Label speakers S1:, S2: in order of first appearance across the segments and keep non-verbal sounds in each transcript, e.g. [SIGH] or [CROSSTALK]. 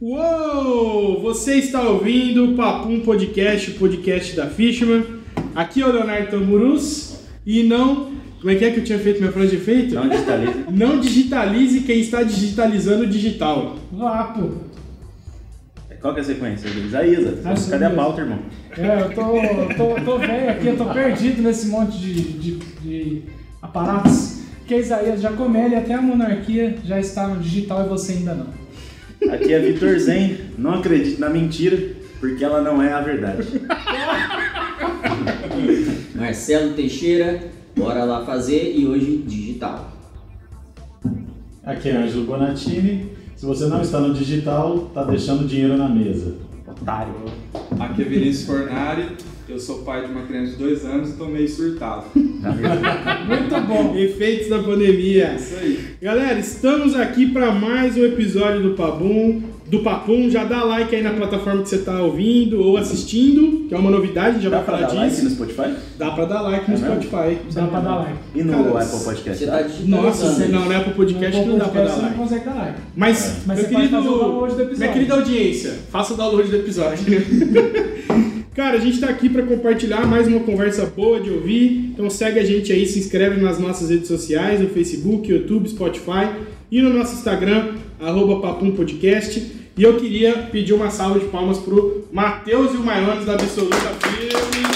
S1: Uou! Você está ouvindo o Papum Podcast, o podcast da Fishman. Aqui é o Leonardo Tamburus e não. Como é que é que eu tinha feito minha frase de efeito?
S2: Não digitalize. [LAUGHS]
S1: Não digitalize quem está digitalizando o digital.
S3: Vapo.
S2: Qual que é a sequência? Isaías,
S3: Ah, sim,
S2: cadê a pauta, irmão?
S3: É, eu tô, eu tô, eu tô velho aqui, eu tô perdido nesse monte de, de, de aparatos. Que a Isaías já comele, até a monarquia já está no digital e você ainda não.
S2: Aqui é Vitor Zen, não acredite na mentira, porque ela não é a verdade. [LAUGHS]
S4: Marcelo Teixeira, bora lá fazer e hoje digital.
S5: Aqui é Ângelo Bonatini. Se você não está no digital, está deixando dinheiro na mesa.
S2: Otário.
S6: Aqui é Vinícius Fornari, eu sou pai de uma criança de dois anos e tô meio surtado. [LAUGHS]
S3: Muito bom.
S1: Efeitos da pandemia.
S6: Isso aí.
S1: Galera, estamos aqui para mais um episódio do Papum. Do Papum, já dá like aí na plataforma que você está ouvindo ou assistindo, que é uma novidade, já
S2: Dá
S1: vai
S2: pra
S1: falar
S2: dar like
S1: disso.
S2: no Spotify?
S1: Dá pra dar like no
S2: É mesmo?
S1: Spotify.
S3: Dá pra dar like.
S2: E no
S1: Cara,
S2: Apple Podcast?
S4: Você tá digitalizando.
S1: Nossa,
S4: aí.
S1: não, não é pro podcast não dá pra dar
S3: Você
S1: like.
S3: não consegue dar like.
S1: Mas,
S3: Mas
S1: meu
S3: você pode
S1: querido,
S3: fazer o download do episódio.
S1: minha querida audiência, faça o download do episódio. [LAUGHS] Cara, a gente tá aqui para compartilhar mais uma conversa boa de ouvir. Então segue a gente aí, se inscreve nas nossas redes sociais, no Facebook, YouTube, Spotify e no nosso Instagram, arroba Papum Podcast. E eu queria pedir uma salva de palmas pro Matheus e o Maiones da Absoluta Filmes.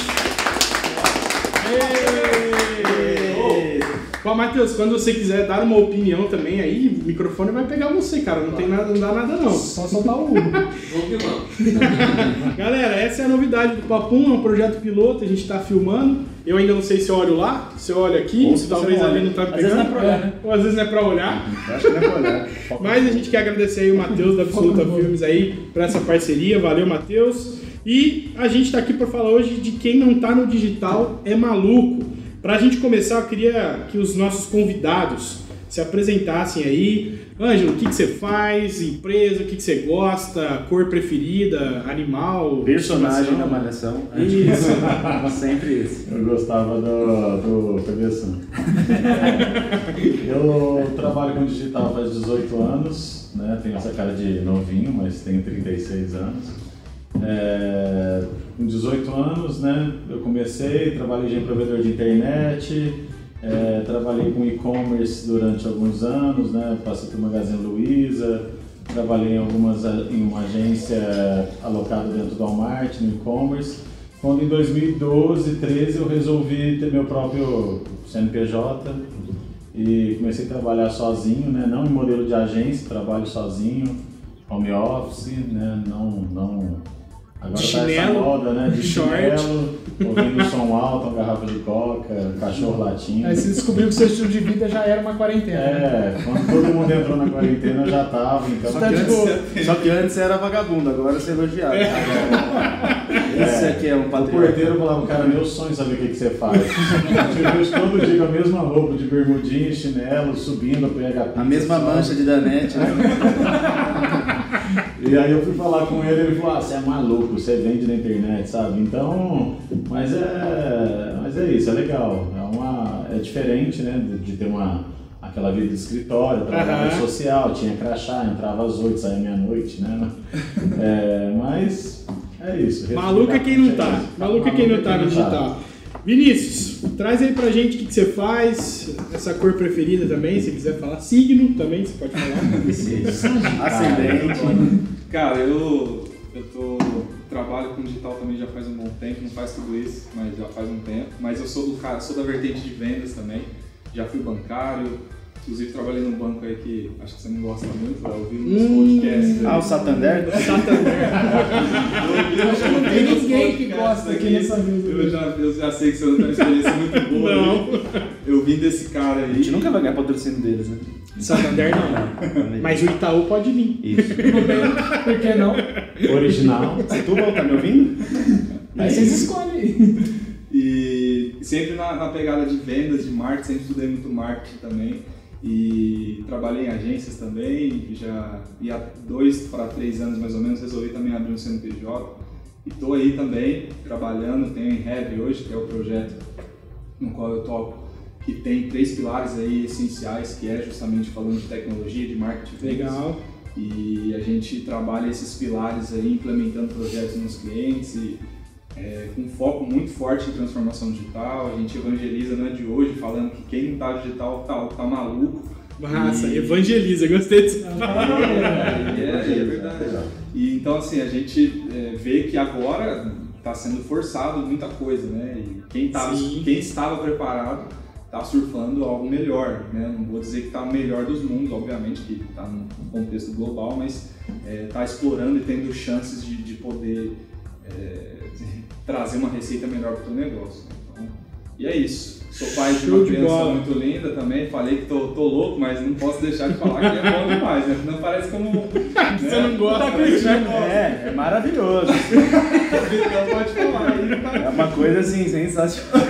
S1: Ó, Matheus, quando você quiser dar uma opinião também aí, o microfone vai pegar você, cara. Não tem nada, não dá nada não.
S3: Só soltar o Hugo. [LAUGHS] [LAUGHS]
S1: Galera, essa é a novidade do Papum, é um projeto piloto, a gente tá filmando. Eu ainda não sei se eu olho lá, se eu olho aqui,
S2: Ou
S1: se talvez ali
S2: olha.
S1: não tá me
S2: Às vezes
S1: pegando.
S2: não é pra olhar, né?
S1: Ou às vezes não é pra olhar.
S2: Acho que não é pra olhar. [LAUGHS]
S1: Mas a gente quer agradecer aí o Matheus da Absoluta Filmes aí por essa parceria. Valeu, Matheus. E a gente tá aqui para falar hoje de quem não tá no digital é maluco. Pra gente começar, eu queria que os nossos convidados se apresentassem aí. Ângelo, o que, que você faz? Empresa, o que, que você gosta? Cor preferida? Animal?
S2: Personagem da? Malhação.
S1: Isso. [LAUGHS]
S2: Sempre isso.
S5: Eu gostava do, do cabeção. eu trabalho com digital faz 18 anos, né? Tenho essa cara de novinho, mas tenho 36 anos. É, com 18 anos, né? Eu comecei, trabalhei em provedor de internet, é, trabalhei com e-commerce durante alguns anos, né? Passei por Magazine Luiza, trabalhei em algumas em uma agência alocada dentro do Walmart no e-commerce. Quando em 2012, 13 eu resolvi ter meu próprio CNPJ e comecei a trabalhar sozinho, né? Não em modelo de agência, trabalho sozinho, home office, né? Não, não Agora
S1: De
S5: tá
S1: chinelo,
S5: moda, né? De
S1: short.
S5: chinelo, ouvindo som alto, uma garrafa de coca, cachorro latindo.
S3: Aí você descobriu que seu estilo de vida já era uma quarentena. né?
S5: É, quando todo mundo entrou na quarentena eu já tava, então.
S2: Só
S3: Tá
S2: que, antes, só que antes era vagabundo, agora você é elogiado. Esse aqui é um
S5: O
S2: patriota.
S5: porteiro falava, cara, meu sonho é saber o que, que você faz. [LAUGHS] Eu vejo todo dia com a mesma roupa, de bermudinha, chinelo, subindo a PHP.
S2: A mesma mancha de danete, né? [LAUGHS]
S5: E aí eu fui falar com ele, ele falou, ah, você é maluco, você vende na internet, sabe? Então, mas é, mas é isso, é legal. É, uma, é diferente, né, de, ter uma, aquela vida de escritório, trabalho
S1: Aham.
S5: social, tinha crachá, entrava às oito, saía meia-noite, né? [LAUGHS] É, mas é isso.
S1: Maluco é quem não tá. Maluco é quem não tá no digital. Vinícius, traz aí pra gente o que, que você faz, essa cor preferida também, se quiser falar. Signo também, você pode falar. [LAUGHS]
S2: Ascendente.
S6: Cara, eu, eu tô, trabalho com digital também já faz um bom tempo, não faz tudo isso, mas já faz um tempo. Mas eu sou do cara, sou da vertente de vendas também. Já fui bancário, inclusive trabalhei num banco aí que acho que você não gosta muito, vai ouvir nos
S1: Hum.
S6: podcasts.
S2: Ah, o Santander? [LAUGHS]
S3: Acho que não tem ninguém que gosta aqui nessa mesa.
S6: Eu já, eu já sei que você não tem uma experiência muito boa.
S1: Não.
S6: né? Eu vim desse cara
S2: A
S6: aí.
S2: gente nunca vai ganhar patrocínio deles, né?
S1: Santander não. Mas o Itaú pode vir.
S2: Isso. [LAUGHS]
S3: Por que não?
S5: Original.
S2: Setúbal, tá me ouvindo?
S3: Aí vocês escolhem.
S6: E sempre na, na pegada de vendas, de marketing, sempre estudei muito marketing também. E trabalhei em agências também, já e há dois para três anos mais ou menos resolvi também abrir um CNPJ. E estou aí também trabalhando, tenho em Heavy hoje, que é o projeto no qual eu toco, que tem três pilares aí essenciais, que é justamente falando de tecnologia, de marketing.
S1: Legal.
S6: E a gente trabalha esses pilares aí, implementando projetos nos clientes e é, com foco muito forte em transformação digital. A gente evangeliza não é de hoje, falando que quem não tá digital tá, tá maluco.
S1: Massa,
S6: E-
S1: evangeliza, gostei disso.
S6: É, é verdade. E então assim, a gente é, vê que agora está sendo forçado muita coisa, né? E quem, tá,
S1: Sim.
S6: quem estava preparado está surfando algo melhor, né? Não vou dizer que está o melhor dos mundos, obviamente, que está num contexto global, mas está explorando e tendo chances de, de poder é, trazer uma receita melhor para o negócio. né? Então, e é isso. Sou pai de uma criança muito linda também. Falei que tô, tô louco, mas não posso deixar de falar que é bom demais, né? Não parece como. [LAUGHS]
S1: Você não gosta,
S6: Tá
S1: né?
S6: curtindo,
S2: É, é maravilhoso. [LAUGHS]
S6: Então pode falar aí. tá?
S2: É uma coisa assim, sensacional.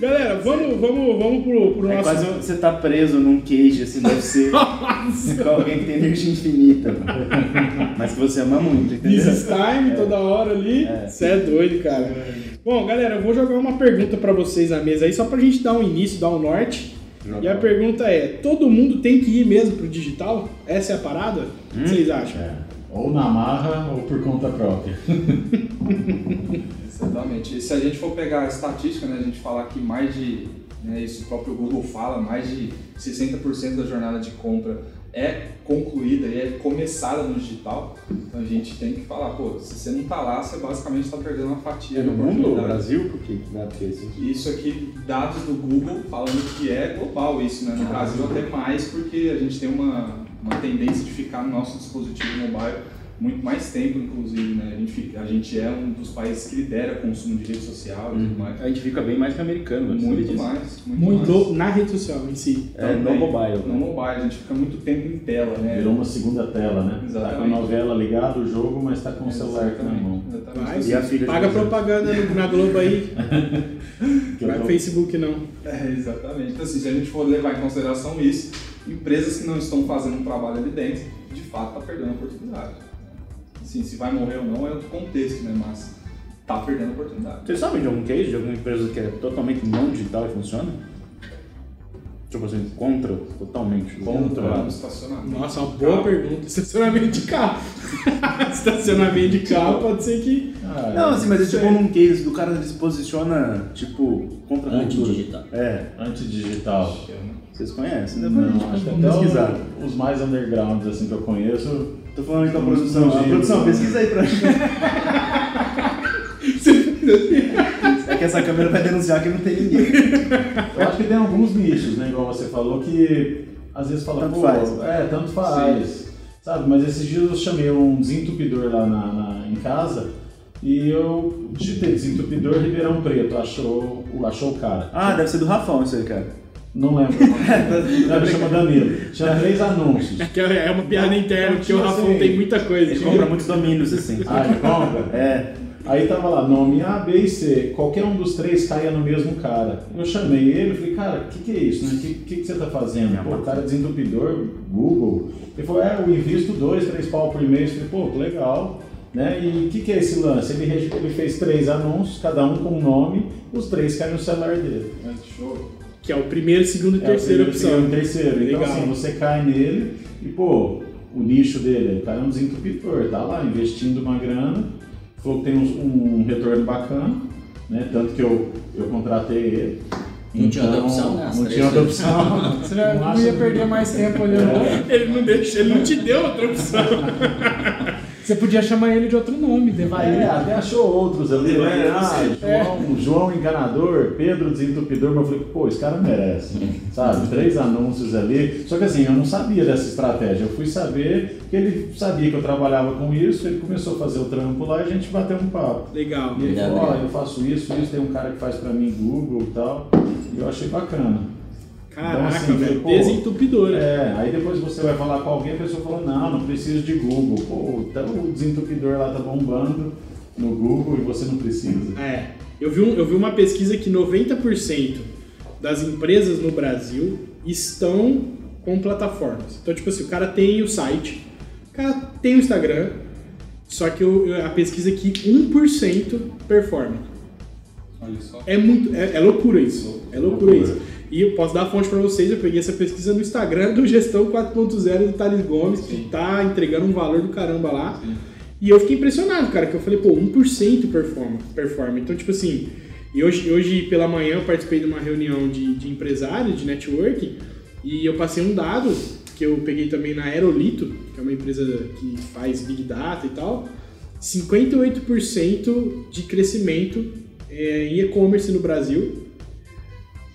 S1: Galera, vamos, vamos, pro, pro
S2: É
S1: nosso.
S2: quase você tá preso num cage, assim, deve ser [LAUGHS] com alguém que tem energia infinita. Mas que você ama muito, entendeu?
S1: Business time toda hora ali.
S2: É.
S1: Você é doido, cara. Bom, galera, eu vou jogar uma pergunta pra vocês na mesa aí, só pra gente dar um início, dar um norte. E a pergunta é: todo mundo tem que ir mesmo pro digital? Essa é a parada? O que vocês acham?
S5: É, ou na marra ou por conta própria. [LAUGHS]
S6: Exatamente. E se a gente for pegar a estatística, né, a gente falar que mais de, né, isso o próprio Google fala, mais de 60% da jornada de compra é concluída e é começada no digital. Então a gente tem que falar, pô, se você não tá lá, você basicamente está perdendo uma fatia
S2: É no mundo, no
S6: oportunidade.
S2: Brasil? Por que porque assim?
S6: Isso aqui, dados do Google falando que é global isso, né? No Brasil até mais, porque a gente tem uma, uma tendência de ficar no nosso dispositivo mobile muito mais tempo, inclusive, né? A gente, fica- a gente é um dos países que lidera consumo de rede social e tudo mais.
S2: A gente fica bem mais que americano, você
S6: Muito mais, muito,
S1: Muito
S6: mais.
S1: na rede social em si.
S2: É, no mobile.
S6: No
S2: né?
S6: mobile, a gente fica muito tempo em tela, né?
S5: Virou uma segunda tela, né? Tá com a
S6: Exatamente.
S5: novela ligada, o jogo, mas tá com o celular aqui na mão.
S6: Exatamente.
S1: Vai,
S2: E a filha
S1: paga propaganda no- na Globo aí. [LAUGHS]
S5: Que eu
S1: Vai
S5: tô-
S1: no Facebook não.
S6: É, exatamente. Então, assim, se a gente for levar em consideração isso, empresas que não estão fazendo um trabalho ali dentro, de fato, está perdendo a oportunidade. Assim, se vai morrer ou não é outro contexto, né? Mas tá perdendo a oportunidade.
S2: Vocês sabem de algum case, de alguma empresa que é totalmente não digital e funciona? Tipo assim, contra, totalmente.
S5: Contra.
S6: No estacionamento.
S1: Nossa, uma boa pergunta. Estacionamento de carro. [LAUGHS] Estacionamento de carro pode ser que.
S5: Ah,
S2: Não, assim, mas é tipo num case do cara ele se posiciona, tipo, contra a.
S4: Antidigital.
S2: É,
S5: Antidigital.
S2: vocês conhecem? Gente
S5: Não, acho que
S2: pesquisar.
S5: os mais undergrounds assim que eu conheço.
S2: Tô falando com a produção. A produção, pesquisa aí pra gente. [LAUGHS] É que essa câmera vai denunciar que não tem ninguém.
S5: Eu acho que tem alguns nichos, né? Igual você falou, que às vezes fala,
S2: Tanto
S5: pô,
S2: faz.
S5: é, tanto faz. Sabe, mas esses dias eu chamei um desentupidor lá na, na- em casa e eu digitei desentupidor Ribeirão Preto, achou, achou o cara.
S2: Ah, deve ser do Rafão isso aí, cara.
S5: Não lembro. [LAUGHS] Ele chama Danilo. Tinha três anúncios.
S1: que é uma piada interna, porque o Rafão
S5: assim,
S1: tem muita coisa.
S2: Ele compra muitos domínios, assim. [LAUGHS]
S5: Ah, ele compra?
S2: É.
S5: Aí tava lá, nome A, B e C. Qualquer um dos três caia no mesmo cara. Eu chamei ele e falei, cara, o que, que é isso? O que, que, que você tá fazendo? Pô, o cara é desentupidor, Google. Ele falou, é, eu invisto dois, três pau por mês. Eu falei, pô, legal. Né? E o que, que é esse lance? Ele, ele fez três anúncios, cada um com um nome, os três caem no celular dele.
S6: É, Show.
S1: Que é o primeiro, segundo e
S5: É, o
S1: terceira
S5: primeiro,
S1: opção.
S5: segundo, terceiro. Então,
S1: Legal.
S5: assim, você cai nele e, pô, o nicho dele, o cara é um desentupidor, tá lá investindo uma grana, falou que tem um, um retorno bacana, né? Tanto que eu, eu contratei ele.
S4: Não tinha outra
S5: Então,
S4: opção, né?
S5: Não tinha outra opção. [LAUGHS]
S3: Você não ia perder mais tempo olhando.
S1: Ele não deixa, ele não te deu outra opção. [LAUGHS]
S3: Você podia chamar ele de outro nome, Devair.
S5: É, até achou outros ali, né? Ah,
S3: É.
S5: João, João Enganador, Pedro Desentupidor, mas eu falei, pô, esse cara merece, sabe? Três anúncios ali. Só que assim, eu não sabia dessa estratégia. Eu fui saber que ele sabia que eu trabalhava com isso, ele começou a fazer o trampo lá e a gente bateu um papo.
S1: Legal.
S5: E ele falou, ó,
S4: legal.
S5: eu faço isso, isso, tem um cara que faz pra mim Google e tal. E eu achei bacana.
S1: Caraca,
S5: Então, assim,
S1: velho.
S5: pô,
S1: Desentupidora.
S5: É, aí depois você vai falar com alguém, a pessoa fala, não, não preciso de Google. Pô, tá, o desentupidor lá tá bombando no Google e você não precisa.
S1: É. Eu vi, um- eu vi uma pesquisa que 90% das empresas no Brasil estão com plataformas. Então, tipo assim, o cara tem o site, o cara tem o Instagram, só que o- a pesquisa é que 1% performa.
S6: Olha só.
S1: É muito. É, é loucura isso. É loucura,
S5: Loucura.
S1: isso. E eu posso dar a fonte para vocês, eu peguei essa pesquisa no Instagram do Gestão 4.0 do Thales Gomes, que tá entregando um valor do caramba lá. E eu fiquei impressionado, cara, que eu falei, pô, 1% performa, performa. Então, tipo assim, e hoje, hoje pela manhã eu participei de uma reunião de, de empresários, de networking, e eu passei um dado que eu peguei também na Aerolito, que é uma empresa que faz Big Data e tal, 58% de crescimento é, em e-commerce no Brasil.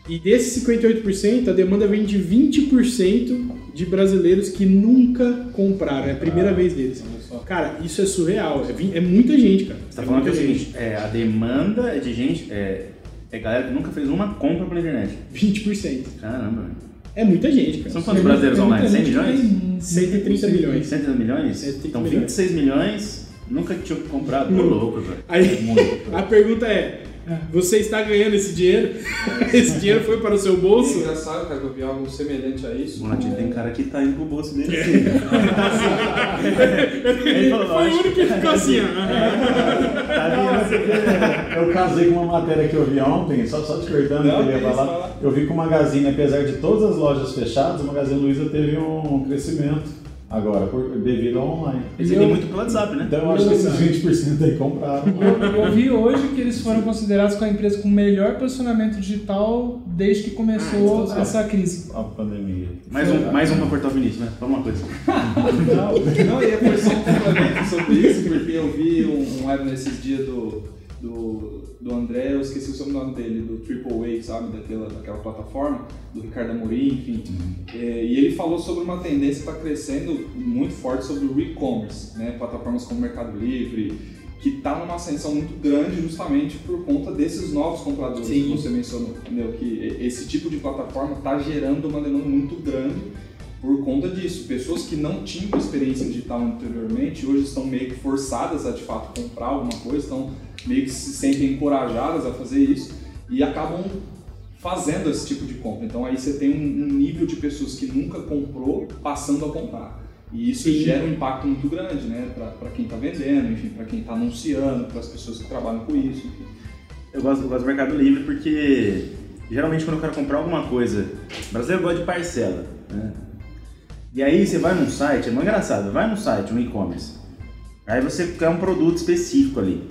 S1: E desses 58%, a demanda vem de 20% de brasileiros que nunca compraram. É a primeira vez deles. Cara, isso é surreal. É, é muita gente, cara.
S2: Você tá
S1: é
S2: falando que é o
S1: muita
S2: seguinte, é, a demanda é de gente, é, é galera que nunca fez uma compra pela internet.
S1: gente. 20%.
S2: Caramba, velho.
S1: É muita gente, cara.
S2: São quantos brasileiros
S3: muita
S2: online? 100
S3: gente que
S2: milhões?
S3: tem
S1: 130 milhões.
S2: 130 milhões?
S1: 130
S2: Então
S1: milhões.
S2: 26 milhões nunca tinham comprado. Ô
S1: Não. [LAUGHS]
S2: louco, velho.
S1: Aí,
S2: Muito.
S1: a pergunta é: você está ganhando esse dinheiro? [LAUGHS] esse dinheiro foi para o seu
S6: É
S1: bolso?
S6: engraçado, cara, que eu vi algo semelhante a isso.
S2: Monatinho, tem cara que tá indo pro bolso dele
S1: É.
S2: assim. [LAUGHS] Ele falou,
S1: Foi o único que ficou assim, ó.
S2: Tá.
S5: Eu casei com uma matéria que eu vi ontem, só, só te cortando,
S6: Não,
S5: que eu ia falar.
S6: fala.
S5: Eu vi que o Magazine, apesar de todas as lojas fechadas, o Magazine Luiza teve um crescimento agora, por, devido ao online.
S2: Eles vendem muito pelo WhatsApp, né?
S5: Então eu acho que esses 20% aí compraram.
S3: Eu, eu vi hoje que eles foram considerados com a empresa com melhor posicionamento digital desde que começou
S1: Ah, então só.
S3: essa crise.
S5: A pandemia.
S2: Mais um, mais um pra cortar o Vinícius, né? Fala uma coisa.
S6: Não, e foi só um complemento [LAUGHS] sobre isso, porque eu vi um, um live nesses dias do, do, do André, eu esqueci o sobrenome dele, do Triple A, sabe? Daquela, daquela plataforma, do Ricardo Amorim, enfim. É, e ele falou sobre uma tendência que está crescendo muito forte sobre o e-commerce, né? Plataformas como Mercado Livre, que está numa ascensão muito grande justamente por conta desses novos compradores
S1: Sim.
S6: que você mencionou, entendeu? Que esse tipo de plataforma está gerando uma demanda muito grande por conta disso. Pessoas que não tinham experiência digital anteriormente hoje estão meio que forçadas a de fato comprar alguma coisa, estão meio que se sentem encorajadas a fazer isso e acabam fazendo esse tipo de compra. Então aí você tem um, um nível de pessoas que nunca comprou passando a comprar. E isso
S1: Sim.
S6: gera um impacto muito grande, né? Para quem está vendendo, enfim, para quem está anunciando, para as pessoas que trabalham com isso. enfim.
S2: Eu gosto, eu gosto do Mercado Livre porque geralmente quando eu quero comprar alguma coisa, o brasileiro gosta de parcela, né? E aí você vai num site, é muito engraçado, vai num site, no e-commerce, aí você quer um produto específico ali.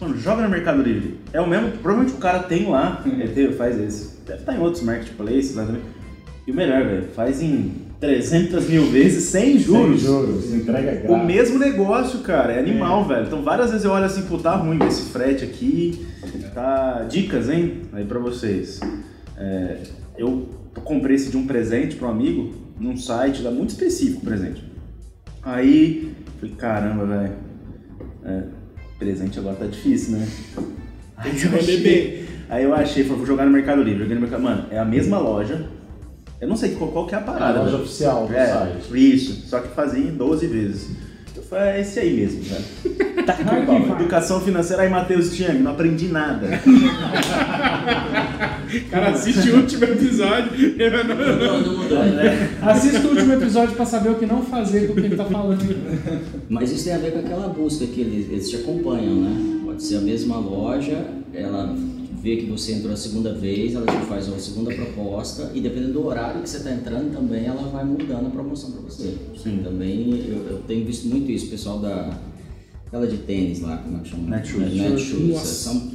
S2: Mano, joga no Mercado Livre. É o mesmo, provavelmente o cara tem lá, tem- faz esse. Deve estar em outros marketplaces lá também. E o melhor, velho, faz em 300 mil vezes sem juros.
S5: Sem juros, entrega grátis.
S2: O mesmo negócio, cara, é animal, velho. Então várias vezes eu olho assim, pô, tá ruim esse frete aqui. Tá. Dicas, hein? Aí pra vocês. É, eu comprei esse de um presente pra um amigo num site lá muito específico, presente. Aí, falei, caramba, velho. é, presente agora tá difícil, né? Aí eu achei,
S1: bem.
S2: aí eu achei, falei, vou jogar no Mercado Livre. Joguei no Mercado, mano, é a mesma loja. Eu não sei qual, qual que é a
S5: A
S2: parada.
S5: loja
S2: velho.
S5: oficial do
S2: É,
S5: site.
S2: isso, só que fazia em 12 vezes. Eu é esse aí mesmo, velho. Tá
S3: que
S2: pau.
S3: vai.
S2: Educação financeira, aí Matheus Tiang, não aprendi nada.
S1: Cara, assiste o último episódio.
S4: Não mudou, não mudou.
S3: Assista o último episódio pra saber o que não fazer com o que ele tá falando.
S4: Mas isso tem a ver com aquela busca que eles, eles te acompanham, né? Pode ser a mesma loja, ela vê que você entrou a segunda vez, ela te faz uma segunda proposta e dependendo do horário que você está entrando também, ela vai mudando a promoção para você.
S2: Sim.
S4: Também eu, eu tenho visto muito isso, pessoal da aquela de tênis lá, como é que chama?
S2: Netshoes.
S4: Netshoes.
S1: Nossa,
S4: São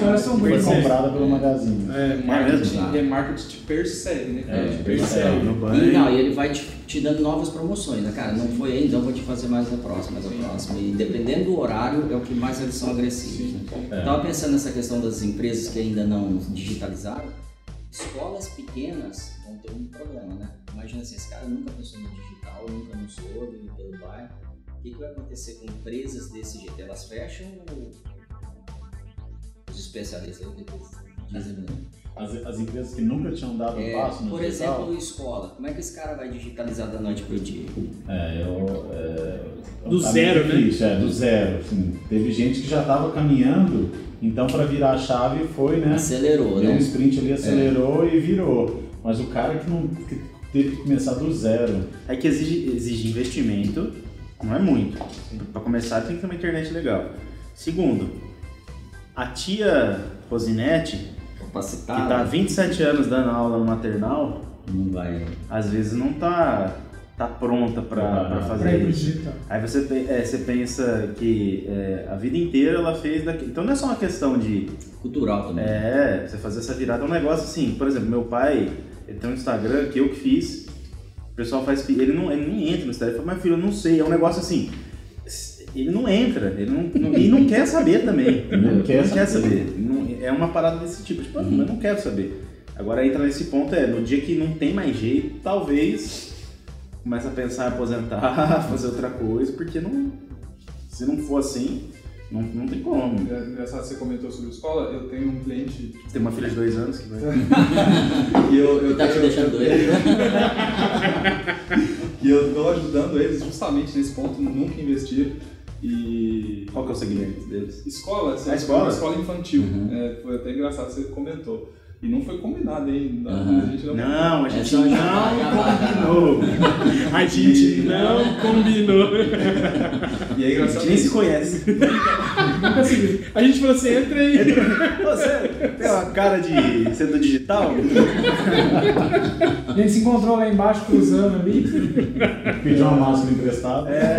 S3: caras são
S5: Foi
S1: Percebe.
S5: comprada pelo Magazine.
S1: É,
S6: marketing, é marketing te persegue, né? cara?
S5: É,
S6: Te
S1: persegue.
S2: No
S4: E, não, e ele vai te, te dando novas promoções, né, cara? Não foi ainda, então vou te fazer mais a próxima, mais a próxima. E dependendo do horário, é o que mais eles são agressivos. Né? Eu tava pensando nessa questão das empresas que ainda não digitalizaram. Escolas pequenas vão ter um problema, né? Imagina se esse cara nunca pensou no digital, nunca anunciou, vive pelo bairro. O que, que vai acontecer com empresas desse jeito? Elas fecham ou os especialistas aí depois?
S5: As, as empresas que nunca tinham dado um
S4: É,
S5: passo no
S4: por
S5: digital,
S4: exemplo, escola. Como é que esse cara vai digitalizar da noite pro dia?
S5: É, eu, é, é um
S1: Do zero, né?
S5: É, do zero. Assim. Teve gente que já estava caminhando, então para virar a chave foi, né?
S4: Acelerou,
S5: Deu um
S4: né?
S5: sprint ali, acelerou e virou. Mas o cara que não que teve que começar do zero.
S2: É que exige, exige investimento, não é muito. Para começar, tem que ter uma internet legal. Segundo, a tia Rosinete que
S4: Capacitado.
S2: tá há 27 anos dando aula no maternal,
S4: Não vai.
S2: às vezes não tá, tá pronta pra, pra
S3: Pra
S2: fazer isso. Aí você, é, você pensa que é, a vida inteira ela fez daqui. Então não é só uma questão de
S4: Cultural também.
S2: É, você fazer essa virada é um negócio assim, por exemplo, meu pai, ele tem um Instagram que eu que fiz, pessoal faz, ele não, ele nem entra no Instagram, ele fala, mas filho, eu não sei, é um negócio assim, ele não entra, ele não, não- e não quer saber também, [LAUGHS]
S5: Ele não quer saber.
S2: saber, Não- é uma parada desse tipo, tipo, eu não quero saber. Agora entra nesse ponto, é, no dia que não tem mais jeito, talvez comece a pensar em aposentar, [LAUGHS] fazer outra coisa, porque não, se não for assim, não, não tem como.
S6: É engraçado, você comentou sobre escola, eu tenho um cliente
S2: Tem uma filha de dois anos que vai... [LAUGHS]
S6: e eu, eu
S4: Tá te
S6: tenho-
S4: deixando doido. [LAUGHS]
S6: E eu estou ajudando eles justamente nesse ponto, nunca investir. E
S2: Qual que é o segmento deles?
S6: escola, assim,
S2: A escola?
S6: uma escola infantil.
S4: Uhum.
S6: É, foi até engraçado que você comentou. E não foi combinado, hein? Não,
S4: Uhum.
S6: A gente não,
S2: Não, a gente não combinou.
S1: A gente não combinou.
S6: E [LAUGHS] é
S2: A gente nem se conhece.
S1: Nunca se viu. A gente falou assim, entra aí. [LAUGHS]
S2: Você tem uma cara de ser do digital?
S3: A gente se encontrou lá embaixo cruzando ali.
S5: Pediu uma máscara emprestada.
S2: É,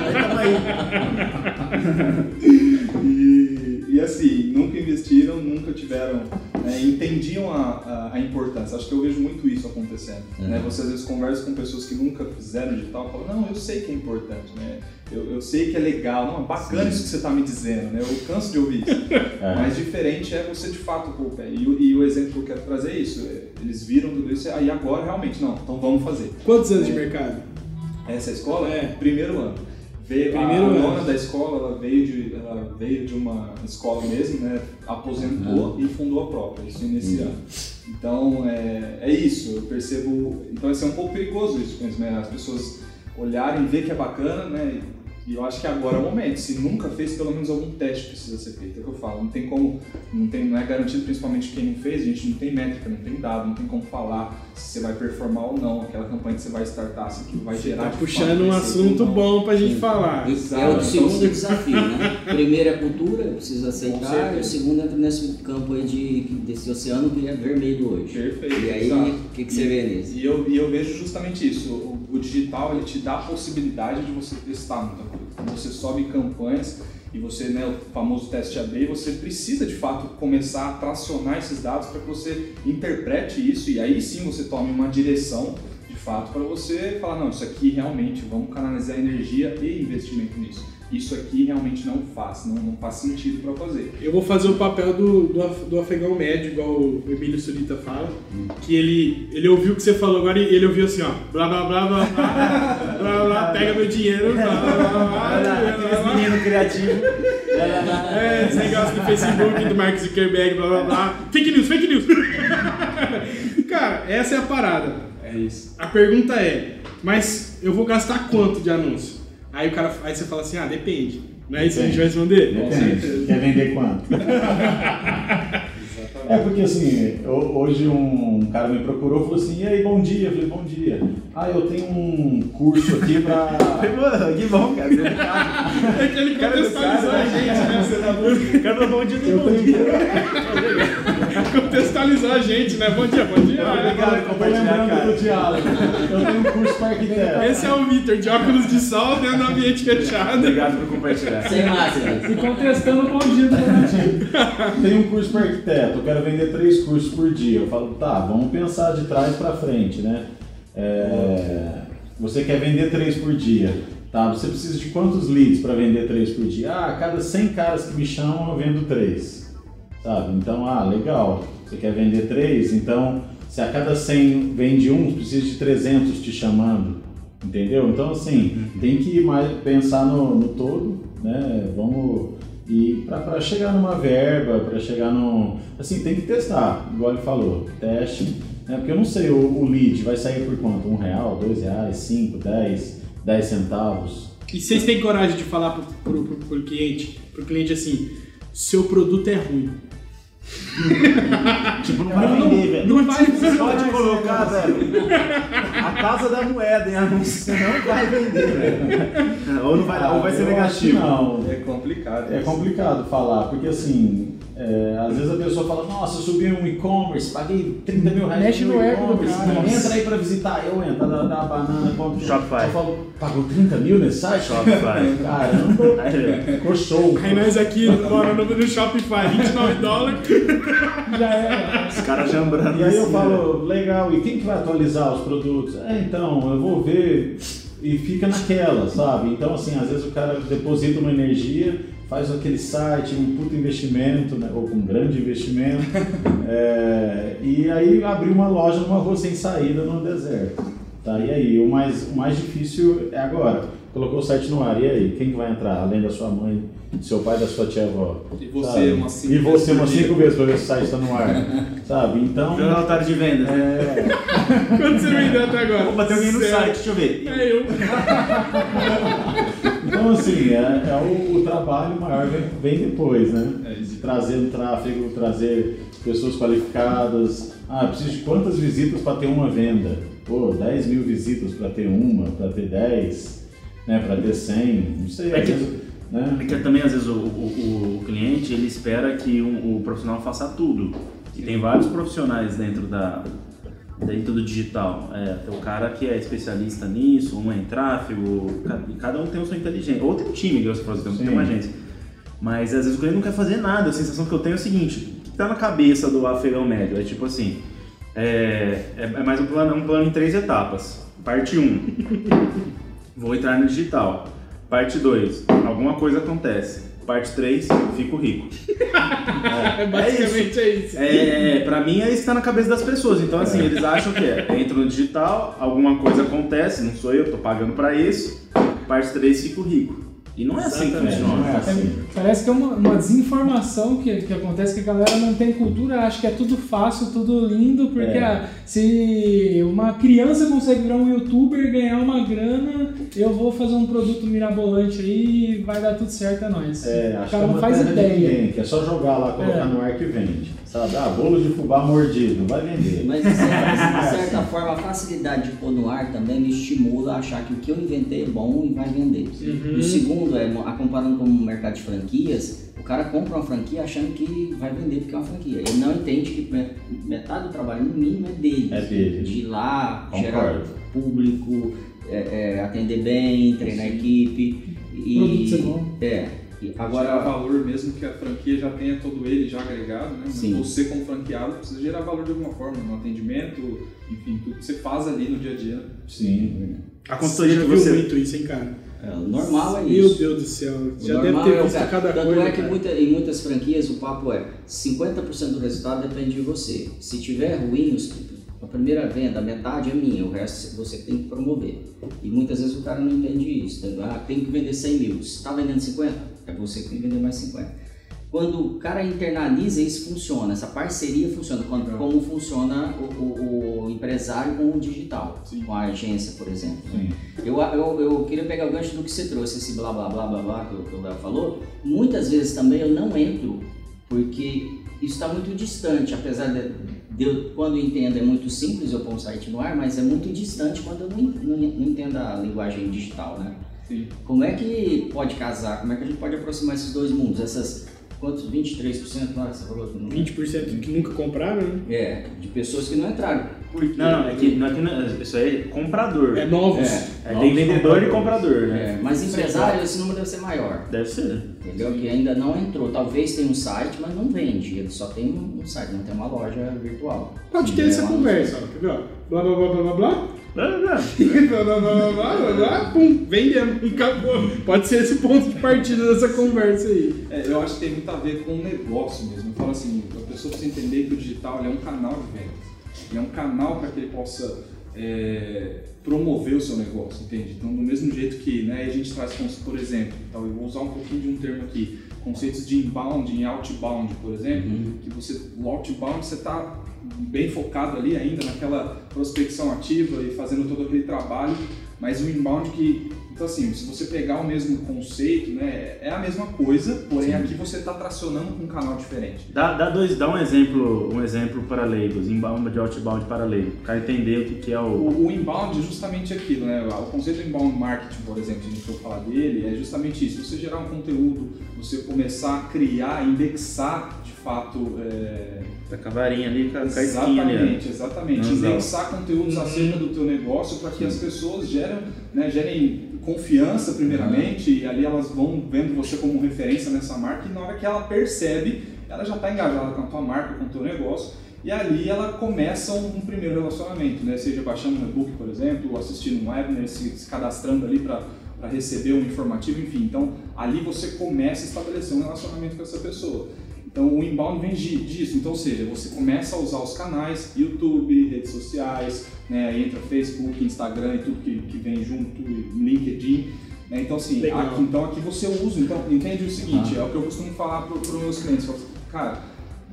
S2: aí tamo aí. [LAUGHS]
S6: E, e assim, nunca investiram, nunca tiveram, né, entendiam a, a, a importância. Acho que eu vejo muito isso acontecendo.
S4: Uhum.
S6: Né? Você às vezes conversa com pessoas que nunca fizeram digital e falam, não, eu sei que é importante, né? Eu, eu sei que é legal, não, é bacana isso que você está me dizendo, né? Eu canso de ouvir isso. [LAUGHS]
S5: É.
S6: Mas diferente é você de fato pôr o pé. E, o- e o exemplo que eu quero trazer é isso. é, Eles viram tudo isso, aí agora realmente, não, então vamos fazer.
S1: Quantos anos de mercado?
S6: Essa escola
S1: É.
S6: primeiro ano. Veio,
S1: Primeiro
S6: a, dona da escola, ela veio, de, ela veio de uma escola mesmo, né? Aposentou e fundou a própria, isso nesse ano. Então, é, é isso, eu percebo... Então, isso é um pouco perigoso isso, né? As pessoas olharem, ver que é bacana, né? E eu acho que agora é o momento. Se nunca fez, pelo menos algum teste precisa ser feito. É o que eu falo. Não tem como, não, tem, não é garantido, principalmente quem não fez, a gente não tem métrica, não tem dado, não tem como falar se você vai performar ou não. Aquela campanha que você vai startar, se aquilo vai
S1: Você
S6: gerar.
S1: tá puxando
S6: fato
S1: um assunto bom pra gente falar.
S4: É
S6: Exato.
S4: o segundo [LAUGHS] desafio, né? Primeiro é cultura, precisa aceitar, e o segundo entra nesse campo aí de, desse oceano que é vermelho hoje.
S6: Perfeito.
S4: E aí, o que, que você vê nisso?
S6: E eu, e eu vejo justamente isso. O, digital ele te dá a possibilidade de você testar muita coisa. Quando você sobe campanhas e você, né, o famoso teste AB, você precisa de fato começar a tracionar esses dados para que você interprete isso e aí sim você tome uma direção de fato para você falar: não, isso aqui realmente, vamos canalizar energia e investimento nisso. Isso aqui realmente não faz, não, não faz sentido para fazer.
S1: Eu vou fazer o papel do, do, do afegão médio, igual o Emílio Surita fala. Que ele, ele ouviu o que você falou agora e ele ouviu assim, ó. Blá blá blá blá blá. blá, blá pega meu dinheiro. Blá blá blá blá. Blá, blá,
S2: meninos criativos.
S1: É, esse negócio do Facebook, do Mark Zuckerberg, blá blá blá. Fake news, fake news. Cara, essa é a parada.
S6: É isso.
S1: A pergunta é, mas eu vou gastar quanto de anúncio? Aí o cara, aí você fala assim, ah, depende. Não é isso que a gente vai responder?
S5: Depende. Quer vender quanto? [LAUGHS] É porque assim, ho- hoje um cara me procurou e falou assim, e aí, bom dia? Eu falei, bom dia. Ah, eu tenho um curso aqui pra. [LAUGHS]
S2: Mano, que bom, cara. [LAUGHS]
S1: É que ele contextualizou a gente, né?
S2: O cara bom dia,
S5: Eu
S2: bom dia.
S1: Contextualizou a gente, né? Bom dia, bom dia.
S2: Obrigado.
S5: Eu tô lembrando do diálogo. Eu tenho um curso para arquiteto.
S1: Esse é o Vitor, de óculos de sol dentro do ambiente fechado.
S2: Obrigado por compartilhar.
S4: Sem máscara.
S3: E contestando o bom dia do Donaldinho.
S5: Tenho um curso para arquiteto, eu quero vender três cursos por dia. Eu falo, tá, vamos pensar de trás para frente, né? É, você quer vender três por dia, tá? Você precisa de quantos leads para vender três por dia? Ah, a cada 100 caras que me chamam, eu vendo três, sabe? Então, ah, legal. Você quer vender três? Então, se a cada 100 vende um, precisa de 300 te chamando, entendeu? Então, assim, tem que mais pensar no, no todo, né? Vamos e para chegar numa verba, para chegar num. Assim, tem que testar, igual ele falou, teste. Né? Porque eu não sei, o, o lead vai sair por quanto? Um real, dois reais, cinco, dez, dez centavos?
S1: E vocês têm coragem de falar pro, pro, pro, pro cliente, pro cliente assim, seu produto é ruim.
S2: Tipo, não vai vender, velho.
S1: Não vai
S2: Você pode colocar, velho, a casa da moeda em anúncio. Não vai vender, velho. Ou, não vai, ou vai ser negativo.
S5: Não,
S6: É complicado.
S5: É
S6: isso.
S5: complicado falar, porque assim, é, às vezes a pessoa fala, nossa, eu subi um e-commerce, paguei 30 mil reais
S3: Mexe
S5: no e-commerce, entra aí pra visitar, eu entro, dá, dá uma banana, compro.
S2: Shopify.
S5: Eu falo, pagou 30 mil nesse site?
S2: Shopify. [LAUGHS]
S5: Caramba,
S2: Aí,
S5: ficou show.
S1: Aí nós aqui, bora no, Shopify, 29 dólares. [LAUGHS]
S3: Já era.
S2: Os caras jambrando.
S5: E aí eu
S2: assim, né?
S5: falo, legal, e quem que vai atualizar os produtos? É, então, eu vou ver e fica naquela, sabe? Então, assim, às vezes o cara deposita uma energia, faz aquele site, um puto investimento, né? ou com um grande investimento, [LAUGHS] é, e aí abriu uma loja numa rua sem saída no deserto. Tá? E aí, o mais, o mais difícil é agora. Colocou o site no ar, e aí? Quem que vai entrar? Além da sua mãe, do seu pai, da sua tia-avó?
S6: E você
S5: sabe?
S6: umas cinco
S5: E você umas cinco vezes para ver se o site está no ar, [LAUGHS] sabe? Então...
S2: Vê o relatório de vendas.
S5: É, [LAUGHS]
S1: Quanto você vendeu até agora?
S2: Vou bater alguém no
S1: Céu.
S2: site, deixa eu ver.
S1: É eu.
S5: Então, assim, é, é o, o trabalho maior vem, vem depois, né?
S6: É.
S5: De trazer um tráfego, trazer pessoas qualificadas. Ah, preciso de quantas visitas para ter uma venda? Pô, 10 mil visitas para ter uma, para ter 10, né? para ter 100, não sei.
S2: É que-
S5: vezes, né?
S2: É que também, às vezes, o, o- o cliente ele espera que um- o profissional faça tudo. E tem vários profissionais dentro da dentro do digital. É, tem o cara que é especialista nisso, um é em tráfego, ca- e cada um tem a sua inteligência. Ou tem um time, você falou, tem, uma agência. Mas às vezes o cliente não quer fazer nada. A sensação que eu tenho é o seguinte: o que tá na cabeça do afegão médio? É tipo assim: é, é, é mais um plano, um plano em três etapas. Parte 1. Um, [LAUGHS] Vou entrar no digital. Parte 2, alguma coisa acontece. Parte 3, fico rico. [LAUGHS]
S1: É, basicamente é isso.
S2: É, pra mim é isso que tá na cabeça das pessoas. Então, assim, eles acham que é, entro no digital, alguma coisa acontece, não sou eu, tô pagando pra isso. Parte 3, fico rico. E não é assim que
S1: Exatamente,
S2: funciona.
S5: não é assim.
S3: Parece que é uma, uma desinformação que, que acontece, que a galera não tem cultura, acha que é tudo fácil, tudo lindo, porque
S5: É.
S3: ah, se uma criança consegue virar um youtuber e ganhar uma grana, eu vou fazer um produto mirabolante aí e vai dar tudo certo, é nóis.
S5: É,
S3: o
S5: acho que
S3: cara
S5: é
S3: não faz ideia.
S5: ninguém, que é só jogar lá, colocar
S3: É.
S5: no ar que vende. Sabe? Ah, bolo de fubá mordido, vai vender.
S4: Mas de certa, de [LAUGHS] certa forma, a facilidade de pôr no ar também me estimula a achar que o que eu inventei é bom e vai vender.
S1: Uhum.
S4: E o segundo é, comparando com o mercado de franquias, o cara compra uma franquia achando que vai vender porque é uma franquia. Ele não entende que me- metade do trabalho, no mínimo, é dele.
S5: É dele.
S4: De ir lá,
S5: Concordo.
S4: gerar público, é, é, atender bem, treinar a equipe. E,
S3: Produto ser bom.
S4: É.
S6: Agora,
S4: agora,
S6: valor mesmo que a franquia já tenha todo ele já agregado, né? Mas
S4: Sim.
S6: você como franqueado precisa gerar valor de alguma forma, no atendimento, enfim, tudo que você faz ali no dia a dia.
S5: Sim.
S2: A
S1: Você
S2: consultoria
S1: viu
S2: você.
S1: muito isso, hein, cara?
S4: é, o normal é
S1: Meu
S4: isso.
S1: Deus do céu.
S4: O
S1: Já deve ter
S4: é o
S1: visto
S4: cara.
S1: cada
S4: Tanto
S1: coisa.
S4: é que muita- em muitas franquias o papo é 50% do resultado depende de você. Se tiver ruim, os- a primeira venda, a metade é minha, o resto você tem que promover. E muitas vezes o cara não entende isso. tá? Ah, tem que vender 100 mil. Se está vendendo 50, é você que tem que vender mais 50. Quando o cara internaliza, isso funciona. Essa parceria funciona. Quando, como funciona o, o- o empresário com o digital,
S6: Sim.
S4: com a agência, por exemplo.
S5: Sim.
S4: Eu, eu, eu queria pegar o gancho do que você trouxe, esse blá blá blá blá blá que o, que o Léo falou. Muitas vezes também eu não entro, porque isso está muito distante, apesar de, de quando eu entendo, é muito simples eu pôr um site no ar, mas é muito distante quando eu não, não, não entendo a linguagem digital, né?
S6: Sim.
S4: Como é que pode casar, como é que a gente pode aproximar esses dois mundos? Essas, quantos, 23% lá que você falou? que não-
S1: 20% que nunca compraram, né?
S4: É, de pessoas que não entraram. Por quê?
S2: Não, não, é que, não é que não- isso aí é comprador.
S1: É novos.
S4: É.
S2: É, tem vendedor e comprador, né?
S4: É, mas empresário, esse número deve ser maior.
S2: Deve ser.
S4: Entendeu? Que ainda não entrou. Talvez tenha um site, mas não vende. Ele só tem um site, não tem uma loja virtual.
S1: Pode ter
S4: É
S1: essa conversa, ó? Blá blá blá blá blá blá. Pum, vendemos. E acabou. Pode ser esse ponto de partida dessa conversa aí.
S6: É, eu acho que tem muito a ver com o negócio mesmo. Eu falo assim, a pessoa precisa entender que o digital ele é um canal de vendas. Ele é um canal para que ele possa é, promover o seu negócio, entende? Então, do mesmo jeito que né, a gente traz, por exemplo, então, eu vou usar um pouquinho de um termo aqui, conceitos de inbound e outbound, por exemplo, que você, o outbound você está bem focado ali ainda naquela prospecção ativa e fazendo todo aquele trabalho, mas o inbound que Então, assim, se você pegar o mesmo conceito, né, é a mesma coisa, porém aqui você está tracionando com um canal diferente.
S2: Dá, dá, dois, dá um exemplo um exemplo para leigos, inbound de outbound para leigo, o cara entender o que, que é o...
S6: o... O inbound é justamente aquilo, né? O conceito do inbound marketing, por exemplo, se a gente for falar dele, é justamente isso. Você gerar um conteúdo, você começar a criar, indexar, de fato... É...
S2: Tá com a varinha ali, com a
S6: Exatamente,
S2: ali.
S6: exatamente.
S2: Não,
S6: indexar conteúdos acerca do teu negócio para que as pessoas gerem, né, gerem confiança primeiramente e ali elas vão vendo você como referência nessa marca e na hora que ela percebe, ela já está engajada com a tua marca, com o teu negócio e ali ela começa um, primeiro relacionamento, né? seja baixando um e-book, por exemplo, assistindo um webinar, se, se cadastrando ali para receber um informativo, enfim. Então ali você começa a estabelecer um relacionamento com essa pessoa. Então o inbound vem disso, então ou seja, você começa a usar os canais, YouTube, redes sociais, né, aí entra Facebook, Instagram e tudo que, que vem junto, LinkedIn. Né, então assim, aqui, então aqui você usa, então entende o seguinte, ah. é o que eu costumo falar para os meus clientes, falo, cara,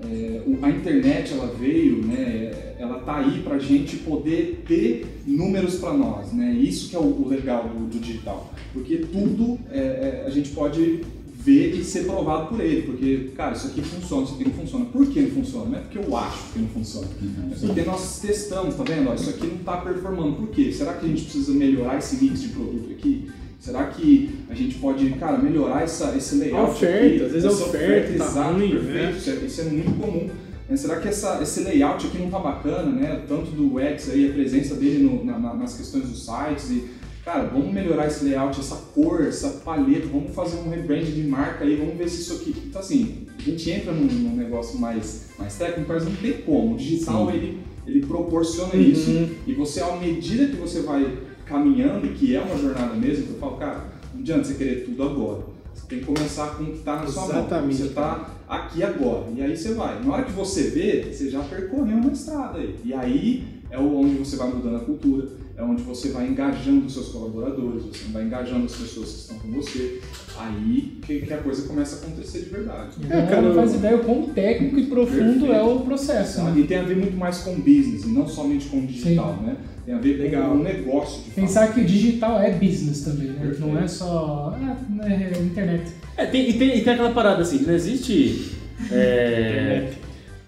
S6: é, a internet ela veio, né, ela tá aí para a gente poder ter números para nós, né, isso que é o, o legal do, do, digital, porque tudo é, é, a gente pode ver e ser provado por ele, porque, cara, isso aqui funciona, isso aqui não funciona. Por que não funciona? Não é porque eu acho que não funciona. Uhum. É porque nós testamos, tá vendo? Ó, isso aqui não está performando. Por quê? Será que a gente precisa melhorar esse mix de produto aqui? Será que a gente pode, cara, melhorar essa, esse layout?
S1: Oferta,
S6: aqui?
S1: às vezes a oferta, tá
S6: exato,
S1: ruim,
S6: perfeito.
S1: Né?
S6: Isso, é, é muito comum. Né? Será que essa, esse layout aqui não está bacana, né? Tanto do X aí, a presença dele no, na, nas questões dos sites e cara, vamos melhorar esse layout, essa cor, essa paleta, vamos fazer um rebrand de marca aí, vamos ver se isso aqui. Então, assim, a gente entra num, num negócio mais, mais técnico, mas não tem como. O digital, ele, ele proporciona uhum. isso e você, à medida que você vai caminhando, e que é uma jornada mesmo, eu falo, cara, não adianta você querer tudo agora. Você tem que começar com o que está na sua
S1: Exatamente.
S6: mão. Você está aqui agora. E aí você vai. Na hora que você vê, você já percorreu uma estrada aí. E aí é onde você vai mudando a cultura é onde você vai engajando os seus colaboradores, você vai engajando as pessoas que estão com você. Aí que, que a coisa começa a acontecer de verdade.
S3: É, cara, não faz ideia o quão técnico e profundo Perfeito. é o processo. Né?
S6: E tem a ver muito mais com business, e não somente com digital, Sim. né? Tem a ver Legal. com o negócio. De
S3: Pensar fato. que o digital é business também, né? Perfeito. Não é só é, é internet.
S2: É, tem, e, tem, e tem aquela parada assim, não existe é,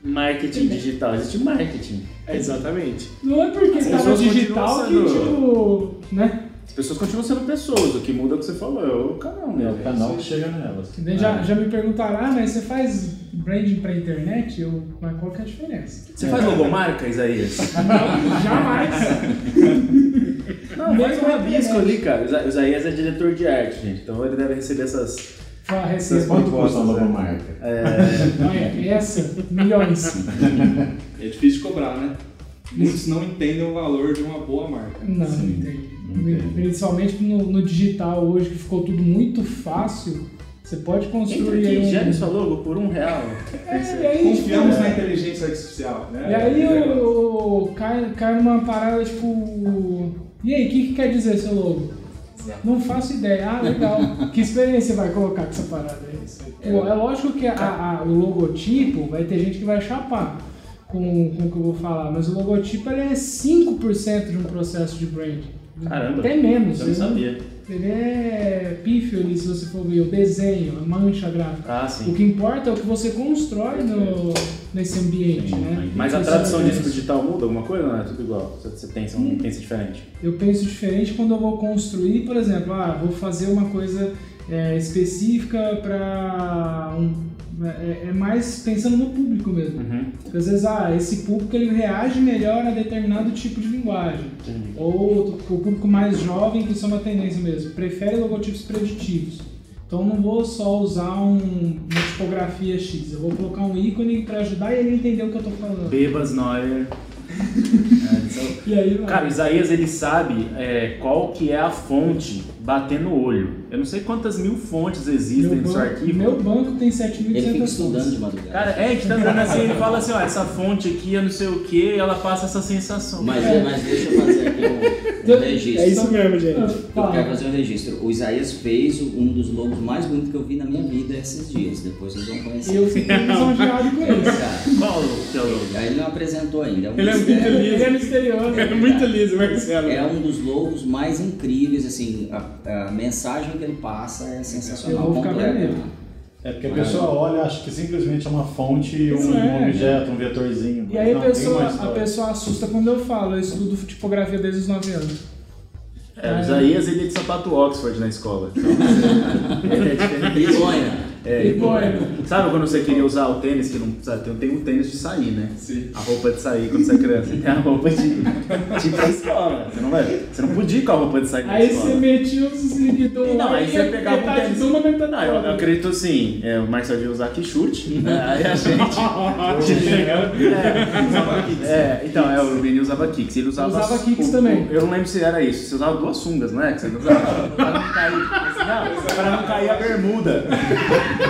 S2: marketing digital, existe marketing.
S1: É, exatamente.
S3: Não é porque está no digital que, tipo, né?
S2: As pessoas continuam sendo pessoas, o que muda é o que você falou, é o canal, né?
S5: É o canal que chega nelas.
S3: Já, é. já me perguntaram, ah, mas você faz branding pra internet? Eu, mas qual que é a diferença?
S2: Você é. faz logomarca, Isaías? [LAUGHS]
S3: Não, jamais.
S2: Não, faz um rabisco ali, cara. O Isaías é diretor de arte, gente, então ele deve receber essas
S3: Receba
S5: quanto custa uma logomarca?
S3: É... essa, milhões.
S6: É difícil de cobrar, né? Muitos não entendem o valor de uma boa marca.
S3: Não, Sim, não entende. Principalmente no, no, digital hoje, que ficou tudo muito fácil. Você pode construir.
S2: Entra aqui, um... gere sua logo por um real.
S3: É, aí,
S6: Confiamos tipo, na inteligência artificial, né?
S3: E aí é o, o, cai, cai numa parada tipo. E aí, o que, que quer dizer seu logo? Não faço ideia. Ah, legal. que experiência você vai colocar com essa parada aí? É, é lógico que a, a, o logotipo vai ter gente que vai chapar com, com o que eu vou falar, mas o logotipo ele é 5% de um processo de branding.
S2: Caramba.
S3: Até menos.
S2: Eu não sabia.
S3: Ele é pífio ali, se você for ver, o desenho, a mancha gráfica.
S2: Ah, sim.
S3: O que importa é o que você constrói no, nesse ambiente, sim, né?
S2: Mas a tradução disso pro digital muda alguma coisa ou não é tudo igual? Você pensa, hum. pensa diferente?
S3: Eu penso diferente quando eu vou construir, por exemplo, ah, vou fazer uma coisa é, específica para um é, é, é, mais pensando no público mesmo.
S2: Uhum.
S3: Porque às vezes, ah, esse público ele reage melhor a determinado tipo de linguagem.
S2: Uhum.
S3: Ou o público mais jovem, que isso é uma tendência mesmo, prefere logotipos preditivos. Então não vou só usar um, uma tipografia X, eu vou colocar um ícone para ajudar ele a entender o que eu estou falando.
S2: Bebas Neuer. [LAUGHS]
S3: e aí,
S2: Cara, Isaías ele sabe é, qual que é a fonte bater no olho. Eu não sei quantas mil fontes existem
S3: Meu
S2: no seu
S3: banco,
S2: arquivo.
S3: meu banco tem
S4: Ele fica
S3: 7.200
S4: estudando de
S3: fontes.
S4: madrugada.
S2: Cara, é que tá andando assim, ele fala assim, ó, essa fonte aqui é não sei o que, e ela passa essa sensação.
S4: Mas,
S3: É.
S4: mas deixa eu fazer aqui um, um registro.
S1: É isso mesmo, gente.
S4: Eu quero fazer um registro. O Isaías fez um dos logos mais bonitos que eu vi na minha vida esses dias. Depois vocês vão conhecer.
S3: Eu fiquei [LAUGHS] lisonjeado com isso.
S4: Cara, [LAUGHS]
S2: Qual o logo?
S4: aí ele não apresentou ainda. É um
S1: Ele é
S4: mistério.
S3: Ele é misterioso.
S1: É muito liso, Marcelo.
S4: É um dos logos mais incríveis, assim, a, a mensagem que ele passa é sensacional.
S3: Eu vou ficar vermelho.
S5: É porque a pessoa olha e acha que simplesmente é uma fonte e
S3: Isso
S5: um
S3: é.
S5: objeto, um vetorzinho.
S3: E aí a
S5: mas não, tem
S3: pessoa, a pessoa assusta quando eu falo, eu estudo tipografia desde os 9 anos.
S2: É, o Isaías ele é de sapato Oxford na escola. Então, [LAUGHS] ele é diferente.
S4: Bigonha.
S2: É,
S3: E boêmio.
S2: Sabe quando você queria usar o tênis que não. Sabe, tem, tem um tênis de sair, né?
S6: Sim.
S2: A roupa de sair quando você é criança. Tem [LAUGHS] a roupa de, de ir pra escola. Você não, vai, você não podia ir com a roupa de sair pra
S3: Aí
S2: escola.
S3: você metia os seguidores
S2: Não, aí você pegava o tênis.
S3: uma,
S2: Não,
S3: da
S2: eu, eu acredito assim, é, o Marcelo ia usar que chute, né? aí a gente. [LAUGHS] é, é, então, é, o Vini usava kicks. Ele usava,
S3: usava kicks
S2: o-
S3: também.
S2: Eu não lembro se era isso. Você usava duas sungas, não é? Que você usava pra não cair. Não, pra não cair a bermuda.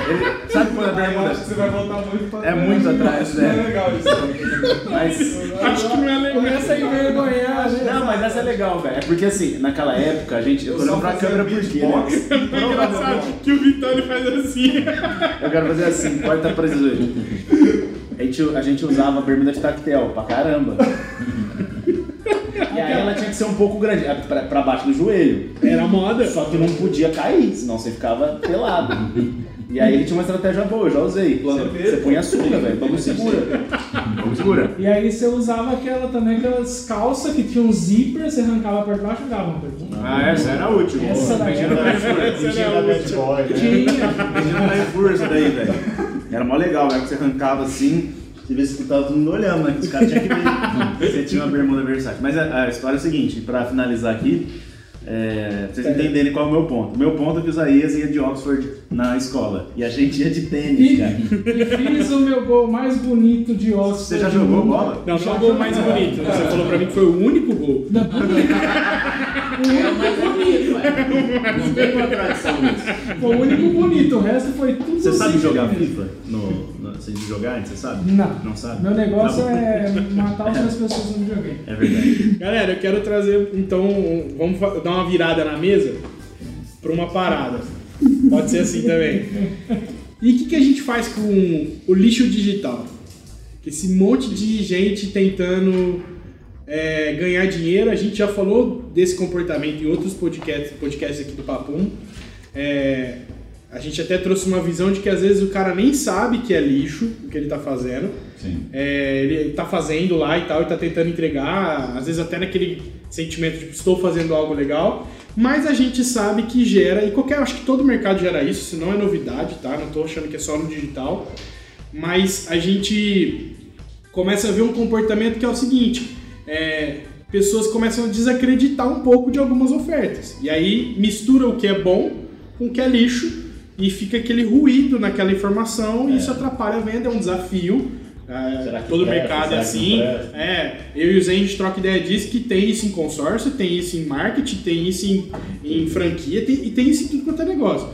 S2: Ele- sabe quando a
S6: acho que você vai voltar muito pra
S2: É muito atrás,
S6: Não é
S2: né?
S6: legal isso.
S2: Mas.
S1: Acho que não é legal.
S3: Começa a envergonhar, né?
S2: Não, mas essa é legal, velho. É porque assim, naquela época, a gente. Eu tô olhando pra câmera por quê? Né? [LAUGHS]
S1: É engraçado que o Vitão ele faz assim.
S2: Eu quero fazer assim, corta pra zoeira. A gente, a gente usava bermuda de tactel pra caramba. E aí ela tinha que ser um pouco grande, é, pra, pra baixo do joelho.
S1: Era moda.
S2: Só que não podia cair, senão você ficava pelado. E aí ele tinha uma estratégia boa, eu já usei.
S6: Plano
S2: Você,
S6: B.
S2: você põe a sunga, velho, bagulho segura. [LAUGHS] Bagulho segura.
S3: E aí você usava aquela também, aquelas calças que tinham zíper, você arrancava por baixo e jogava uma pergunta.
S2: Ah, essa era útil.
S3: Essa daí era-.
S1: Essa
S5: Tinha da Bad
S1: útil.
S5: Boy, né?
S3: Tinha.
S2: Na Ifur isso daí, velho. Era mó legal, velho, que você arrancava assim, você vê se tava todo mundo olhando, né? Que os caras tinham que ver. Você tinha uma bermuda versátil. Mas a, a história é a seguinte, pra finalizar aqui, é, pra vocês entenderem qual é o meu ponto. O meu ponto é que o Isaías ia de Oxford na escola. E a gente ia de tênis,
S3: E,
S2: cara.
S3: e fiz o meu gol mais bonito de Oxford.
S2: Você já jogou bola?
S1: Não, não o gol mais bonito. Você falou pra mim que foi o único gol.
S3: Não, [LAUGHS]
S4: É o mais bonito, ué. Não tem contradição nisso.
S3: foi o único bonito, o resto foi tudo
S2: Você sabe
S3: assim
S2: jogar. FIFA? No, no, você de jogar, você sabe?
S3: Não.
S2: Não sabe?
S3: Meu negócio
S2: Tá
S3: é matar outras pessoas no videogame.
S2: É verdade.
S1: Galera, eu quero trazer, então, um- vamos dar uma virada na mesa pra uma parada. Pode ser assim também. E o que, que a gente faz com o lixo digital? Esse monte de gente tentando é, ganhar dinheiro. A gente já falou desse comportamento em outros podcasts, podcasts aqui do Papum. É, a gente até trouxe uma visão de que às vezes o cara nem sabe que é lixo o que ele tá fazendo. É, ele tá fazendo lá e tal, e tá tentando entregar, às vezes até naquele sentimento de estou fazendo algo legal, mas a gente sabe que gera, e qualquer, acho que todo mercado gera isso, isso não é novidade, tá? Não tô achando que é só no digital, mas a gente começa a ver um comportamento que é o seguinte, é, pessoas começam a desacreditar um pouco de algumas ofertas, e aí mistura o que é bom com o que é lixo, e fica aquele ruído naquela informação, e isso atrapalha a venda, é um desafio, é,
S5: Será que
S1: todo
S5: presta?
S1: mercado é assim. É, eu e o Zen a gente troca ideia disso que tem isso em consórcio, tem isso em marketing, tem isso em, em franquia tem- e tem isso em tudo quanto é negócio.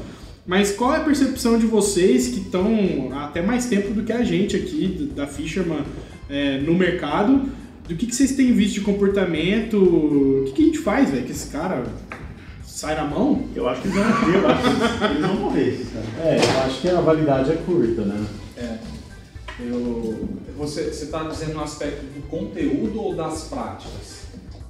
S1: Mas qual é a percepção de vocês que estão há até mais tempo do que a gente aqui, da Fisherman, é, no mercado? Do que, que vocês têm visto de comportamento? O que, que a gente faz, velho? Que esse cara sai na mão?
S2: Eu acho que eles vão morrer, eu acho que eles vão morrer, esses caras.
S5: É, eu acho que a validade é curta, né?
S6: É. Eu, você está dizendo no aspecto do conteúdo ou das práticas?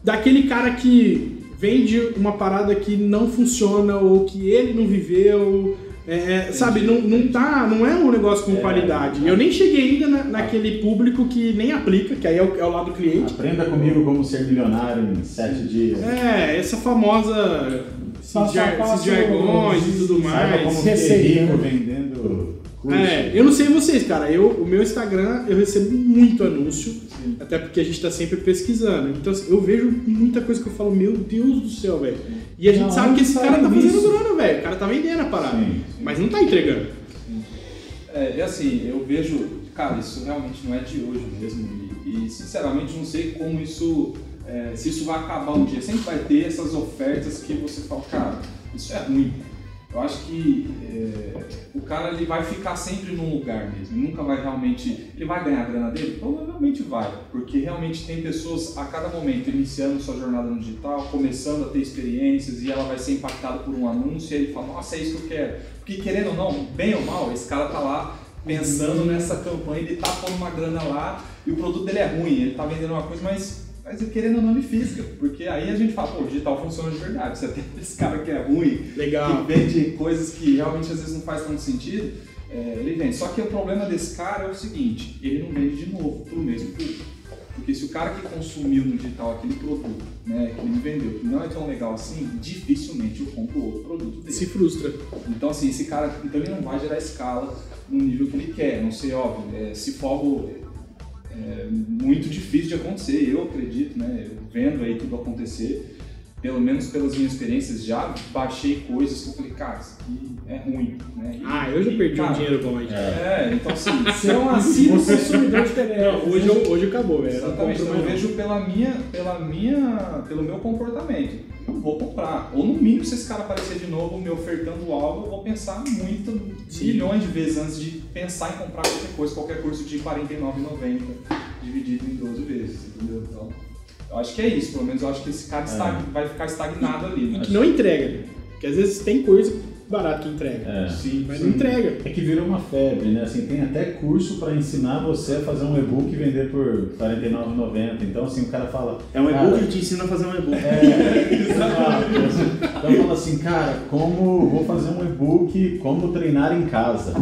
S1: daquele cara que vende uma parada que não funciona ou que ele não viveu. É, é, sabe, não, não, tá, não é um negócio com qualidade. Eu nem cheguei ainda na- naquele público que nem aplica, que aí é o, é o lado do cliente.
S5: Aprenda comigo como ser milionário em sete dias.
S1: É, essa famosa. Esses, jargões e tudo
S5: Saiba como
S1: mais.
S5: ser rico
S3: né?
S5: vendendo curso.
S1: É, eu não sei vocês, cara. Eu, o meu Instagram eu recebo muito anúncio, até porque a gente tá sempre pesquisando. Então assim, eu vejo muita coisa que eu falo, meu Deus do céu, velho. E a gente
S3: Da
S1: sabe que esse cara tá fazendo
S3: isso?
S1: grana, velho. O cara tá vendendo a parada.
S5: Sim, sim.
S1: Mas não tá entregando.
S6: É, e assim, eu vejo, cara, isso realmente não é de hoje mesmo. E, e, sinceramente não sei como isso, é, se isso vai acabar um dia. Sempre vai ter essas ofertas que você fala, cara, isso é ruim. Eu acho que é, o cara ele vai ficar sempre num lugar mesmo, nunca vai realmente. Ele vai ganhar a grana dele? Provavelmente vai, porque realmente tem pessoas a cada momento iniciando sua jornada no digital, começando a ter experiências e ela vai ser impactada por um anúncio e ele fala: Nossa, é isso que eu quero. Porque querendo ou não, bem ou mal, esse cara tá lá pensando nessa campanha, ele tá pondo uma grana lá e o produto dele é ruim, ele tá vendendo uma coisa, mas mas querendo ou não ele fisga, porque aí a gente fala, pô, o digital funciona de verdade. Você tem esse cara que é ruim,
S1: Legal.
S6: que vende coisas que realmente às vezes não faz tanto sentido, é, ele vende. Só que o problema desse cara é o seguinte, ele não vende de novo para o mesmo público. Porque se o cara que consumiu no digital aquele produto, né, que ele me vendeu, que não é tão legal assim, dificilmente eu compro outro produto dele.
S1: Se frustra.
S6: Então, assim, esse cara, então ele não vai gerar escala no nível que ele quer. Não sei, óbvio, é, se for algo é, muito difícil de acontecer, eu acredito, né? Vendo aí tudo acontecer, pelo menos pelas minhas experiências, já baixei coisas que eu falei, cara, isso aqui é ruim, né? E-
S1: Ah, eu já
S6: e,
S1: perdi
S6: cara,
S1: um dinheiro bom aí.
S6: É, então assim, [LAUGHS] [LAUGHS]
S3: Você é um assíduo consumidor de PDF.
S1: Não, hoje, eu- hoje acabou, velho. Eu
S6: Exatamente, então eu vejo pela minha, pela minha, pelo meu comportamento. Eu vou comprar. Ou no mínimo, se esse cara aparecer de novo me ofertando algo, eu vou pensar muito,
S1: Sim.
S6: milhões de vezes antes de pensar em comprar qualquer coisa, qualquer curso de R$ 49,90 dividido em 12 vezes, entendeu? Então, eu acho que é isso, pelo menos eu acho que esse cara está- vai ficar estagnado ali. Né?
S1: Que não entrega. Porque às vezes tem coisa barata que entrega.
S5: É.
S6: Sim,
S1: Mas
S6: sim.
S1: não entrega.
S5: É que virou uma febre, né? Assim, tem até curso para ensinar você a fazer um e-book e vender por R$ 49,90. Então, assim, o cara fala.
S2: É um e-book que te ensina a fazer um e-book.
S5: É, [LAUGHS] exato. Então fala assim, cara, como vou fazer um e-book como treinar em casa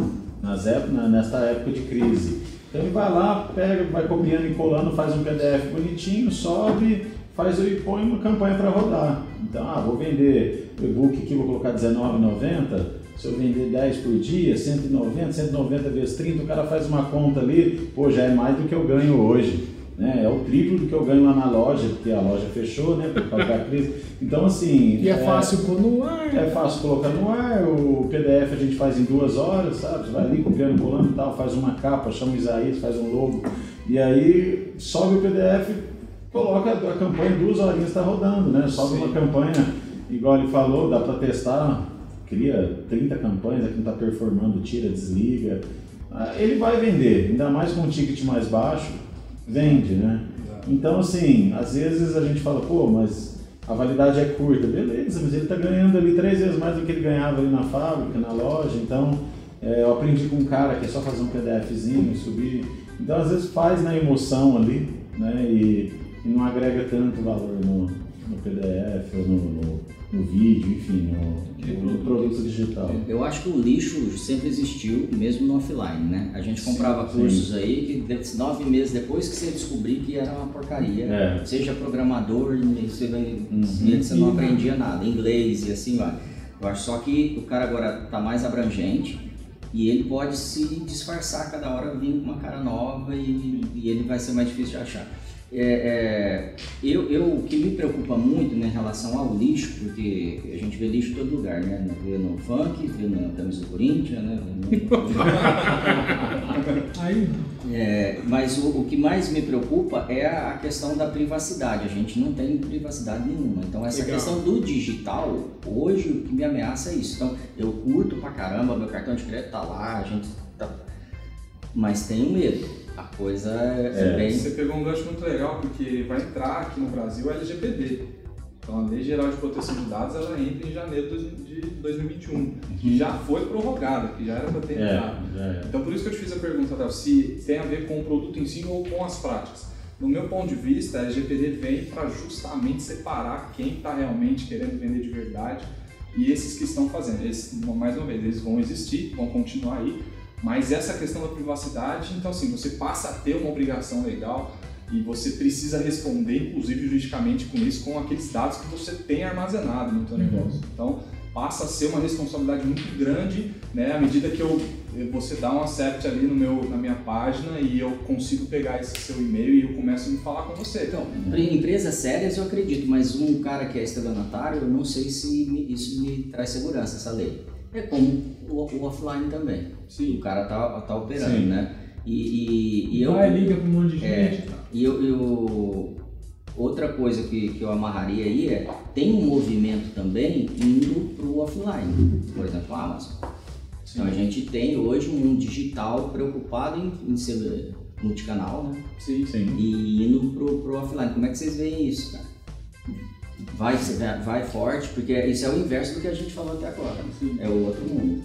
S5: nas ép- na- nesta época de crise. Então ele vai lá, pega, vai copiando e colando, faz um PDF bonitinho, sobe, faz e põe uma campanha para rodar. Então, ah, vou vender e-book aqui, vou colocar R$19,90. Se eu vender 10 por dia, 190, 190 vezes 30, o cara faz uma conta ali, pô, já é mais do que eu ganho hoje. Né? É o triplo do que eu ganho lá na loja, porque a loja fechou, né? Por causa da crise. Então, assim.
S3: E é fácil pôr no ar.
S5: É fácil colocar no ar, o PDF a gente faz em duas horas, sabe? Você vai ali copiando, colando e tal, faz uma capa, chama o Isaías, faz um logo, e aí sobe o PDF, coloca a campanha em duas horinhas está rodando, né? Sobe uma campanha, igual ele falou, dá para testar, cria 30 campanhas, aqui não está performando, tira, desliga. Ah, Ele vai vender, ainda mais com um ticket mais baixo, vende, né? Então, assim, às vezes a gente fala, pô, mas a validade é curta. Beleza, mas ele está ganhando ali três vezes mais do que ele ganhava ali na fábrica, na loja. Então, é, eu aprendi com um cara que é só fazer um PDFzinho, subir. Então, às vezes faz na emoção ali, né? E, e não agrega tanto valor no, no PDF ou no, no, no vídeo, enfim, no, no produto digital.
S4: Eu acho que o lixo sempre existiu, mesmo no offline, né? A gente comprava
S5: sim.
S4: cursos aí que nove meses depois que você descobrir que era uma porcaria,
S5: É.
S4: seja programador, você, vai-
S5: Uhum.
S4: você não aprendia nada, inglês e assim vai. Eu acho só que o cara agora está mais abrangente e ele pode se disfarçar cada hora vir com uma cara nova e, e ele vai ser mais difícil de achar. É, é, eu, eu, o que me preocupa muito né, em relação ao lixo, porque a gente vê lixo em todo lugar, né? Vê no funk, vê na camisa do Corinthians, né? no- [LAUGHS] É, mas o, o que mais me preocupa é a a questão da privacidade. A gente não tem privacidade nenhuma. Então, essa
S1: Legal.
S4: questão do digital, hoje o que me ameaça é isso. Então, eu curto pra caramba, meu cartão de crédito tá lá, a gente tá. Mas tenho medo. A coisa é,
S5: É.
S4: bem.
S6: Você pegou um gancho muito legal, porque vai entrar aqui no Brasil a LGPD. Então, a Lei Geral de Proteção de Dados, ela entra em janeiro de 2021, que já foi prorrogada, que já era para ter
S5: É,
S6: entrado.
S5: é.
S6: Então, por isso que eu te fiz a pergunta, Adel, se tem a ver com o produto em si ou com as práticas. No meu ponto de vista, a LGPD vem para justamente separar quem está realmente querendo vender de verdade e esses que estão fazendo. Esses, mais uma vez, eles vão existir, vão continuar aí, mas essa questão da privacidade, então assim, você passa a ter uma obrigação legal e você precisa responder, inclusive juridicamente com isso, com aqueles dados que você tem armazenado no teu negócio. Então, passa a ser uma responsabilidade muito grande, né, à medida que eu você dá um accept ali no meu, na minha página e eu consigo pegar esse seu e-mail e eu começo a me falar com você.
S4: Então, em empresas sérias eu acredito, mas um cara que é estelionatário, eu não sei se isso me traz segurança, essa lei. É como o, o offline também.
S6: Sim.
S4: O cara tá, tá operando,
S5: Sim.
S4: né? E, e, e eu.
S3: vai, liga pra um monte de
S4: É,
S3: gente.
S4: E eu, eu, Outra coisa que, que eu amarraria aí é, tem um movimento também indo para o offline, por exemplo, a Amazon. Então a gente tem hoje um digital preocupado em, em ser multicanal, né?
S6: Sim,
S5: Sim.
S4: E indo pro, pro offline. Como é que vocês veem isso, cara? Vai, vai forte, porque isso é o inverso do que a gente falou até agora. É o outro mundo.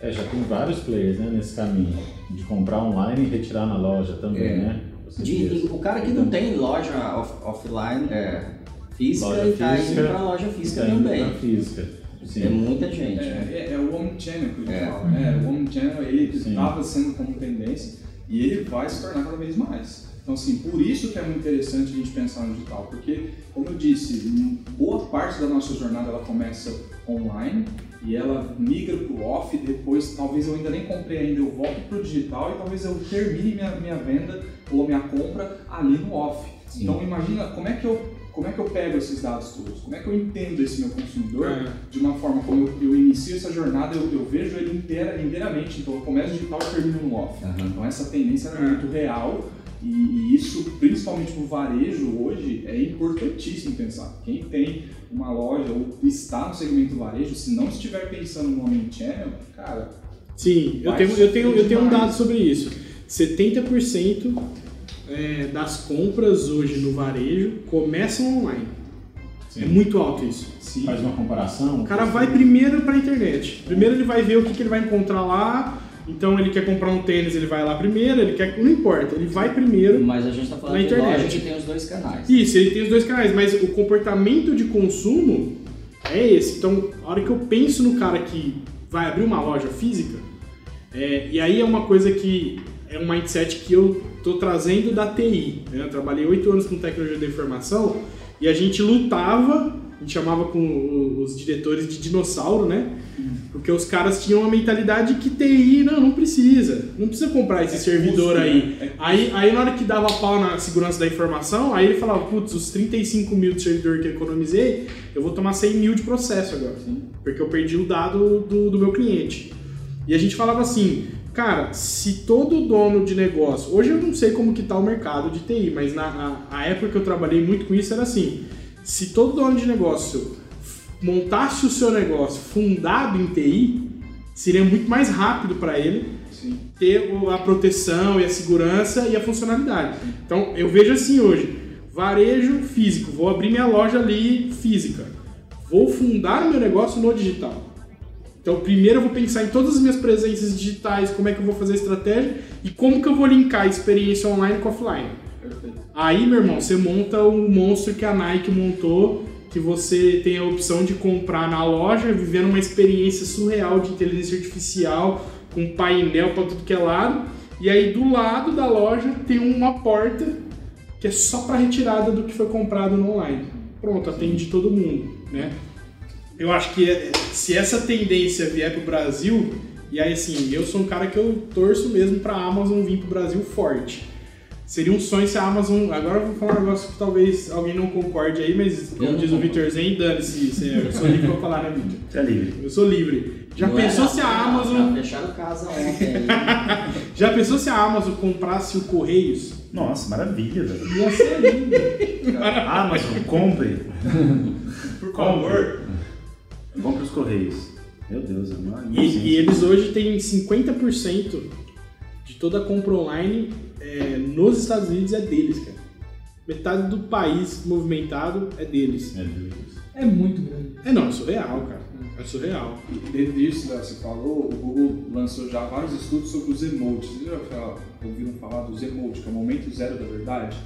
S5: É, já tem vários players né, nesse caminho. De comprar online e retirar na loja também,
S4: É.
S5: né?
S4: De- o cara que não tem loja off- offline, é, física,
S5: Loja
S4: e tá
S5: física,
S4: indo pra loja física
S5: Tá indo
S4: também.
S5: pra física. Sim.
S4: É muita gente. né?
S6: É, é, é o Omnichannel que a gente
S4: É.
S6: fala, né? O Omnichannel, ele estava sendo como tendência e ele vai se tornar cada vez mais. Então, assim, por isso que é muito interessante a gente pensar no digital, porque, como eu disse, boa parte da nossa jornada ela começa online e ela migra para o off, depois talvez eu ainda nem comprei ainda, eu volto para o digital e talvez eu termine minha, minha venda ou minha compra ali no off.
S4: Sim.
S6: Então, imagina como é que eu como é que eu pego esses dados todos? Como é que eu entendo esse meu consumidor
S1: É.
S6: de uma forma como eu, eu inicio essa jornada, eu, eu vejo ele inteira, inteiramente. Então eu começo digital e termino no off.
S4: Aham.
S6: Então essa tendência é muito real e, isso, principalmente no varejo hoje, é importantíssimo pensar. Quem tem uma loja ou está no segmento varejo, se não estiver pensando no omnichannel, cara,
S1: Sim, eu tenho, eu, tenho, eu tenho um dado sobre isso. 70% é, das compras hoje no varejo começam online.
S5: Sim.
S1: É muito alto isso.
S6: se
S5: Faz uma comparação.
S1: O cara vai primeiro para a internet. Primeiro ele vai ver o que, que ele vai encontrar lá. Então ele quer comprar um tênis, ele vai lá primeiro, ele quer. Não importa, ele vai primeiro.
S4: Mas a gente tá falando
S1: Na internet.
S4: loja que tem os dois canais.
S1: Isso, ele tem os dois canais, mas o comportamento de consumo é esse. Então, a hora que eu penso no cara que vai abrir uma loja física, é, e aí é uma coisa que é um mindset que eu tô trazendo da TI. né? Eu trabalhei oito anos com tecnologia da informação e a gente lutava, a gente chamava com os diretores de dinossauro, né? Porque os caras tinham uma mentalidade que TI, não, não precisa. Não precisa comprar esse
S6: É
S1: servidor
S6: custo,
S1: aí.
S6: né? É
S1: Aí, aí na hora que dava pau na segurança da informação, aí ele falava, putz, os 35 mil de servidor que eu economizei, eu vou tomar 100 mil de processo agora. Porque eu perdi o dado do, do meu cliente. E a gente falava assim, cara, se todo dono de negócio, hoje eu não sei como que tá o mercado de TI, mas na a, a época que eu trabalhei muito com isso era assim, se todo dono de negócio montasse o seu negócio fundado em TI, seria muito mais rápido para ele
S6: sim,
S1: ter a proteção e a segurança e a funcionalidade. Então eu vejo assim hoje, varejo físico, vou abrir minha loja ali física, vou fundar o meu negócio no digital. Então primeiro eu vou pensar em todas as minhas presenças digitais, como é que eu vou fazer a estratégia e como que eu vou linkar a experiência online com offline.
S6: perfeito.
S1: Aí, meu irmão, você monta o monstro que a Nike montou, que você tem a opção de comprar na loja, vivendo uma experiência surreal de inteligência artificial, com painel para tudo que é lado. E aí, do lado da loja, tem uma porta que é só para retirada do que foi comprado no online. Pronto, atende todo mundo, né? Eu acho que é- se essa tendência vier pro Brasil, e aí assim, eu sou um cara que eu torço mesmo pra Amazon vir pro Brasil forte. Seria um sonho se a Amazon. Agora eu vou falar um negócio que talvez alguém não concorde aí, mas como diz o. Vitor Zen, dane-se, se- eu sou livre pra falar, né, Vitor?
S2: Você é livre.
S1: Eu sou livre. Já
S4: Não
S1: pensou
S4: é,
S1: se a
S4: já-
S1: Amazon.
S4: Já fecharam casa ontem. aí. [LAUGHS]
S1: Já pensou se a Amazon comprasse o Correios?
S2: Nossa, maravilha, velho.
S1: Ia ser lindo. [LAUGHS]
S2: Amazon, compre. [LAUGHS]
S6: Por favor,
S2: Compre os Correios. Meu Deus, é uma
S1: E, e eles hoje têm 50% de toda a compra online é, nos Estados Unidos é deles, cara. Metade do país movimentado é deles.
S5: É, Deus.
S3: É muito grande.
S1: É não, é surreal, cara. É surreal.
S6: dentro disso, Léo, você falou, o Google lançou já vários estudos sobre os emotes. Vocês já ouviram falar dos emotes, que é o momento zero da verdade?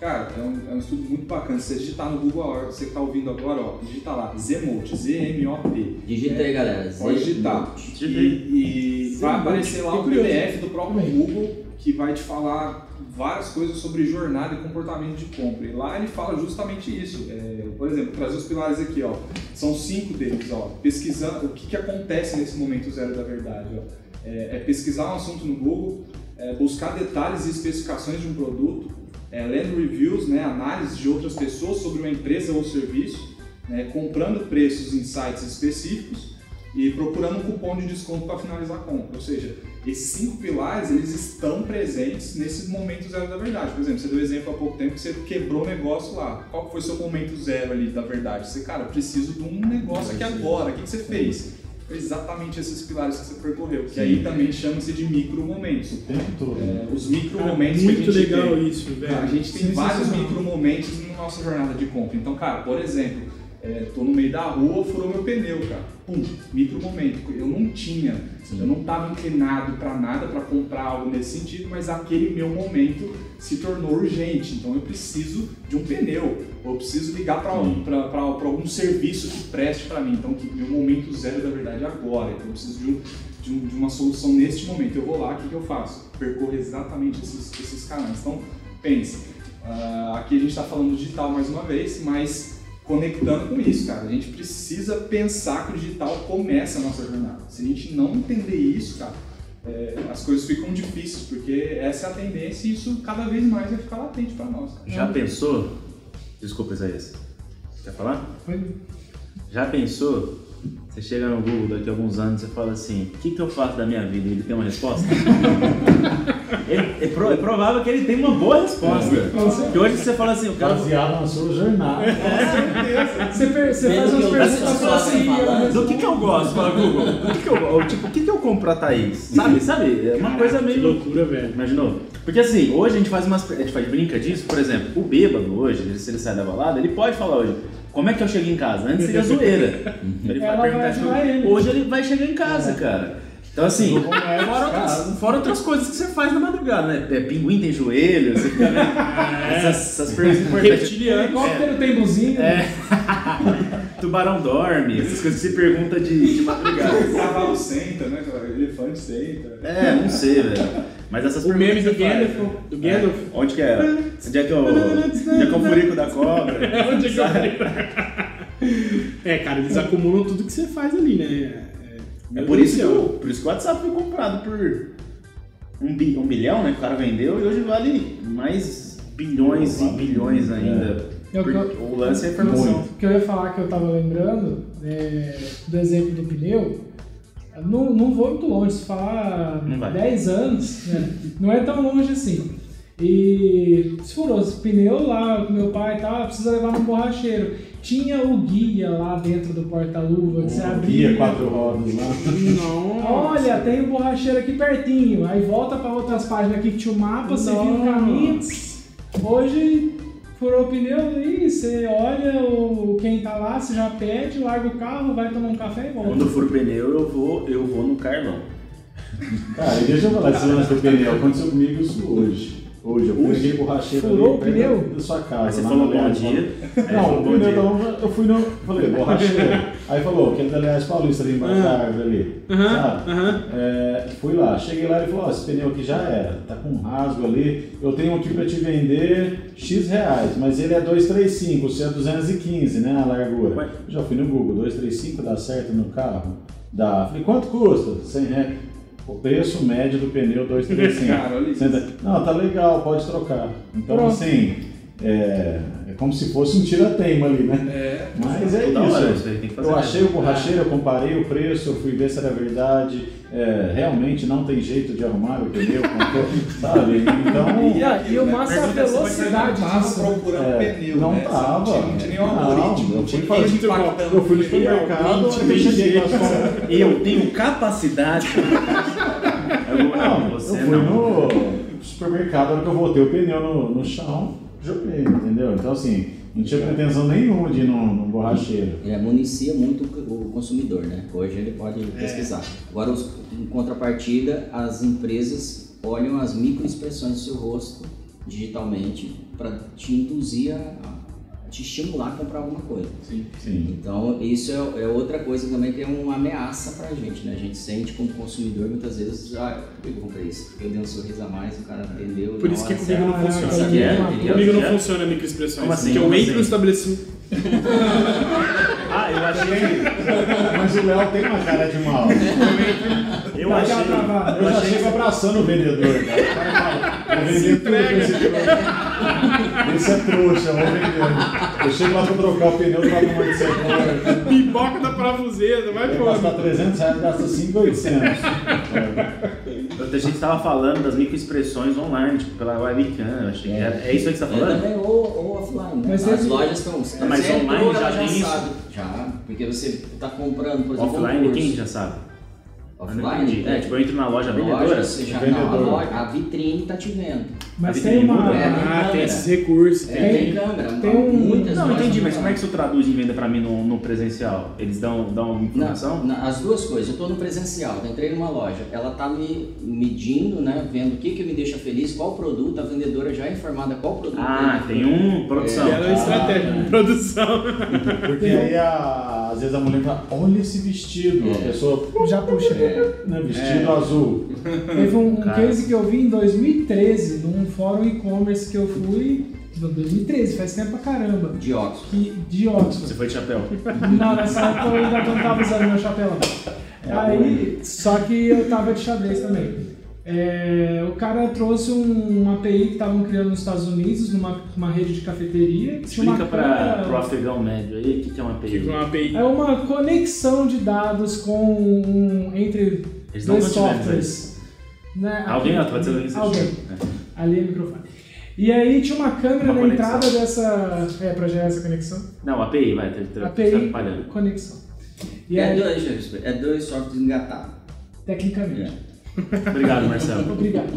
S6: Cara, é um, é um estudo muito bacana. Se você digitar no Google, ó, você que está ouvindo agora, ó, digita lá, Zemote, Z-M-O-T.
S4: Digita aí, galera.
S6: Pode digitar.
S2: Digita
S6: E,
S2: aí.
S6: e vai aparecer lá
S1: curioso.
S6: PDF do próprio Google que vai te falar várias coisas sobre jornada e comportamento de compra. E lá ele fala justamente isso. É, por exemplo, trazer os pilares aqui, ó. São cinco deles, ó. Pesquisando o que, que acontece nesse momento zero da verdade, ó. É, é pesquisar um assunto no Google, é, buscar detalhes e especificações de um produto, é, lendo reviews, né, análise de outras pessoas sobre uma empresa ou serviço, né, comprando preços em sites específicos e procurando um cupom de desconto para finalizar a compra. Ou seja, esses cinco pilares eles estão presentes nesses momentos zero da verdade. Por exemplo, você deu exemplo há pouco tempo que você quebrou o negócio lá. Qual foi o seu momento zero ali da verdade? Você, cara, eu preciso de um negócio aqui agora. O que, que você fez? Foi exatamente esses pilares que você percorreu. Que aí também chama-se de micro momentos.
S5: O tempo todo.
S6: É, os micro
S1: Cara,
S6: momentos
S1: muito
S6: que a gente
S1: legal
S6: tem.
S1: isso, velho.
S6: A gente tem vários micro momentos na nossa jornada de compra. Então, cara, por exemplo, é, tô no meio da rua, furou meu pneu, cara. Pum, micro momento. Eu não tinha, eu não estava inclinado para nada para comprar algo nesse sentido, mas aquele meu momento se tornou urgente. Então, eu preciso de um pneu, eu preciso ligar para algum serviço que preste para mim. Então, que meu momento zero da verdade é agora. Então, eu preciso de um de, um- de uma solução neste momento. Eu vou lá, o que, que eu faço? Percorro exatamente esses, esses canais. Então, pense, ah, aqui a gente está falando digital mais uma vez, mas conectando com isso, cara, a gente precisa pensar que o digital começa a nossa jornada. Se a gente não entender isso, cara, é, as coisas ficam difíceis, porque essa é a tendência e isso cada vez mais vai ficar latente para nós. Cara.
S2: Já pensou? Desculpa, Isaías. Quer falar?
S3: Foi-
S2: Já pensou? Você chega no Google daqui a alguns anos e fala assim: o que, que eu faço da minha vida? E ele tem uma resposta? [LAUGHS] Ele- é, pro- é provável que ele tenha uma boa resposta. Porque hoje você fala assim: o cara.
S5: Baseado na sua jornada.
S3: Você, per- você
S4: Vendo
S3: faz umas perguntas fala assim,
S4: falando.
S2: Do que, que eu gosto? Fala, Google. [LAUGHS] Do que, que eu, tipo, o que, que eu compro pra Thaís? Sabe? Sabe? É uma coisa
S1: Que
S2: meio.
S1: loucura, velho.
S2: Imaginou? Porque assim, hoje a gente faz umas. A gente faz brinca disso, por exemplo, o bêbado hoje, se ele sai da balada, ele pode falar hoje. Como é que eu cheguei em casa? Antes seria zoeira. [LAUGHS] Ele
S3: vai
S2: perguntar, tipo,
S3: ele.
S2: Hoje ele vai chegar em casa, cara. Então assim,
S5: é
S2: fora, outras, fora outras coisas que você faz na madrugada, né? É, pinguim tem joelho, você fica vendo [LAUGHS] essas, essas perguntas importantes.
S1: Reptiliano.
S3: Helicóptero tem buzina.
S2: É. [LAUGHS] Tubarão dorme, essas coisas que você pergunta de, de madrugada.
S6: O [LAUGHS] cavalo senta, né? cara? O elefante senta.
S2: É, não sei, velho. Mas essas
S1: O
S2: perguntas
S1: meme
S2: que
S1: do Gandalf,
S2: né?
S1: do Gandalf.
S2: É, Onde que é? Onde é que é o, onde é que é o furico da cobra?
S1: Onde é que eu falei? É, cara, eles acumulam tudo que você faz ali, né? É,
S2: É por isso, que o, por isso que o WhatsApp foi comprado por um, bi, um bilhão, né? Que o cara vendeu e hoje vale mais bilhões e bilhões ainda.
S3: É o que
S2: Porque
S3: eu-
S2: o lance é a informação.
S3: O que eu ia falar que eu tava lembrando é, do exemplo do pneu, não, não vou muito longe, se falar
S2: Não vai.
S3: 10 anos, né, não é tão longe assim. E se furou esse pneu lá com meu pai e tal, precisa levar no borracheiro. Tinha o guia lá dentro do porta-luva que você abria.
S5: Guia quatro rodas lá.
S1: Nossa.
S3: Olha, tem o borracheiro aqui pertinho. Aí volta para outras páginas aqui que tinha o mapa, você viu o
S1: Nossa.
S3: caminho. Hoje furou o pneu e você olha o, quem tá lá, você já pede, larga o carro, vai tomar um café e volta.
S2: Quando eu furo pneu, eu vou, eu vou no Carlão.
S5: Cara, e deixa eu falar desse lance do pneu. Aconteceu comigo isso hoje. Hoje, eu fui naquele borracheiro
S3: Furou
S5: ali
S3: o
S5: perto
S3: pneu?
S5: da sua casa.
S2: Aí você falou bom
S5: Leais
S2: dia.
S5: Não, o pneu
S2: dia.
S5: eu fui no, falei, borracheiro. Aí falou, aquele da Leais Paulista ali embaixo da árvore ali, sabe? É, fui lá, cheguei lá e ele falou, ó, esse pneu aqui já era, tá com um rasgo ali, eu tenho um aqui pra te vender X reais, mas ele é 235, o seu é 215, né, a largura.
S2: Ué?
S5: Já fui no Google, 235 dá certo no carro? Dá. Falei, quanto custa? 100 reais. O preço médio do pneu 235. [LAUGHS]
S6: Cara, olha isso.
S5: Não, tá legal, pode trocar. Então,
S3: Pronto.
S5: assim, é, é como se fosse um tira-teima ali, né?
S6: É.
S5: Mas é
S2: hora,
S5: isso.
S2: fazer
S5: Eu
S2: mesmo.
S5: achei o borracheiro, eu comparei o preço, eu fui ver se era verdade. É, realmente não tem jeito de arrumar o pneu, [LAUGHS] sabe? Então.
S3: E, a- e o massa é a velocidade disso. né?
S6: procurando
S5: É,
S6: pneu,
S5: não
S6: né?
S5: Tava.
S6: Não tinha, não tinha nenhum algoritmo,
S5: eu
S6: não tinha
S5: fui fazer-
S6: impactando.
S5: Eu fui no supermercado, eu cheguei. [LAUGHS]
S2: Eu tenho capacidade. [LAUGHS] eu, não,
S5: eu
S2: você
S5: fui
S2: não.
S5: no supermercado, na hora que eu voltei o pneu no, no chão, joguei, entendeu? Então, assim, não tinha pretensão nenhuma de ir num, num borracheiro.
S4: É, municia muito o consumidor, né? Hoje ele pode
S1: É.
S4: pesquisar. Agora, os- em contrapartida, as empresas olham as microexpressões do seu rosto digitalmente para te induzir a, a te estimular a comprar alguma coisa.
S5: Sim.
S4: Então, isso é, é outra coisa também que é uma ameaça pra gente, né? A gente sente como consumidor muitas vezes, ah, por que eu comprei isso? Porque eu dei um sorriso a mais, o cara entendeu.
S1: Por isso que comigo não funciona.
S2: que é?
S3: uma-
S1: Comigo não
S2: É?
S1: funciona a microexpressões.
S2: Como assim?
S1: Porque eu entro
S2: assim?
S1: no estabelecimento. [LAUGHS]
S2: Ah, eu achei.
S5: Mas o Léo tem uma cara de mal.
S2: Eu
S3: Dá
S2: achei.
S3: travada.
S5: Eu já chego abraçando o vendedor, cara. [LAUGHS] O vender tudo pra esse é trouxa, vou vender. Eu chego lá pra trocar o pneu, troco uma de secura.
S1: Pipoca da parafuseta, vai pô.
S5: gastar 300 reais, gasta 5,800.
S2: A gente tava falando das microexpressões online, tipo, pela webcam, eu achei que era- É isso aí que você tá
S4: É,
S2: falando?
S4: também, ou, ou offline, né?
S3: Mas
S4: As lojas estão.
S2: Mas
S4: você
S2: online já tem isso?
S4: Já, porque você está comprando, por exemplo,
S2: Offline,
S4: um
S2: quem já sabe?
S4: Offline?
S2: entendi. É, tipo, eu entro na loja vendedora.
S4: loja, você já, não, a,
S5: Vendedor.
S4: loja, a vitrine tá te vendo.
S3: Mas tem uma.
S4: É, tem
S1: Ah, tem esses recursos.
S4: É,
S1: Tem.
S4: tem câmera.
S3: tem um-
S4: muitas
S2: Não, entendi, mas
S4: tem.
S2: como é que isso traduz em venda pra mim no, no presencial? Eles dão, dão informação?
S4: Não, não, as duas coisas. Eu estou no presencial, eu entrei numa loja, ela está me medindo, né, vendo o que, que me deixa feliz, qual produto, a vendedora já é informada qual produto.
S2: Ah, tem um. Produção.
S1: E ela é estratégia de produção.
S5: Porque aí, a- às vezes, a mulher fala: olha esse vestido. A pessoa,
S3: Já puxa.
S5: Né, vestido azul.
S3: Teve um, um case que eu vi em 2013, num fórum e-commerce que eu fui. Em 2013, faz tempo pra caramba.
S4: De Oxford.
S3: Que, de Oxford.
S2: Você foi de chapéu.
S3: Não, nessa época eu ainda não tava usando meu chapéu. Aí, só que eu tava de xadrez também. É, o cara trouxe um, uma API que estavam criando nos Estados Unidos, numa uma rede de cafeteria. que
S2: Explica
S3: câmera-
S2: pro afegão médio aí o que, que é uma API.
S1: Tipo uma API.
S3: É uma conexão de dados com um, entre
S2: Eles
S3: dois softwares. Né?
S2: Alguém, ó, pode ser alguém que chama.
S3: Ali é o microfone. E aí tinha uma câmera
S2: Uma
S3: na
S2: conexão.
S3: entrada dessa. É, pra gerar essa conexão.
S2: É. Não, API, vai, tá, tá, tá
S3: API,
S2: atrapalhando.
S3: conexão. E
S4: é,
S3: aí,
S4: dois, é dois softwares engatados.
S3: tecnicamente.
S2: Obrigado, Marcelo. [LAUGHS]
S3: Obrigado.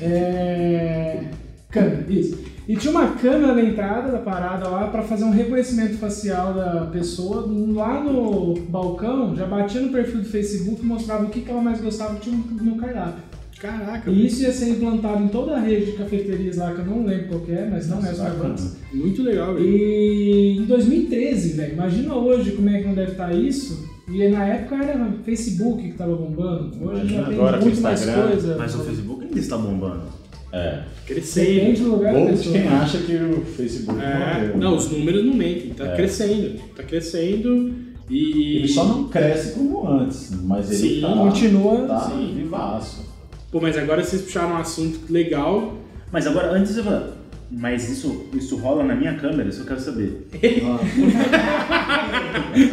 S3: É... Câmera, isso. E tinha uma câmera na entrada da parada lá para fazer um reconhecimento facial da pessoa. Lá no balcão, já batia no perfil do Facebook e mostrava o que, que ela mais gostava que tinha no cardápio.
S1: Caraca,
S3: E isso ia ser implantado em toda a rede de cafeterias lá, que eu não lembro qual que é, mas não é Starbucks.
S1: muito legal, velho.
S3: E em 2013, velho, imagina hoje como é que não deve estar isso. E na época era Facebook que tava bombando. Hoje já
S5: Imagina
S3: tem
S5: agora
S3: muito mais coisa.
S2: Mas o Facebook ainda está bombando.
S5: É.
S1: Crescendo.
S3: Depende do lugar da
S5: Ou
S3: pessoa.
S5: quem acha que o Facebook
S1: É, não, os números não mentem. Tá
S5: É.
S1: crescendo. Tá crescendo e.
S5: Ele só não cresce como antes, mas ele
S1: Sim,
S5: tá,
S3: continua,
S5: tá
S1: sim.
S5: vivaço.
S1: Pô, mas agora vocês puxaram um assunto legal.
S2: Mas agora, antes eu falo, mas isso, isso rola na minha câmera, isso eu quero saber. [LAUGHS]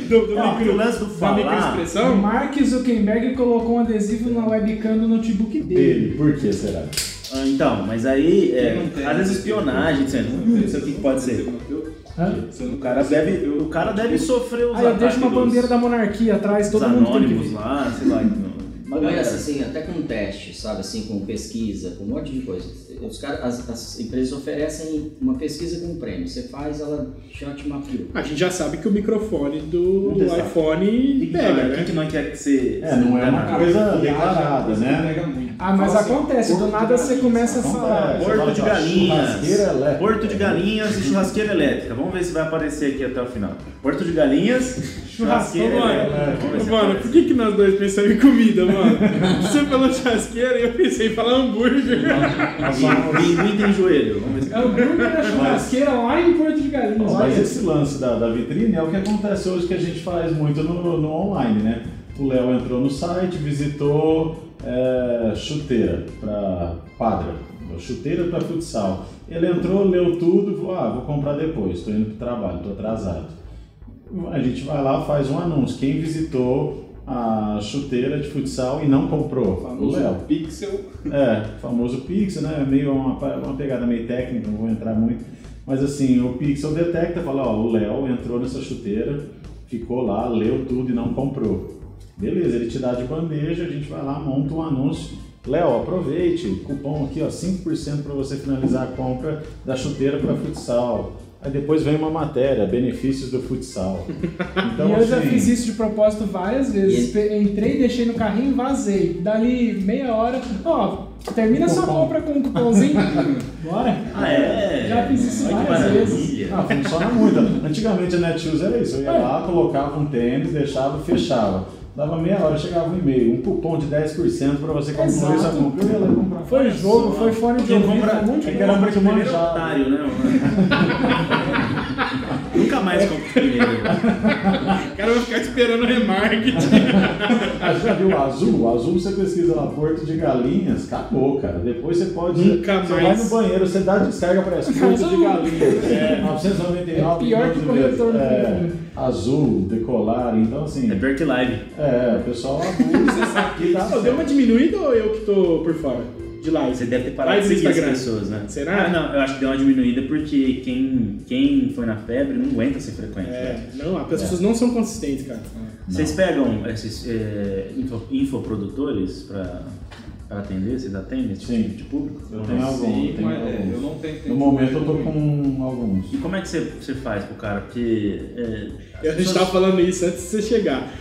S1: Do, do
S2: Ah,
S1: micro-
S2: o lance do falar.
S1: Microexpressão.
S3: Mark Zuckerberg colocou um adesivo na webcam do notebook dele.
S5: Dele, por que será?
S2: Ah, Então, mas aí, é,
S6: Quem não tem,
S2: às vezes espionagem, etc. Não sei o que que pode ser.
S3: Hã?
S2: O cara deve, o cara deve sofrer os
S3: Aí eu deixo
S2: ataques
S3: uma
S2: dos-
S3: bandeira da monarquia atrás,
S2: dos
S3: todo mundo tem que
S2: anônimos
S3: ver.
S2: lá, sei lá. não- uma galera.
S4: Começa assim, até com teste, sabe, assim, com pesquisa, com um monte de coisa. Os caras, as, as empresas oferecem uma pesquisa com um prêmio. Você faz, ela já te mapeou.
S1: A gente já sabe que o microfone do iPhone pega,
S2: não-
S1: né?
S2: Quem que não quer que você...
S5: É, não é uma
S2: Cara,
S5: coisa declarada, né?
S6: Pega muito.
S3: Ah, mas
S6: Fala assim,
S3: acontece, do nada você começa a falar.
S2: Porto de Galinhas.
S5: churrasqueira elétrica.
S2: Porto de Galinhas e churrasqueira elétrica. Vamos ver se vai aparecer aqui até o final. Porto de Galinhas, churrasqueira
S1: Mano,
S2: elétrica.
S1: Mano, por que, que nós dois pensamos em comida, mano? Você falou churrasqueira e eu pensei em falar hambúrguer.
S2: Pinguim tem joelho. Vamos ver se
S3: É o hambúrguer da churrasqueira lá em Porto de Galinhas.
S5: Mas esse lance da, da vitrine é o que acontece hoje que a gente faz muito no, no online, né? O Léo entrou no site, visitou é, chuteira para quadra, chuteira para futsal. Ele entrou, leu tudo e falou: Ah, vou comprar depois, estou indo para o trabalho, estou atrasado. A gente vai lá, faz um anúncio. Quem visitou a chuteira de futsal e não comprou?
S6: O famoso
S5: o Léo.
S6: pixel.
S5: É, famoso Pixel, né? Meio uma, uma pegada meio técnica, não vou entrar muito. Mas assim, o Pixel detecta, fala, ó, o Léo entrou nessa chuteira, ficou lá, leu tudo e não comprou. Beleza, ele te dá de bandeja, a gente vai lá, monta um anúncio. Léo, aproveite, cupom aqui, ó, 5% para você finalizar a compra da chuteira para futsal. Aí depois vem uma matéria, benefícios do futsal. [LAUGHS] Então,
S3: e eu já
S5: assim,
S3: fiz isso de propósito várias vezes.
S4: E-
S3: Pe- Entrei, deixei no carrinho e vazei. Dali meia hora, ó, termina sua compra com um cupomzinho. [LAUGHS] Bora.
S2: Ah, é?
S3: Já fiz isso
S2: Olha
S3: várias vezes.
S5: Ah, funciona muito. Antigamente a Netshoes era isso. Eu ia lá, colocava um tênis, deixava, fechava. Dava meia hora, chegava um e-mail, um cupom de 10% para você
S3: Exato.
S5: essa compra. Eu ia lá comprar.
S3: Foi jogo, foi fone de ouvido,
S2: compra,
S3: foi um monte de
S2: quem
S3: coisa.
S2: compra de
S5: muito
S2: primeiro [LAUGHS] é
S5: manjado.
S2: otário, né? Mais compra o primeiro.
S1: O cara vai ficar esperando o remarketing.
S5: Ah, já viu o azul? O azul você pesquisa lá, Porto de Galinhas, acabou, cara. Depois você pode.
S1: Nunca
S5: você
S1: mais.
S5: vai no banheiro, você dá descarga para as Porto de. Galinhas. É, 999.
S3: É pior que
S5: de
S3: corretor no
S5: É, azul, decolar, então assim.
S2: É pior que live.
S5: É, o pessoal abusa. aqui dá
S1: Pô, deu uma diminuída ou eu que tô por fora? De live.
S2: Você deve ter parado de seguir as pessoas, né?
S1: Será?
S2: Ah, não, eu acho que deu uma diminuída porque quem, quem foi na febre não aguenta ser frequente.
S1: É,
S2: né?
S1: não, as pessoas não são consistentes, cara.
S2: Vocês pegam esses é, info, infoprodutores pra, pra atender? Vocês atendem esse
S5: Sim.
S2: tipo de público?
S5: Eu tenho alguns,
S6: Sim,
S5: tenho
S6: mas é,
S5: alguns.
S6: eu não tenho.
S5: No momento eu tô com alguns.
S2: E como é que você, você faz pro cara? Porque. É,
S1: a gente
S2: pessoas-
S1: tava falando isso antes de você chegar.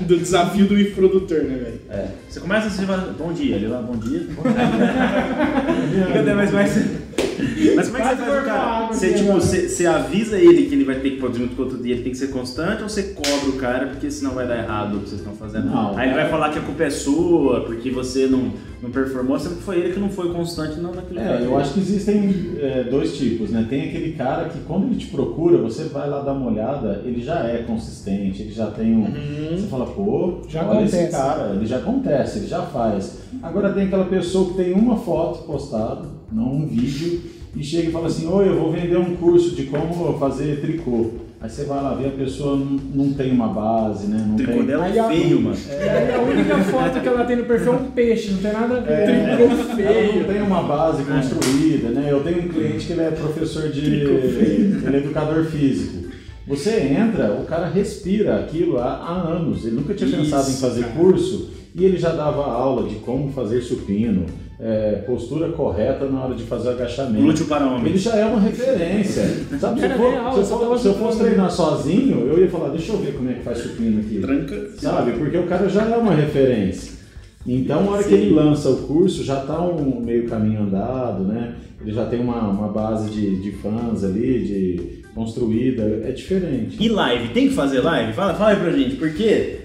S1: Do desafio do infoprodutor, né, velho?
S2: É, você começa assim, fala, bom dia, ele lá, bom dia. Bom dia. Cadê mais mais? [LAUGHS] Mas como é que você faz o cara? Você, tipo,
S3: agora.
S2: você, você avisa ele que ele vai ter que produzir muito conteúdo e ele tem que ser constante ou você cobra o cara porque senão vai dar errado o que vocês estão fazendo?
S5: Não,
S2: Aí ele vai falar que a culpa é sua, porque você não, não performou, sendo que foi ele que não foi constante não naquilo que
S5: É, eu acho que existem é, dois tipos, né? Tem aquele cara que quando ele te procura, você vai lá dar uma olhada, ele já é consistente, ele já tem um. Você fala, pô,
S3: Já
S5: olha esse
S3: acontece.
S5: cara, ele já acontece, ele já faz. Agora tem aquela pessoa que tem uma foto postada, não um vídeo, e chega e fala assim, oi, eu vou vender um curso de como fazer tricô. Aí você vai lá ver a pessoa não, não tem uma base, né? Não
S2: O tricô
S5: tem...
S2: dela é
S3: a-
S2: feio, mano.
S3: Aí a única foto que ela tem no perfil é um peixe, não tem nada a ver.
S5: É,
S3: Tricô
S5: Ela
S3: feio.
S5: não tem uma base construída, né? Eu tenho um cliente que ele é professor de. ele é educador físico. Você entra, o cara respira aquilo há, há anos. Ele nunca tinha
S1: Isso,
S5: pensado em fazer
S1: cara.
S5: curso e ele já dava aula de como fazer supino, é, postura correta na hora de fazer o agachamento.
S2: Glúteo para
S5: Ele
S2: homem.
S5: já é uma referência. [LAUGHS] Sabe, se eu, for-
S3: nem aula,
S5: se eu for- se eu fosse treinar sozinho, eu ia falar, deixa eu ver como é que faz supino aqui.
S2: Tranca.
S5: Sabe? Porque o cara já é uma referência. Então, na hora que ele lança o curso, já está um meio caminho andado, né? Ele já tem uma, uma base de, de fãs ali, de construída, é diferente.
S2: E live? Tem que fazer live? Fala, fala aí pra gente, porque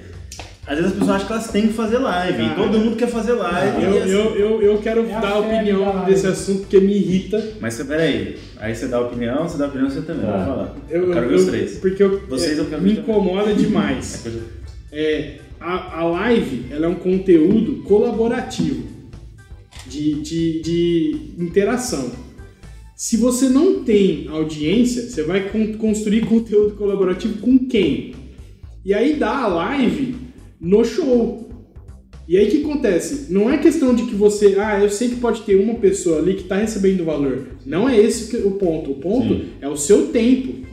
S2: às vezes as pessoas acham que elas têm que fazer live, e
S1: Cara,
S2: todo mundo quer fazer live.
S1: Eu,
S2: assim-
S1: eu, eu, eu quero
S3: É
S1: dar a opinião
S3: live.
S1: desse assunto porque me irrita.
S2: Mas você, peraí, aí você dá a opinião, você dá a opinião, você também
S5: Tá.
S2: vai falar.
S1: Eu,
S2: Eu, quero ver
S1: eu-
S2: os três.
S1: Porque eu,
S2: Vocês eu quero
S1: me
S2: também.
S1: incomoda demais. [LAUGHS] É, a, a live ela é um conteúdo colaborativo, de, de, de interação. Se você não tem audiência, você vai con- construir [LAUGHS] conteúdo colaborativo com quem? E aí dá a live no show. E aí o que acontece? Não é questão de que você, ah, eu sei que pode ter uma pessoa ali que está recebendo valor. Não é esse o ponto. O ponto
S5: Sim.
S1: é o seu tempo.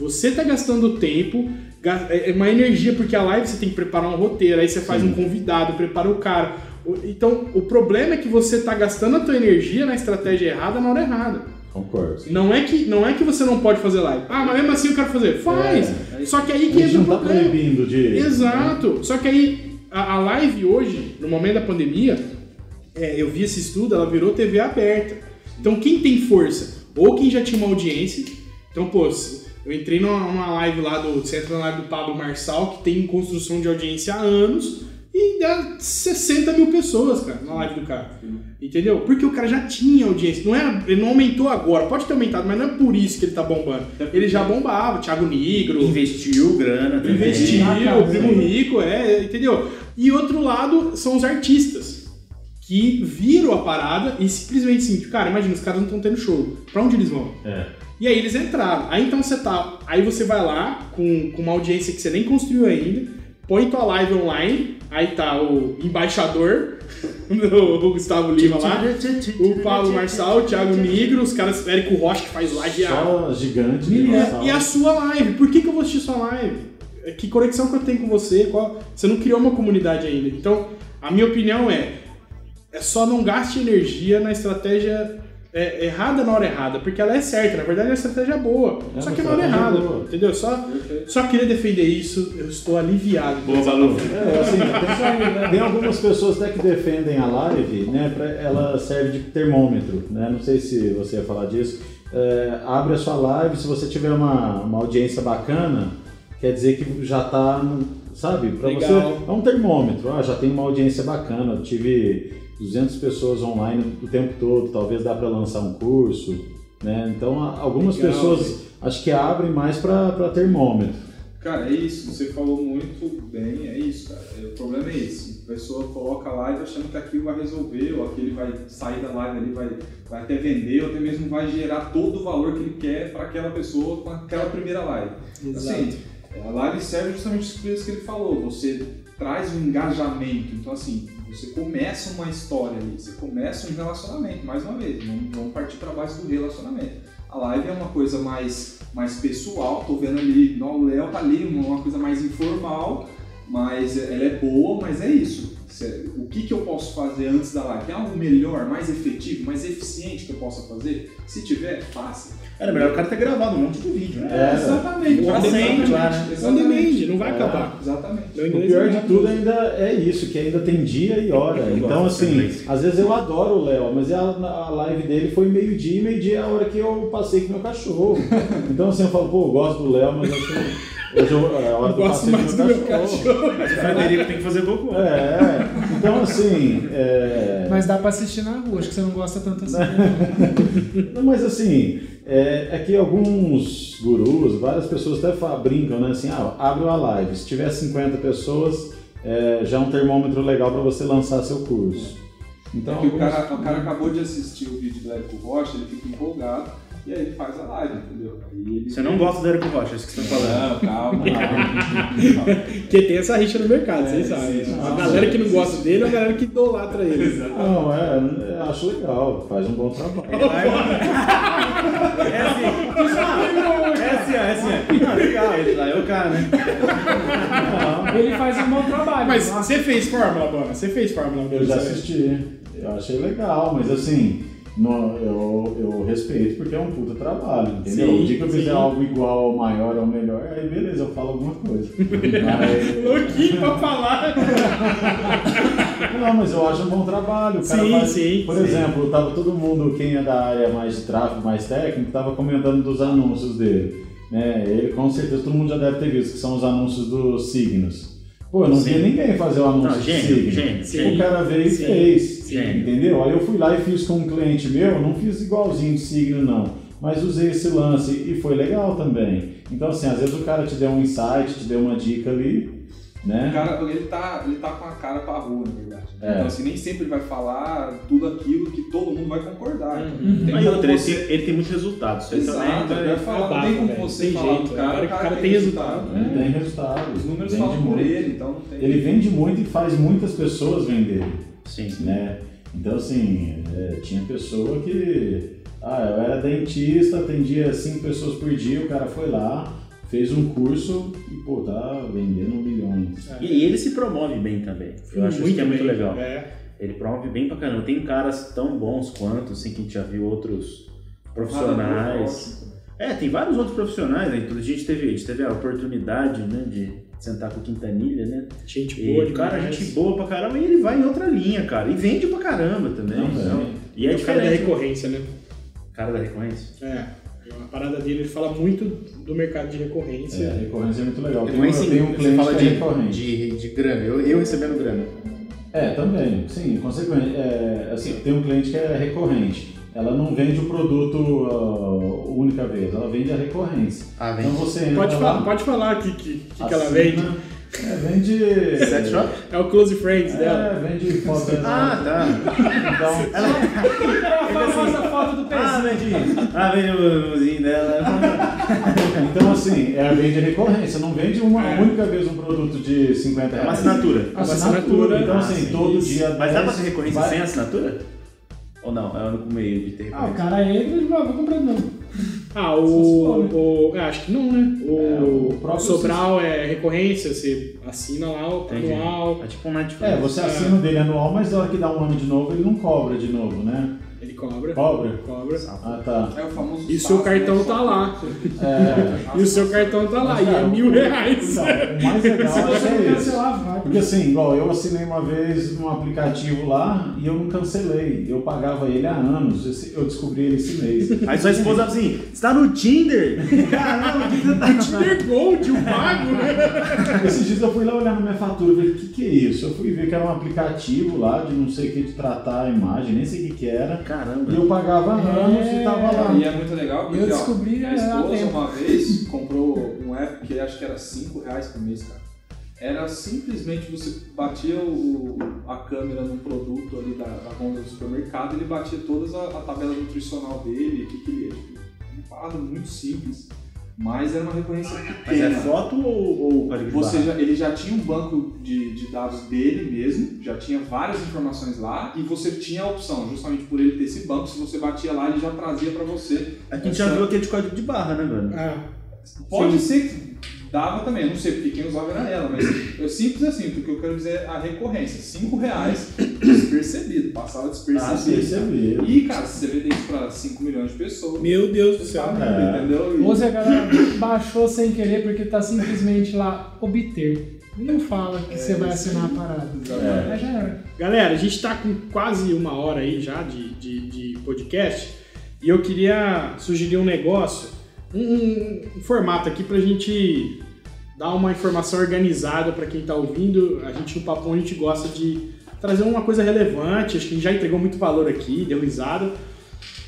S1: Você está gastando tempo, é é uma energia, porque a live você tem que preparar um roteiro, aí você faz
S5: Sim.
S1: um convidado, prepara o cara. Então, o problema é que você está gastando a tua energia na estratégia errada na hora errada.
S5: Concordo.
S1: Não é que, não é que você não pode fazer live. Ah, mas mesmo assim eu quero fazer. Faz!
S5: É.
S1: Só que aí que entra o problema.
S5: proibindo de.
S1: Exato. Só que aí a, a live hoje, no momento da pandemia, é, eu vi esse estudo, ela virou TV aberta. Então quem tem força, ou quem já tinha uma audiência, então, pô, eu entrei numa, numa live lá do. Você entra na live do Pablo Marçal, que tem construção de audiência há anos, e dá 60 mil pessoas, cara, na live do cara. Entendeu? Porque o cara já tinha audiência. Não é, ele não aumentou agora, pode ter aumentado, mas não é por isso que ele tá bombando. Ele já bombava, Thiago Negro.
S2: Investiu grana também.
S1: Investiu,
S3: Ah,
S1: o primo rico, é, entendeu? E outro lado são os artistas, que viram a parada e simplesmente assim, cara, imagina, os caras não estão tendo show. Pra onde eles vão?
S5: É.
S1: E aí eles entraram. Aí então você tá. Aí você vai lá com, com uma audiência que você nem construiu ainda, põe tua live online, aí tá o embaixador, [LAUGHS] o Gustavo Lima lá, o Paulo Marçal, o Thiago Negro, os caras, Érico Rocha que faz live
S5: Só gigante.
S1: e, e a sua live? Por que, que eu vou assistir sua live? Que conexão que eu tenho com você? Qual- Você não criou uma comunidade ainda. Então, a minha opinião é: é só não gaste energia na estratégia é, errada na hora errada, porque ela é certa. Na verdade, é uma estratégia boa.
S5: É
S1: só que na hora
S5: estratégia
S1: errada.
S5: boa.
S1: Entendeu? Só, só queria defender isso. Eu estou aliviado.
S2: Boa, Balu.
S5: É, assim, [LAUGHS] tem, tem algumas pessoas até que defendem a live, né? Pra, ela serve de termômetro, né? Não sei se você ia falar disso. É, abre a sua live, se você tiver uma, uma audiência bacana, quer dizer que já tá, no- sabe? Pra
S1: Legal.
S5: você é um termômetro. Ah, já tem uma audiência bacana. Eu tive 200 pessoas online o tempo todo. Talvez dá para lançar um curso, né? Então algumas
S1: Legal.
S5: pessoas acho que abre mais para termômetro.
S6: Cara, é isso, você falou muito bem, é isso, cara. É, O problema é esse. A pessoa coloca a live achando que aquilo vai resolver, ou aquele vai sair da live ali, vai, vai até vender, ou até mesmo vai gerar todo o valor que ele quer para aquela pessoa com aquela primeira live. Assim, a live serve justamente isso que ele falou, você traz um engajamento. Então, assim, você começa uma história ali, você começa um relacionamento, mais uma vez, vamos, partir para a base do relacionamento. A live é uma coisa mais, mais pessoal, tô vendo ali, o Léo tá ali, uma coisa mais informal, mas ela é boa, mas é isso. O que, que eu posso fazer antes da live? Tem algo melhor, mais efetivo, mais eficiente que eu possa fazer? Se tiver, faça.
S2: Era melhor o cara ter gravado um monte de vídeo, né?
S5: É,
S6: exatamente.
S2: Pra sempre lá, né?
S1: On
S6: Exatamente.
S1: demand, não vai
S5: É.
S1: acabar.
S6: Exatamente.
S5: O pior
S1: não
S5: de tudo ainda é isso, que ainda tem dia e hora.
S2: Eu
S5: Então, assim, às vezes eu adoro o Léo, mas a, a live dele foi meio-dia e meio-dia é a hora que eu passei com meu cachorro. Então, assim, eu falo, pô, eu gosto do Léo, mas acho que hoje eu, é a hora do
S1: Gosto
S5: passeio
S1: mais
S5: com
S1: do
S5: meu cachorro.
S2: O Frederico tem que fazer cocô.
S5: É, então, assim. É...
S3: Mas dá pra assistir na rua, acho que você não gosta tanto assim. [LAUGHS] Não,
S5: mas assim, é, é que alguns gurus, várias pessoas até brincam, né? Assim, ah, abre uma live. Se tiver 50 pessoas, é, já é um termômetro legal para você lançar seu curso. Então,
S6: Porque o cara, o cara acabou de assistir o vídeo do Érico Rocha, ele fica empolgado e aí ele faz a live, entendeu? Aí ele...
S2: Você não gosta do Érico Rocha, é isso que você tá falando.
S6: Não, calma, [LAUGHS] calma.
S1: Porque tem essa rixa no mercado, vocês
S6: É,
S1: sabem.
S6: sim,
S1: A galera que não gosta dele é a galera que idolatra ele.
S5: não, é, eu acho legal, faz um bom trabalho.
S2: É assim. É assim, é assim. Ah, legal, ele lá é o cara, né? [LAUGHS]
S3: Ele faz um bom trabalho.
S1: Mas você fez Fórmula, Bona? Você fez Fórmula 1?
S5: Eu já assisti, eu achei legal, mas assim, no- eu, eu respeito porque é um puta trabalho, entendeu?
S1: Sim,
S5: o dia que eu fizer
S1: sim.
S5: algo igual maior ou melhor, aí beleza, eu falo alguma coisa. [LAUGHS] Mas-
S1: Louquinho pra falar.
S5: Não, mas eu acho um bom trabalho. O cara
S1: Sim,
S5: faz-
S1: sim,
S5: Por
S1: sim.
S5: exemplo, tava todo mundo, quem é da área mais de tráfego, mais técnico, tava comentando dos anúncios dele. Né? Ele com certeza todo mundo já deve ter visto, que são os anúncios dos signos. Pô, eu não
S2: Sim.
S5: vi ninguém fazer o anúncio
S2: Não,
S5: de
S2: gênio,
S5: signo.
S2: gênio,
S5: O
S2: gênio.
S5: cara veio e fez.
S1: Sim.
S5: Entendeu? Aí eu fui lá e fiz com um cliente meu, não fiz igualzinho de signo, não. Mas usei esse lance e foi legal também. Então, assim, às vezes o cara te deu um insight, te deu uma dica ali, né?
S6: O cara, ele tá, ele tá com a cara pra rua, na verdade.
S5: É.
S6: Então, assim, nem sempre ele vai falar tudo aquilo que todo mundo vai concordar.
S1: Uhum.
S6: Tem como
S2: outra, ele
S6: você-
S2: tem, ele tem muito resultado. Isso
S6: Exato,
S2: também.
S6: eu
S2: vai-
S6: ia falar, não tem como você
S1: Tem
S6: falar
S1: jeito,
S6: do cara, o cara,
S1: cara
S6: tem
S1: tem
S6: resultado.
S5: Ele
S6: né?
S5: tem resultado.
S6: Os números
S5: vende
S6: falam por ele, então não tem.
S5: Ele vende muito e faz muitas pessoas venderem.
S2: Sim.
S5: né? Então, assim, é, tinha pessoa que. Ah, eu era dentista, atendia cinco pessoas por dia, o cara foi lá, fez um curso e, pô, tá vendendo milhões.
S2: E, e ele se promove bem também. Eu acho isso que é muito
S1: bem.
S2: legal.
S1: É.
S2: Ele promove bem pra caramba. Tem caras tão bons quanto, assim, que a gente já viu outros profissionais. É, tem vários outros profissionais, né? Então, a gente teve, a gente teve a oportunidade, né, de sentar com o Quintanilha, né?
S1: Gente
S2: E
S1: boa
S2: o cara,
S1: demais.
S2: gente boa pra caramba, e ele vai em outra linha, cara. E vende pra caramba também.
S5: Também.
S2: então, e é
S1: É o cara da
S2: diferente.
S1: recorrência, né?
S2: Cara da recorrência.
S1: É. A parada dele, ele fala muito do mercado de recorrência.
S5: É, recorrência é muito legal. Tem,
S2: assim,
S5: tenho um
S2: você
S5: cliente
S2: fala
S5: que é
S2: de,
S5: recorrente.
S2: de, de grana, eu, eu recebendo grana.
S5: É, também, sim, consequente. É, assim, tem um cliente que é recorrente. Ela não vende o produto uh, única vez, ela vende a recorrência.
S2: Ah,
S5: Então você entra
S1: Pode,
S5: lá,
S1: falar, pode falar que, que, que, que ela vende.
S5: É, vende.
S2: Sex shop?
S1: É o Close Friends dela.
S5: É, vende foto.
S2: Ah, tá.
S5: Então, [LAUGHS]
S3: Era a famosa foto do
S2: Ah,
S3: pezinho.
S2: vende. Ah, vende o mozinho dela. [LAUGHS]
S5: então, assim, ela vende recorrência, não vende uma única vez um produto de 50
S2: É uma
S5: reais.
S2: assinatura.
S1: Uma assinatura.
S5: Então,
S2: Ah,
S5: assim,
S2: sim,
S5: todo
S1: isso.
S5: dia.
S2: Mas dá pra
S5: 10
S2: ter recorrência
S5: vai-
S2: sem assinatura? Ou não? É o único meio de ter
S3: Ah, o cara entra e fala, vou comprar de novo.
S1: Ah,
S3: né?
S1: o. o é, acho que não, né? O,
S5: É, o próprio
S1: Sobral é recorrência, você assina lá o anual,
S2: É tipo um Netflix.
S5: É, você assina o dele anual, mas na hora que dá um ano de novo, ele não cobra de novo, né?
S1: Cobra.
S5: Cobra?
S1: Cobra.
S5: Ah, tá.
S6: É o famoso
S1: E seu cartão
S6: né?
S1: tá lá.
S5: É, [LAUGHS]
S1: E o seu cartão tá lá,
S5: Mas,
S1: e é mil reais.
S5: Então, o mais legal [LAUGHS]
S3: Se você não
S5: é
S3: vai.
S5: Porque assim, igual eu assinei uma vez um aplicativo lá e eu não cancelei. Eu pagava ele há anos. Esse- Eu descobri ele esse mês.
S2: Aí sua esposa fala assim: você tá no Tinder? [LAUGHS] Caramba, o que você tá
S1: Tinder Gold, o pago, né?
S5: Esses dias eu fui lá olhar na minha fatura e falei, o que, que é isso? Eu fui ver que era um aplicativo lá de não sei o que de tratar a imagem, nem sei o que, que era.
S2: Caramba.
S5: E eu pagava anos
S3: É.
S5: e tava lá.
S6: E é muito legal porque
S3: Eu
S6: ó,
S3: descobri
S6: minha
S3: há
S6: esposa
S3: tempo.
S6: uma vez [LAUGHS] comprou um app que acho que era 5 reais por mês, cara. Era simplesmente você batia o, a câmera no produto ali da, da gôndola do supermercado, ele batia toda a, a tabela nutricional dele, o que, que ele ia. Tipo, parada muito simples, mas era uma recorrência
S2: Mas
S6: pequena.
S2: é foto ou, ou código
S6: já, ele já tinha um banco de, de dados dele mesmo, já tinha várias informações lá e você tinha a opção, justamente por ele ter esse banco, se você batia lá, ele já trazia para você.
S2: A gente
S6: essa-
S2: já viu aquele de código de barra, né, velho?
S1: Ah,
S6: Pode ser que dava também, eu não sei porque quem usava era ela, mas é simples assim, porque eu quero dizer é a recorrência, 5 reais despercebido, passava
S5: Ah,
S6: despercebido.
S5: percebi.
S6: e cara, se você vender isso para 5 milhões de pessoas,
S1: meu Deus do céu.
S6: tá vendo,
S5: É.
S6: entendeu? E-
S3: Ou se a galera baixou sem querer porque tá simplesmente lá obter. E não fala que você vai assinar a parada.
S5: É.
S3: Já era.
S1: Galera, a gente tá com quase uma hora aí já de, de, de podcast e eu queria sugerir um negócio, um, um formato aqui pra gente dar uma informação organizada pra quem tá ouvindo. A gente no Papão a gente gosta de trazer uma coisa relevante, acho que a gente já entregou muito valor aqui, deu risada.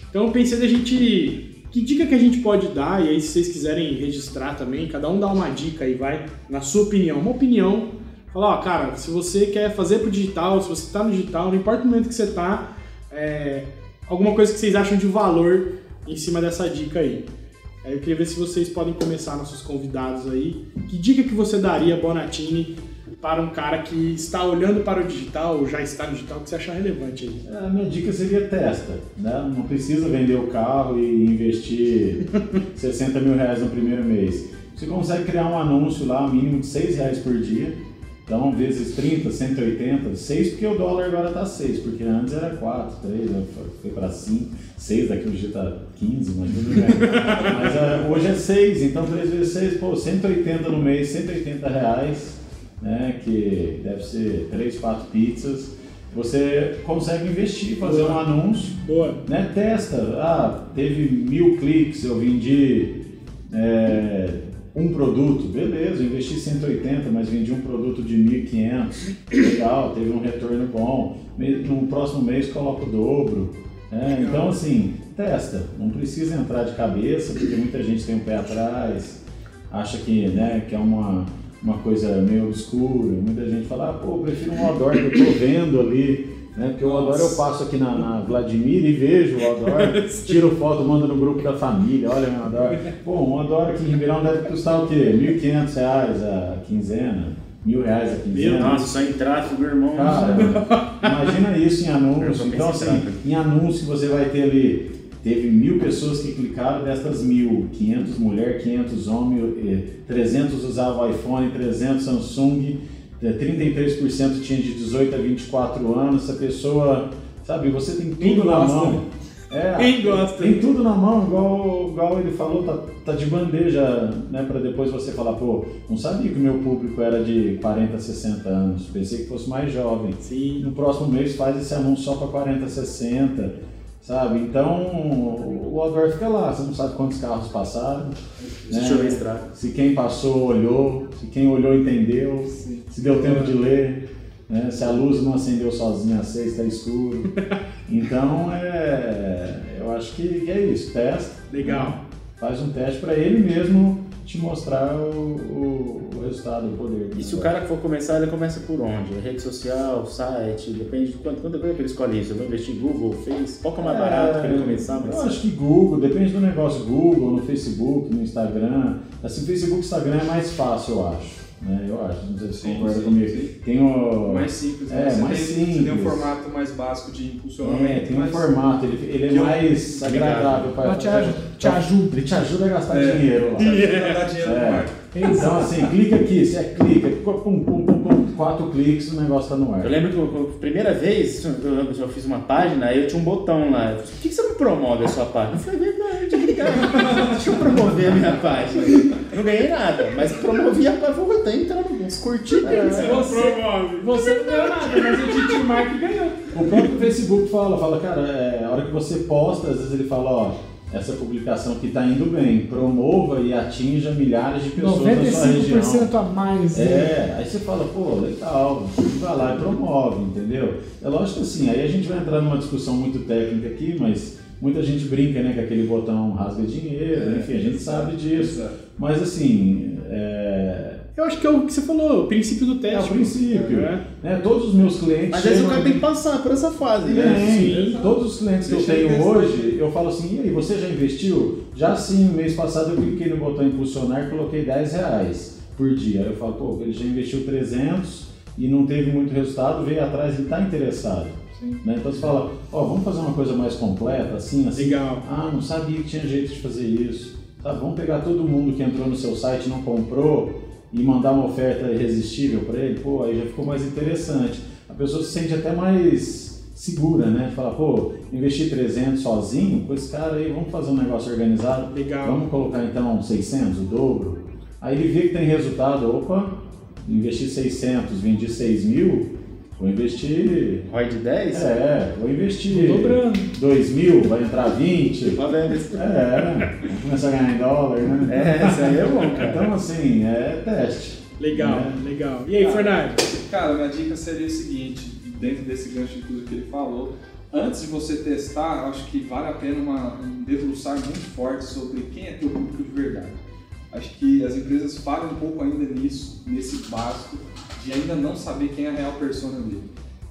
S1: Então eu pensei da gente. Que dica que a gente pode dar? E aí, se vocês quiserem registrar também, cada um dá uma dica aí, vai, na sua opinião. Uma opinião Falar, ó, cara, se você quer fazer pro digital, se você tá no digital, não importa o momento que você tá, é, alguma coisa que vocês acham de valor em cima dessa dica aí. Aí eu queria ver se vocês podem começar, nossos convidados aí. Que dica que você daria, Bonatini, para um cara que está olhando para o digital, ou já está no digital, que você achar relevante aí?
S5: A minha dica seria testa, né? Não precisa vender o carro e investir [LAUGHS] 60 mil reais no primeiro mês. Você consegue criar um anúncio lá, mínimo de 6 reais por dia. Então, vezes 30, 180, 6 porque o dólar agora tá 6, porque antes era 4, 3, né? foi- para 5, 6 daqui um dia tá 15, mas tudo bem. mas é, hoje é 6, então 3 vezes 6, pô, 180 no mês, 180 reais, né? Que deve ser 3, 4 pizzas. Você consegue investir, fazer um anúncio
S1: Boa.
S5: né? Testa. Ah, teve mil cliques, eu vendi é, um produto, beleza, investi 180, mas vendi um produto de 1.500, legal, teve um retorno bom. No próximo mês coloco o dobro. né? Então, assim, testa. Não precisa entrar de cabeça, porque muita gente tem um pé atrás, acha que, né, que é uma, uma coisa meio obscura. Muita gente fala, ah, pô, eu prefiro um outdoor que eu tô vendo ali. Né? Porque o outdoor eu passo aqui na, na Vladimir e vejo o outdoor, [LAUGHS] tiro foto, mando no grupo da família, olha meu outdoor. Pô, um outdoor aqui em Ribeirão deve custar o quê? 1.500 reais a quinzena? 1.000 reais a quinzena?
S2: Nossa, só em tráfego, irmão.
S5: Cara, imagina isso em anúncio. Então, assim, em anúncio você vai ter ali, teve mil pessoas que clicaram, destas mil, 500 mulher, 500 homem, eh, 300 usavam iPhone, 300 Samsung, eh, 33% tinha de 18 a 24 anos. Essa pessoa, sabe, você tem
S1: Quem
S5: tudo na
S1: gosta,
S5: mão. É,
S1: Quem gosta?
S5: Tem tudo na mão, igual, igual ele falou, tá, tá de bandeja, né? Pra depois você falar, pô, não sabia que o meu público era de 40, 60 anos, pensei que fosse mais jovem.
S1: Sim.
S5: No próximo mês faz esse anúncio só para 40, 60, sabe? Então o outdoor fica lá, você não sabe quantos carros passaram. Né? Se quem passou olhou, se quem olhou entendeu, se deu tempo de ler, né? se a luz não acendeu sozinha às seis, está escuro. [LAUGHS] Então é, eu acho que, que é isso, testa.
S1: Legal.
S5: né? Faz um teste para ele mesmo te mostrar o, o, o resultado, o poder.
S2: E se o cara for começar, ele começa por onde? Rede social, site, depende de quanto, quanto, é que ele escolhe isso. Eu vou investir em Google, Face, qual que é o mais barato que ele começar?
S5: Eu
S2: Mas...
S5: acho que Google, depende do negócio. Google, no Facebook, no Instagram. Assim, Facebook e Instagram é mais fácil, eu acho. Né? Eu acho, não sei se
S6: Sim,
S5: concorda
S6: sim,
S5: comigo.
S6: sim.
S5: Tem o.
S6: mais simples,
S5: É,
S6: né? Você
S5: mais
S6: tem, Você tem um
S5: simples.
S6: formato mais básico de impulsionamento.
S5: É, tem um
S6: mas-
S5: formato, ele, ele é
S6: eu-
S5: mais agradável para
S3: Ela te aju- te ajuda.
S5: Ele te ajuda a gastar
S6: É.
S5: dinheiro lá.
S6: Você ajuda a dar dinheiro
S5: É.
S6: no.
S5: Então, assim, clica aqui, você clica, pum, pum, pum, pum, quatro cliques, o negócio tá no ar.
S2: Eu lembro que a primeira vez eu, eu, fiz uma página, aí eu tinha um botão lá. Eu falei, por que que você não promove a sua página? Eu falei, é verdade, cara. [LAUGHS] Deixa eu promover a minha página. Eu não ganhei nada, mas promovi a página. Eu Vou estar entrando uns curtidos.
S3: Você, você não ganhou nada, mas o Titi Mark ganhou.
S5: O próprio Facebook fala, fala, cara, é, a hora que você posta, às vezes ele fala, ó, essa publicação que está indo bem, promova e atinja milhares de pessoas na sua região.
S3: 95% a mais. né?
S5: É, aí você fala, pô, legal, vai lá e promove, entendeu? É lógico que assim, aí a gente vai entrar numa discussão muito técnica aqui, mas muita gente brinca, né, que aquele botão rasga dinheiro, enfim, a gente sabe disso. Mas assim, é,
S1: Eu acho que é o que você falou, o princípio do
S5: é
S1: teste.
S5: o princípio.
S1: É.
S5: Né? Todos os meus clientes.
S2: Mas aí o
S5: chegam
S2: cara tem que passar por essa fase, né?
S1: Sim.
S5: Todos os clientes que eu
S6: ele
S5: tenho hoje, eu falo assim, e aí, você já investiu? Já sim, mês passado eu cliquei no botão impulsionar e coloquei 10 reais por dia. Aí eu falo, pô, ele já investiu 300 e não teve muito resultado, veio atrás e está interessado. Né? Então você fala, ó, vamos fazer uma coisa mais completa, assim, assim.
S1: Legal.
S5: Ah, não sabia que tinha jeito de fazer isso. Tá, vamos pegar todo mundo que entrou no seu site e não comprou e mandar uma oferta irresistível para ele, pô, aí já ficou mais interessante. A pessoa se sente até mais segura, né? Fala, pô, investir 300 sozinho, com esse cara aí, vamos fazer um negócio organizado.
S1: Legal.
S5: Vamos colocar então 600, o dobro. Aí ele vê que tem resultado, opa, investi 600, vendi 6 mil, vou investir
S2: ROI de 10?
S5: é, vou investir
S3: Dobrando.
S5: 2 mil, vai entrar 20.
S2: Tá vendo? Esse-
S5: É, vamos começar a ganhar em dólar, né?
S2: É, isso aí é bom, cara.
S5: Então, assim, é teste.
S1: Legal,
S5: É.
S1: legal. E aí, Fernando?
S6: Cara, minha dica seria o seguinte, dentro desse gancho de tudo que ele falou, antes de você testar, acho que vale a pena uma, um debruçar muito forte sobre quem é teu público de verdade. Acho que as empresas falham um pouco ainda nisso, nesse básico, de ainda não saber quem é a real persona dele.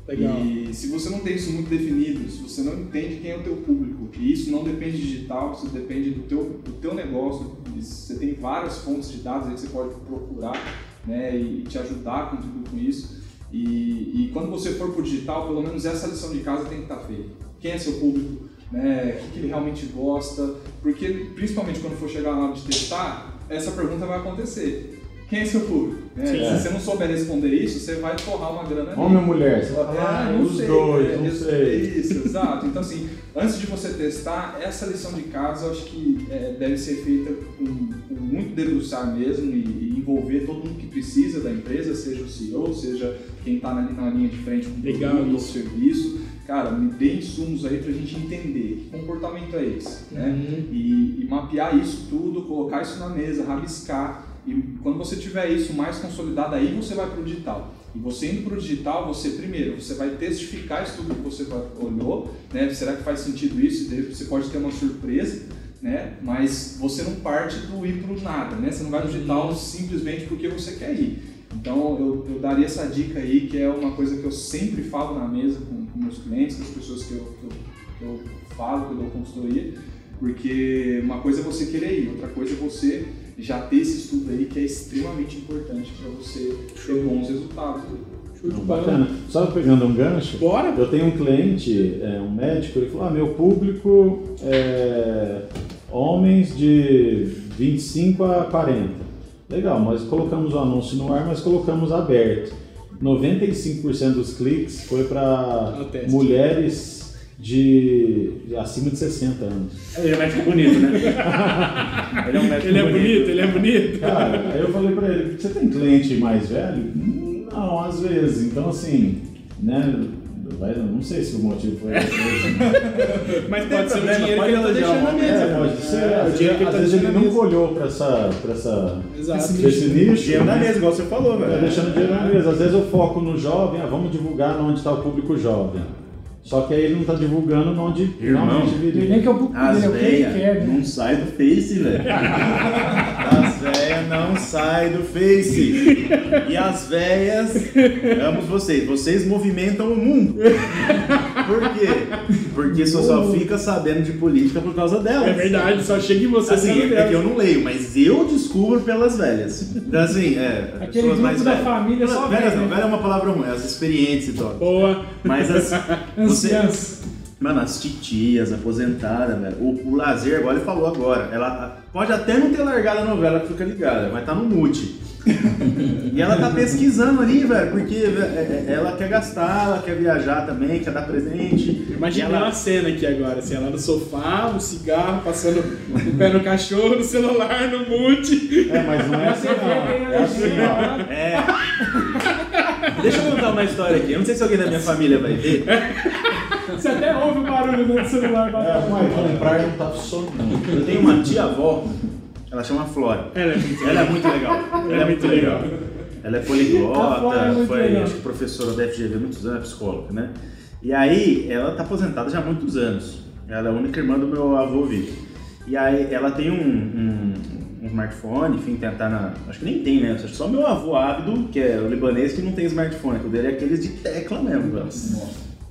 S1: Legal.
S6: E se você não tem isso muito definido, se você não entende quem é o teu público, e isso não depende de digital, isso depende do teu, do teu negócio, e você tem várias fontes de dados aí que você pode procurar né, e te ajudar a contribuir com isso. E, e quando você for para o digital, pelo menos essa lição de casa tem que estar feita. Quem é seu público? Né, o que, que ele realmente gosta? Porque, principalmente quando for chegar na hora de testar, essa pergunta vai acontecer. Quem é seu público? Né?
S1: Sim.
S6: Se você não souber responder isso, você vai torrar uma grana ali.
S5: Homem ou mulher? Você vai falar,
S6: Ah,
S5: ah,
S6: não
S5: os
S6: sei,
S5: dois,
S6: é,
S5: não
S6: isso-
S5: sei.
S6: Isso, exato. Então, assim, antes de você testar, essa lição de casa eu acho que é, deve ser feita com, com muito debruçar mesmo e, e envolver todo mundo que precisa da empresa, seja o CEO, seja quem está ali na linha de frente com o produto ou serviço. Cara, me dê insumos aí pra gente entender que comportamento é esse, né?
S1: Uhum.
S6: E, e mapear isso tudo, colocar isso na mesa, rabiscar. E quando você tiver isso mais consolidado, aí você vai para o digital. E você indo para o digital, você primeiro, você vai testificar isso tudo que você olhou, né? Será que faz sentido isso? Você pode ter uma surpresa, né? Mas você não parte do ir para o nada, né? Você não vai no digital simplesmente porque você quer ir. Então eu, eu daria essa dica aí, que é uma coisa que eu sempre falo na mesa com, com meus clientes, com as pessoas que eu, que eu, que eu falo, que eu dou consultoria, porque uma coisa é você querer ir, outra coisa é você já ter esse estudo aí que é extremamente importante para você ter bons resultados.
S5: Bacana. Só pegando um gancho,
S1: Bora?
S5: eu tenho um cliente, é, um médico, ele falou, ah, meu público é homens de 25 a 40. Legal, nós colocamos o anúncio no ar, mas colocamos aberto. 95% dos cliques foi para mulheres de, de acima de 60 anos.
S2: Ele é um médico bonito, né? [LAUGHS] Ele é um médico
S1: Ele é bonito, ele é bonito.
S5: Cara, aí eu falei pra ele, você tem cliente mais velho? "Hum, Não, às vezes. Então assim, né? Não sei se o motivo foi esse mesmo.
S1: Mas [LAUGHS]
S2: Tem
S1: pode ser o
S2: problema,
S1: dinheiro que
S2: pode
S1: ele tá deixando na mesa.
S5: É, pode ser.
S1: É,
S5: às
S1: o dinheiro que ele
S5: vezes,
S1: tá
S5: vezes ele nunca olhou pra essa, pra essa,
S1: Exato.
S5: pra esse nicho.
S2: Dinheiro na
S5: né?
S2: mesa, igual você falou,
S5: Tá
S2: velho.
S5: deixando dinheiro na mesa. Às vezes eu foco no jovem, ah, vamos divulgar onde está o público jovem. Só que aí ele não está divulgando onde
S2: Irmão,
S5: realmente
S3: Nem
S5: viria.
S3: que é o público dele, é o que ele quer, né?
S2: não sai do Face, velho. [LAUGHS] As velhas não saem do Face. E as velhas, amo vocês, vocês movimentam o mundo. Por quê? Porque você só fica sabendo de política por causa delas.
S1: É verdade, só chega em você
S2: Assim, é que eu não leio, mas eu descubro pelas velhas. Então, assim, é.
S3: Aquele grupo
S2: mais
S3: da
S2: velhas.
S3: família só
S2: velhas
S3: velho,
S2: não,
S3: né?
S2: velha é uma palavra ruim, as experientes e tal.
S1: Boa.
S2: Mas as. [LAUGHS] Você,
S3: Anciãs.
S2: Mano, as titias, aposentadas, velho. O, o lazer, igual ele falou agora, ela pode até não ter largado a novela que fica ligada, mas tá no mute. e ela tá pesquisando ali, velho, porque é, é, ela quer gastar, ela quer viajar também, quer dar presente.
S1: Imaginei
S2: E ela-
S1: uma cena aqui agora, assim, ela no sofá, um cigarro, passando o pé no cachorro, no celular, no mute.
S5: É, mas não é assim não. É assim
S3: né?
S2: É. Deixa eu contar uma história aqui. Eu não sei se alguém da minha família vai ver.
S3: Você até ouve o barulho do celular
S5: É,
S3: batendo.
S5: mãe, comprar não tá funcionando.
S2: Eu tenho uma tia-avó, ela chama Flora.
S1: Ela é muito
S2: Ela é muito legal. Ela é muito legal. Ela é
S3: é
S2: poliglota,
S3: muito
S2: foi
S3: legal.
S2: acho que professora da FGV há muitos anos, é psicóloga, né? E aí, ela tá aposentada já há muitos anos. Ela é a única irmã do meu avô Vitor. E aí, ela tem um, um, um smartphone, enfim, tentar na. Acho que nem tem, né? Que só meu avô Ábido, que é o libanês, que não tem smartphone. O dele é aqueles de tecla mesmo. velho.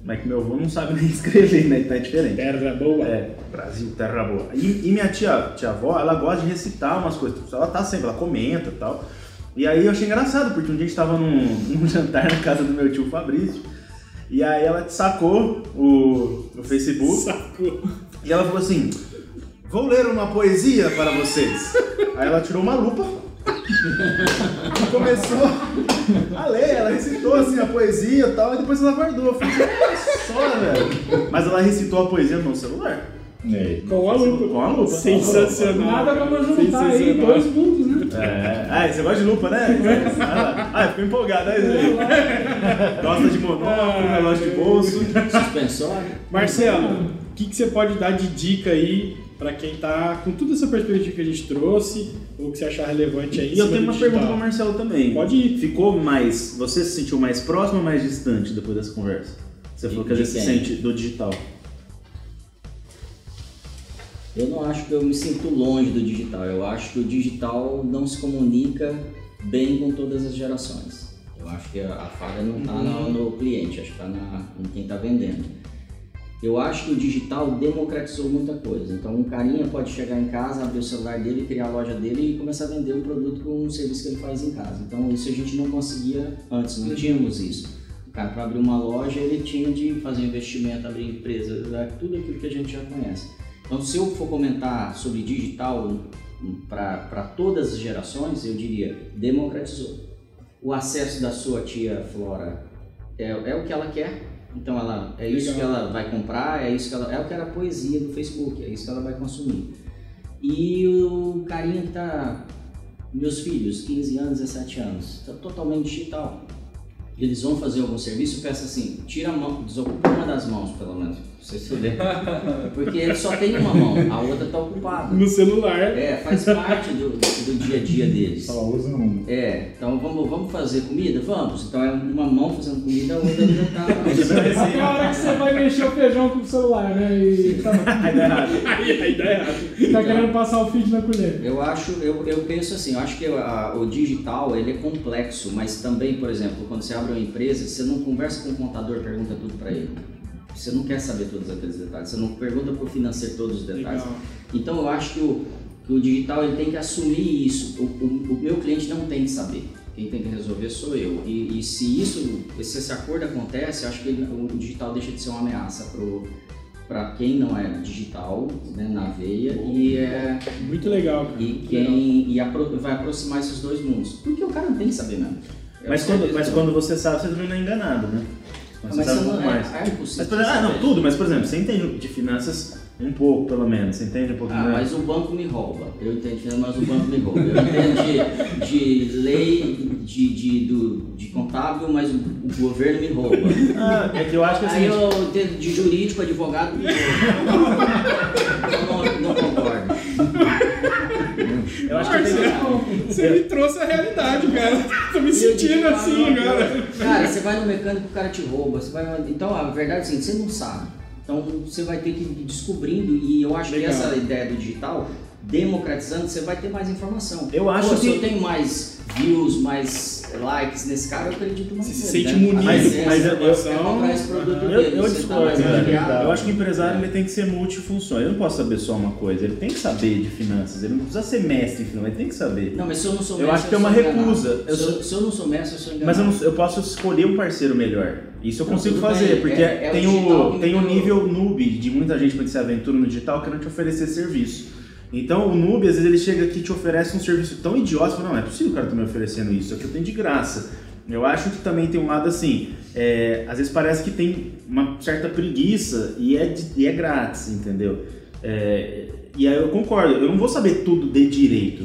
S2: Mas que meu avô não sabe [LAUGHS] nem escrever, né? Então é diferente.
S1: Terra boa.
S2: É, Brasil, terra boa. E, e minha tia, tia avó, ela gosta de recitar umas coisas. Ela tá sempre, ela comenta e tal. E aí eu achei engraçado, porque um dia a gente tava num, [LAUGHS] num jantar na casa do meu tio Fabrício. E aí ela sacou o, o Facebook
S1: Sacou.
S2: e ela falou assim: Vou ler uma poesia para vocês. Aí ela tirou uma lupa [LAUGHS] e começou a ler. Ela recitou assim a poesia e tal, e depois ela guardou. Eu falei, só, velho. Mas ela recitou a poesia no celular.
S5: Aí?
S1: Com a lupa.
S2: Com a lupa.
S1: Sensacional.
S3: Nada como juntar aí dois mundos, né?
S2: É. Ah, você gosta de lupa, né? [LAUGHS] Ah, ficou empolgado aí. Gosta de monóculo, relógio de bolso.
S4: Suspensório.
S1: Marcelo, o que, que você pode dar de dica aí pra quem tá com toda essa perspectiva que a gente trouxe, ou que você achar relevante aí?
S2: E eu tenho uma
S1: digital?
S2: pergunta pro Marcelo também.
S1: Pode ir.
S2: Ficou mais. Você se sentiu mais próximo ou mais distante depois dessa conversa? Você falou que às vezes se sente do digital.
S4: Eu não acho que eu me sinto longe do digital. Eu acho que o digital não se comunica bem com todas as gerações. Eu acho que a, a falha não está no, cliente, acho que está em quem está vendendo. Eu acho que o digital democratizou muita coisa. Então, um carinha pode chegar em casa, abrir o celular dele, criar a loja dele e começar a vender um produto com um serviço que ele faz em casa. Então, isso a gente não conseguia antes, não tínhamos isso. O cara, para abrir uma loja, ele tinha de fazer investimento, abrir empresa, tudo aquilo que a gente já conhece. Então, se eu for comentar sobre digital para todas as gerações, eu diria democratizou. O acesso da sua tia Flora é, é o que ela quer, então ela é isso
S1: Legal.
S4: que ela vai comprar, é isso que ela é o que era a poesia do Facebook, é isso que ela vai consumir. E o carinha que tá meus filhos, 15 anos, 17 anos, está totalmente digital. Eles vão fazer algum serviço, eu peço assim, tira a mão, desocupa uma das mãos, pelo menos, você saber. [LAUGHS] Porque ele só tem uma mão, a outra está ocupada.
S1: No celular.
S4: É, faz parte do, do dia a dia deles.
S5: Só usa um.
S4: É, então vamos, vamos fazer comida? Vamos. Então é uma mão fazendo comida, a outra ainda tá.
S3: Até a hora que você vai mexer o feijão com o celular, né? E tá,
S2: Aí dá errado.
S1: Aí, aí dá errado.
S3: tá querendo passar o feed na colher.
S4: Eu acho, eu, eu penso assim, eu acho que a- o digital ele é complexo, mas também, por exemplo, quando você abre uma empresa, você não conversa com o contador, pergunta tudo para ele. Você não quer saber todos aqueles detalhes, você não pergunta para o financeiro todos os detalhes.
S1: Legal.
S4: Então eu acho que o, que o digital ele tem que assumir isso. O, o- o meu cliente não tem que saber. Quem tem que resolver sou eu. E, e se isso, se esse acordo acontece, eu acho que ele- o digital deixa de ser uma ameaça para quem não é digital, né, na veia, e é
S1: Muito legal, cara.
S4: e
S1: Muito legal.
S4: quem e apro- vai aproximar esses dois mundos. Porque o cara não tem que saber mesmo. É
S2: Mas
S4: o
S2: quando, mas
S4: do-
S2: quando você sabe, você também não é enganado, né? Quando
S4: Mas
S2: você sabe
S4: você
S2: um pouco
S4: é-
S2: mais.
S4: é
S2: Mas, por exemplo, ah, não, tudo, mas por exemplo, você entende de finanças um pouco, pelo menos. Você entende um pouquinho
S4: Ah, mas o banco me rouba. Eu entendo, mas o banco me rouba. Eu entendo de, de lei, de, de, do, de contábil, mas o, o governo me rouba.
S2: Ah, é que eu acho que
S4: Aí
S2: assim.
S4: eu entendo de jurídico, advogado, me rouba. [LAUGHS] Eu não, não concordo.
S2: Eu acho que tem.
S1: Você me trouxe a realidade, cara. Tô me sentindo assim agora.
S4: Cara, você vai no mecânico, o cara te rouba. Você vai, então, a verdade é assim, você não sabe. Então, você vai ter que ir descobrindo. E eu acho
S1: Legal.
S4: que essa ideia do digital, democratizando, você vai ter mais informação.
S2: Eu acho
S4: Pô,
S2: que-
S4: Se eu tenho mais views, mais likes nesse cara, eu acredito mais
S1: Você se sente
S4: né?
S1: munido
S2: Mas-
S1: com
S2: eu-.
S4: É comprar esse produto
S2: Eu, eu
S4: tá mais ligado.
S2: Eu acho que o empresário ele tem que ser multifunção. Ele não pode saber só uma coisa, ele tem que saber de finanças. Ele não precisa ser mestre em finanças, ele tem que saber.
S4: Não, mas se eu não sou
S2: Eu
S4: mestre,
S2: acho que é uma recusa. Eu
S4: Se eu,
S2: sou-
S4: se eu não sou mestre, eu sou enganado.
S2: Mas eu, não- eu posso escolher um parceiro melhor. Isso eu
S4: Não,
S2: consigo fazer,
S4: bem.
S2: porque
S4: É- é
S2: tem, o, tem o nível noob de muita gente quando se aventura no digital querendo te oferecer serviço. Então o noob, às vezes, ele chega aqui e te oferece um serviço tão idiota, fala, não, não é possível o cara tá me oferecendo isso, aqui eu tenho de graça. Eu acho que também tem um lado assim, é, às vezes parece que tem uma certa preguiça e é, de- e é grátis, entendeu? É, e aí eu concordo, eu não vou saber tudo de direito,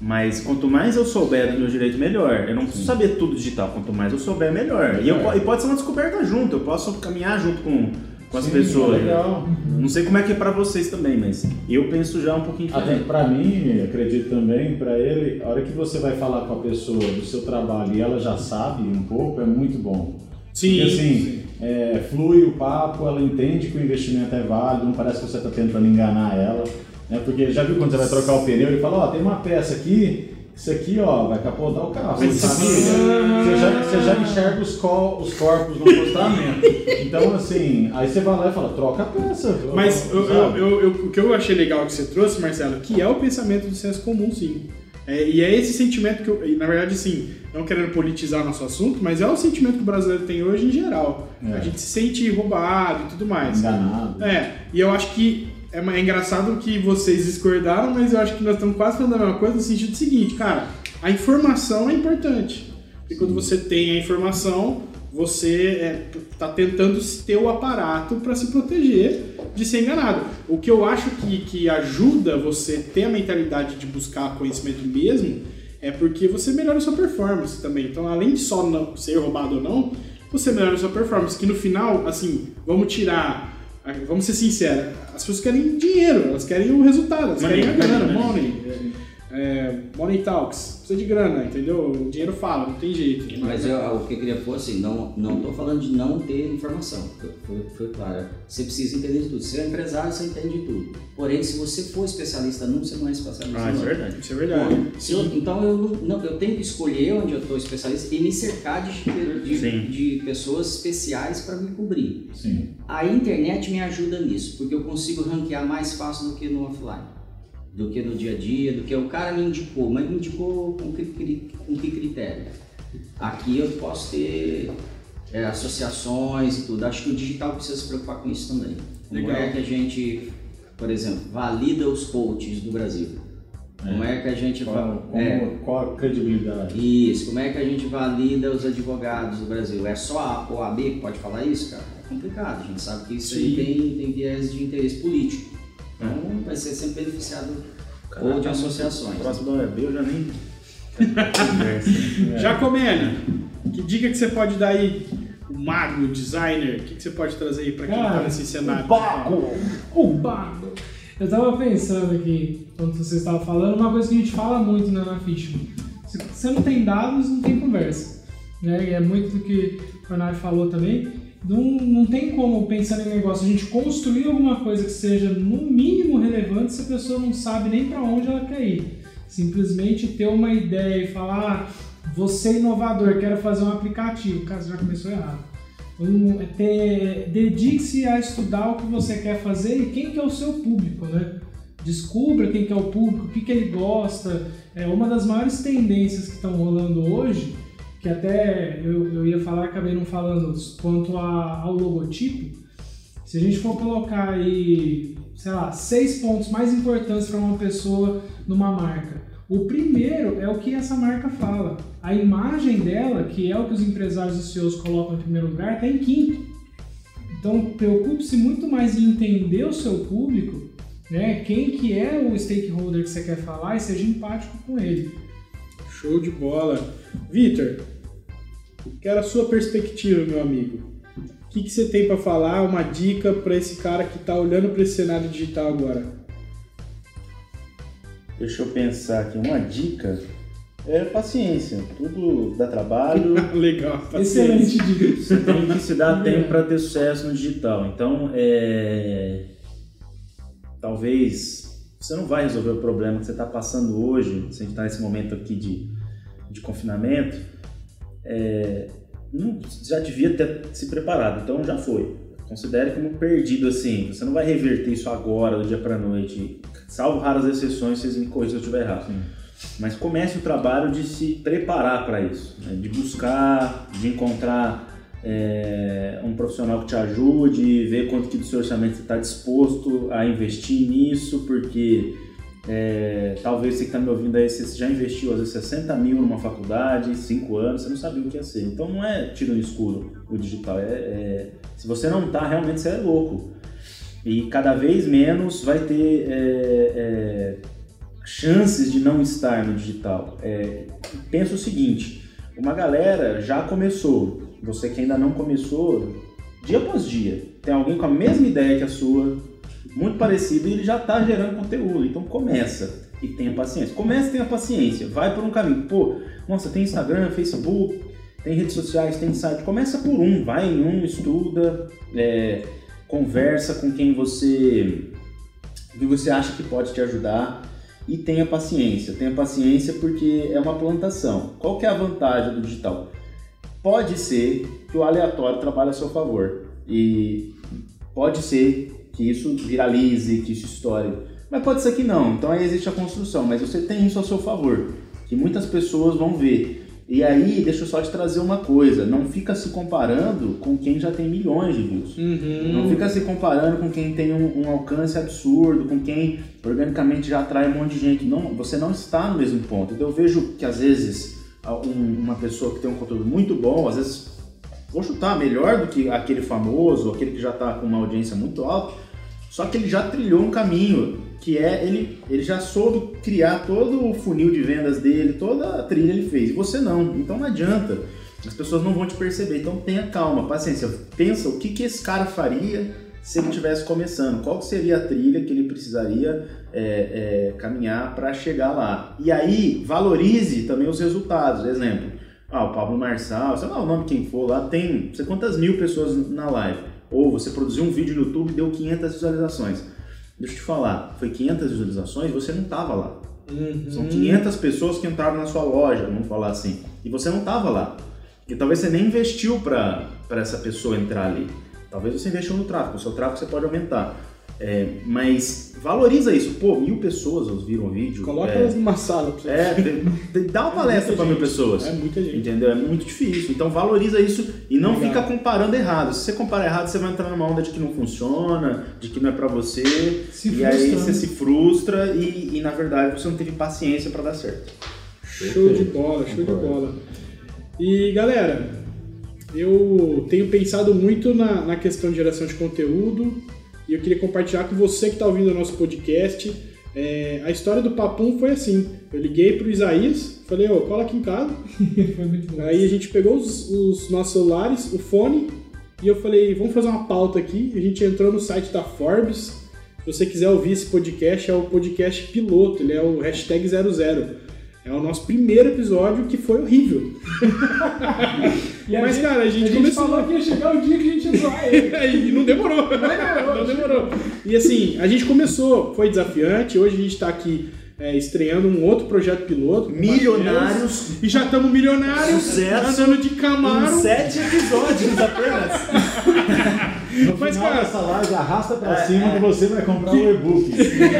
S2: mas quanto mais eu souber do meu direito, melhor. Eu não preciso saber tudo digital, quanto mais eu souber, melhor. E, eu po- e pode ser uma descoberta junto, eu posso caminhar junto com, com as
S5: Sim,
S2: pessoas.
S5: Legal.
S2: Não sei como é que é pra vocês também, mas eu penso já um pouquinho
S5: Até
S2: diferente.
S5: pra mim, acredito também, pra ele, a hora que você vai falar com a pessoa do seu trabalho e ela já sabe um pouco, é muito bom.
S1: Sim.
S5: Porque assim, é, flui o papo, ela entende que o investimento é válido, não parece que você está tentando enganar ela. Né? Porque já viu quando você vai trocar o pneu, ele fala, ó, tem uma peça aqui, isso aqui ó, vai capotar o carro. Você, sabia?
S1: isso-
S5: você, já, você já enxerga os, co- os corpos no acostamento. Então assim, aí você vai lá e fala, troca a peça.
S1: Mas eu-
S5: sabe?
S1: eu- eu- o que eu achei legal que você trouxe, Marcelo, que é o pensamento do senso comum, sim. É, e é esse sentimento que eu, na verdade, assim, não querendo politizar nosso assunto, mas é o sentimento que o brasileiro tem hoje em geral.
S5: É.
S1: A gente se sente roubado e tudo mais.
S5: Enganado.
S1: É, e eu acho que é, é engraçado que vocês discordaram, mas eu acho que nós estamos quase falando a mesma coisa no sentido seguinte, cara, a informação é importante. E quando você tem a informação, você está tentando ter o aparato para se proteger de ser enganado. O que eu acho que, que ajuda você ter a mentalidade de buscar conhecimento mesmo é porque você melhora a sua performance também. Então, além de só não ser roubado ou não, você melhora a sua performance. Que no final, assim, vamos tirar. Vamos ser sinceros, as pessoas querem dinheiro, elas querem o resultado, elas
S2: Money,
S1: querem a grana,
S2: money,
S1: money. É, money talks, precisa de grana, entendeu? O dinheiro fala, não tem jeito.
S4: Mas eu, o que eu queria pôr assim, não, não tô falando de não ter informação, foi, foi claro. Você precisa entender de tudo. Você é empresário, você entende de tudo. Porém, se você for especialista num, você não é especialista
S2: Ah,
S4: no
S2: é verdade.
S1: Isso é verdade.
S4: Bom, se eu- então eu, não, eu tenho que escolher onde eu estou especialista e me cercar de, de, de pessoas especiais para me cobrir.
S5: Sim.
S4: A internet me ajuda nisso, porque eu consigo ranquear mais fácil do que no offline, do que no dia a dia, do que o cara me indicou, mas me indicou com que, com que critério? Aqui eu posso ter é, associações e tudo. Acho que o digital precisa se preocupar com isso também. Como
S1: Legal.
S4: é que a gente, por exemplo, valida os coaches do Brasil? Como é que a gente
S5: Qual, como-
S4: é,
S5: qual a credibilidade?
S4: isso, como é que a gente valida os advogados do Brasil? É só a OAB que pode falar isso, cara? É complicado, a gente sabe que isso aí
S1: Sim.
S4: tem, tem viés de interesse político. Então vai ser sempre beneficiado ou de associações.
S2: Próximo da OEB eu já nem. [LAUGHS] Conversa.
S1: Jacomene, que dica que você pode dar aí? O mago, o designer, o que, que você pode trazer aí pra quem
S3: Cara,
S1: tá nesse cenário?
S3: O bago! Eu tava pensando aqui, quando você estava falando, uma coisa que a gente fala muito né, na Fishman. Se você não tem dados, não tem conversa. Né? E é muito do que o Bernardo falou também. Não, não tem como, pensando em negócio, a gente construir alguma coisa que seja no mínimo relevante se a pessoa não sabe nem para onde ela quer ir. Simplesmente ter uma ideia e falar, ah, você é inovador, quero fazer um aplicativo. Cara, você já começou errado. Então, é dedique-se a estudar o que você quer fazer e quem que é o seu público, né? Descubra quem que é o público, o que, que ele gosta. É uma das maiores tendências que estão rolando hoje, que até eu, eu ia falar, acabei não falando, quanto a- ao logotipo. Se a gente for colocar aí, sei lá, seis pontos mais importantes para uma pessoa numa marca. O primeiro é o que essa marca fala. A imagem dela, que é o que os empresários e CEOs colocam em primeiro lugar, está em quinto. Então, preocupe-se muito mais em entender o seu público, né? Quem que é o stakeholder que você quer falar e seja empático com ele.
S1: Show de bola. Vitor, quero a sua perspectiva, meu amigo. O que, que você tem pra falar? Uma dica pra esse cara que tá olhando pra esse cenário digital agora?
S2: Deixa eu pensar aqui. Uma dica é paciência. Tudo dá trabalho. [LAUGHS]
S1: Legal. paciência.
S3: Excelente dica.
S2: Você tem que se dar tempo para ter sucesso no digital. Então, é... talvez você não vai resolver o problema que você está passando hoje, se a gente está nesse momento aqui de, de confinamento, é... não, já devia ter se preparado, então já foi. Considere como perdido assim. Você não vai reverter isso agora, do dia para noite. Salvo raras exceções, vocês me se eu estiver errado. Mas comece o trabalho de se preparar para isso, né? de buscar, de encontrar é, um profissional que te ajude, ver quanto que do seu orçamento você está disposto a investir nisso, porque é, talvez você que está me ouvindo aí, você já investiu às vezes 60 mil numa faculdade, 5 anos, você não sabia o que ia ser. Então não é tiro no escuro o digital, é, é se você não está, realmente você é louco. E cada vez menos vai ter é, é, chances de não estar no digital. É, pensa o seguinte: uma galera já começou, você que ainda não começou, dia após dia, tem alguém com a mesma ideia que a sua, muito parecido, e ele já está gerando conteúdo. Então começa e tenha paciência. Começa e tenha paciência. Vai por um caminho. Pô, nossa, tem Instagram, Facebook, tem redes sociais, tem site. Começa por um, vai em um, estuda, é, conversa com quem você, que você acha que pode te ajudar e tenha paciência. Tenha paciência porque é uma plantação. Qual que é a vantagem do digital? Pode ser que o aleatório trabalhe a seu favor e pode ser que isso viralize, que isso estoure, mas pode ser que não. Então aí existe a construção, mas você tem isso a seu favor, que muitas pessoas vão ver. E aí, deixa eu só te trazer uma coisa, não fica se comparando com quem já tem milhões de views.
S1: Uhum.
S2: Não fica se comparando com quem tem um, um, alcance absurdo, com quem organicamente já atrai um monte de gente. Não, você não está no mesmo ponto. Então eu vejo que às vezes um, uma pessoa que tem um conteúdo muito bom, às vezes vou chutar melhor do que aquele famoso, aquele que já está com uma audiência muito alta, só que ele já trilhou um caminho que é ele, ele já soube criar todo o funil de vendas dele, toda a trilha ele fez. E você não. Então não adianta. As pessoas não vão te perceber. Então tenha calma, paciência. Pensa o que, que esse cara faria se ele estivesse começando. Qual seria a trilha que ele precisaria é, é, caminhar para chegar lá. E aí valorize também os resultados. Exemplo, ah, o Pablo Marçal, sei lá o nome quem for lá, tem não sei quantas mil pessoas na live ou você produziu um vídeo no YouTube e deu 500 visualizações. Deixa eu te falar, foi 500 visualizações você não estava lá. Uhum. São 500 pessoas que entraram na sua loja, vamos falar assim, e você não estava lá. E talvez você nem investiu para essa pessoa entrar ali. Talvez você investiu no tráfego, o seu tráfego você pode aumentar. É, mas valoriza isso. Pô, mil pessoas viram o vídeo.
S1: Coloca
S2: é,
S1: elas numa sala pra você.
S2: É, dá uma é palestra para mil pessoas.
S1: É muita gente.
S2: Entendeu? É muito difícil. Então valoriza isso e não Legal. fica comparando errado. Se você comparar errado, você vai entrar numa onda de que não funciona, de que não é para você. Se e aí você se frustra e, e, na verdade você não teve paciência para dar certo.
S1: Show de bola, show de bola. E galera, eu tenho pensado muito na, na questão de geração de conteúdo e eu queria compartilhar com você que está ouvindo o nosso podcast. É, a história do Papum foi assim: eu liguei para o Isaías, falei, ô, cola aqui em casa. [LAUGHS] Aí a gente pegou os, os, nossos celulares, o fone, e eu falei, vamos fazer uma pauta aqui. A gente entrou no site da Forbes. Se você quiser ouvir esse podcast, é o podcast piloto, ele é o hashtag 00. É o nosso primeiro episódio que foi horrível. [LAUGHS] Mas,
S3: gente,
S1: cara, a gente,
S3: a gente
S1: começou...
S3: falou que ia chegar o dia que a gente ia zoar [LAUGHS] ele.
S1: e não demorou. Não demorou. [LAUGHS] não demorou. E assim, a gente começou, foi desafiante. Hoje a gente está aqui é, estreando um outro projeto piloto.
S2: Milionários.
S1: E já estamos milionários.
S2: Sucesso.
S1: Andando de Camaro.
S2: Em sete episódios apenas.
S5: No Mas, final cara, dessa live, arrasta pra é, cima é, que você vai comprar o um e-book.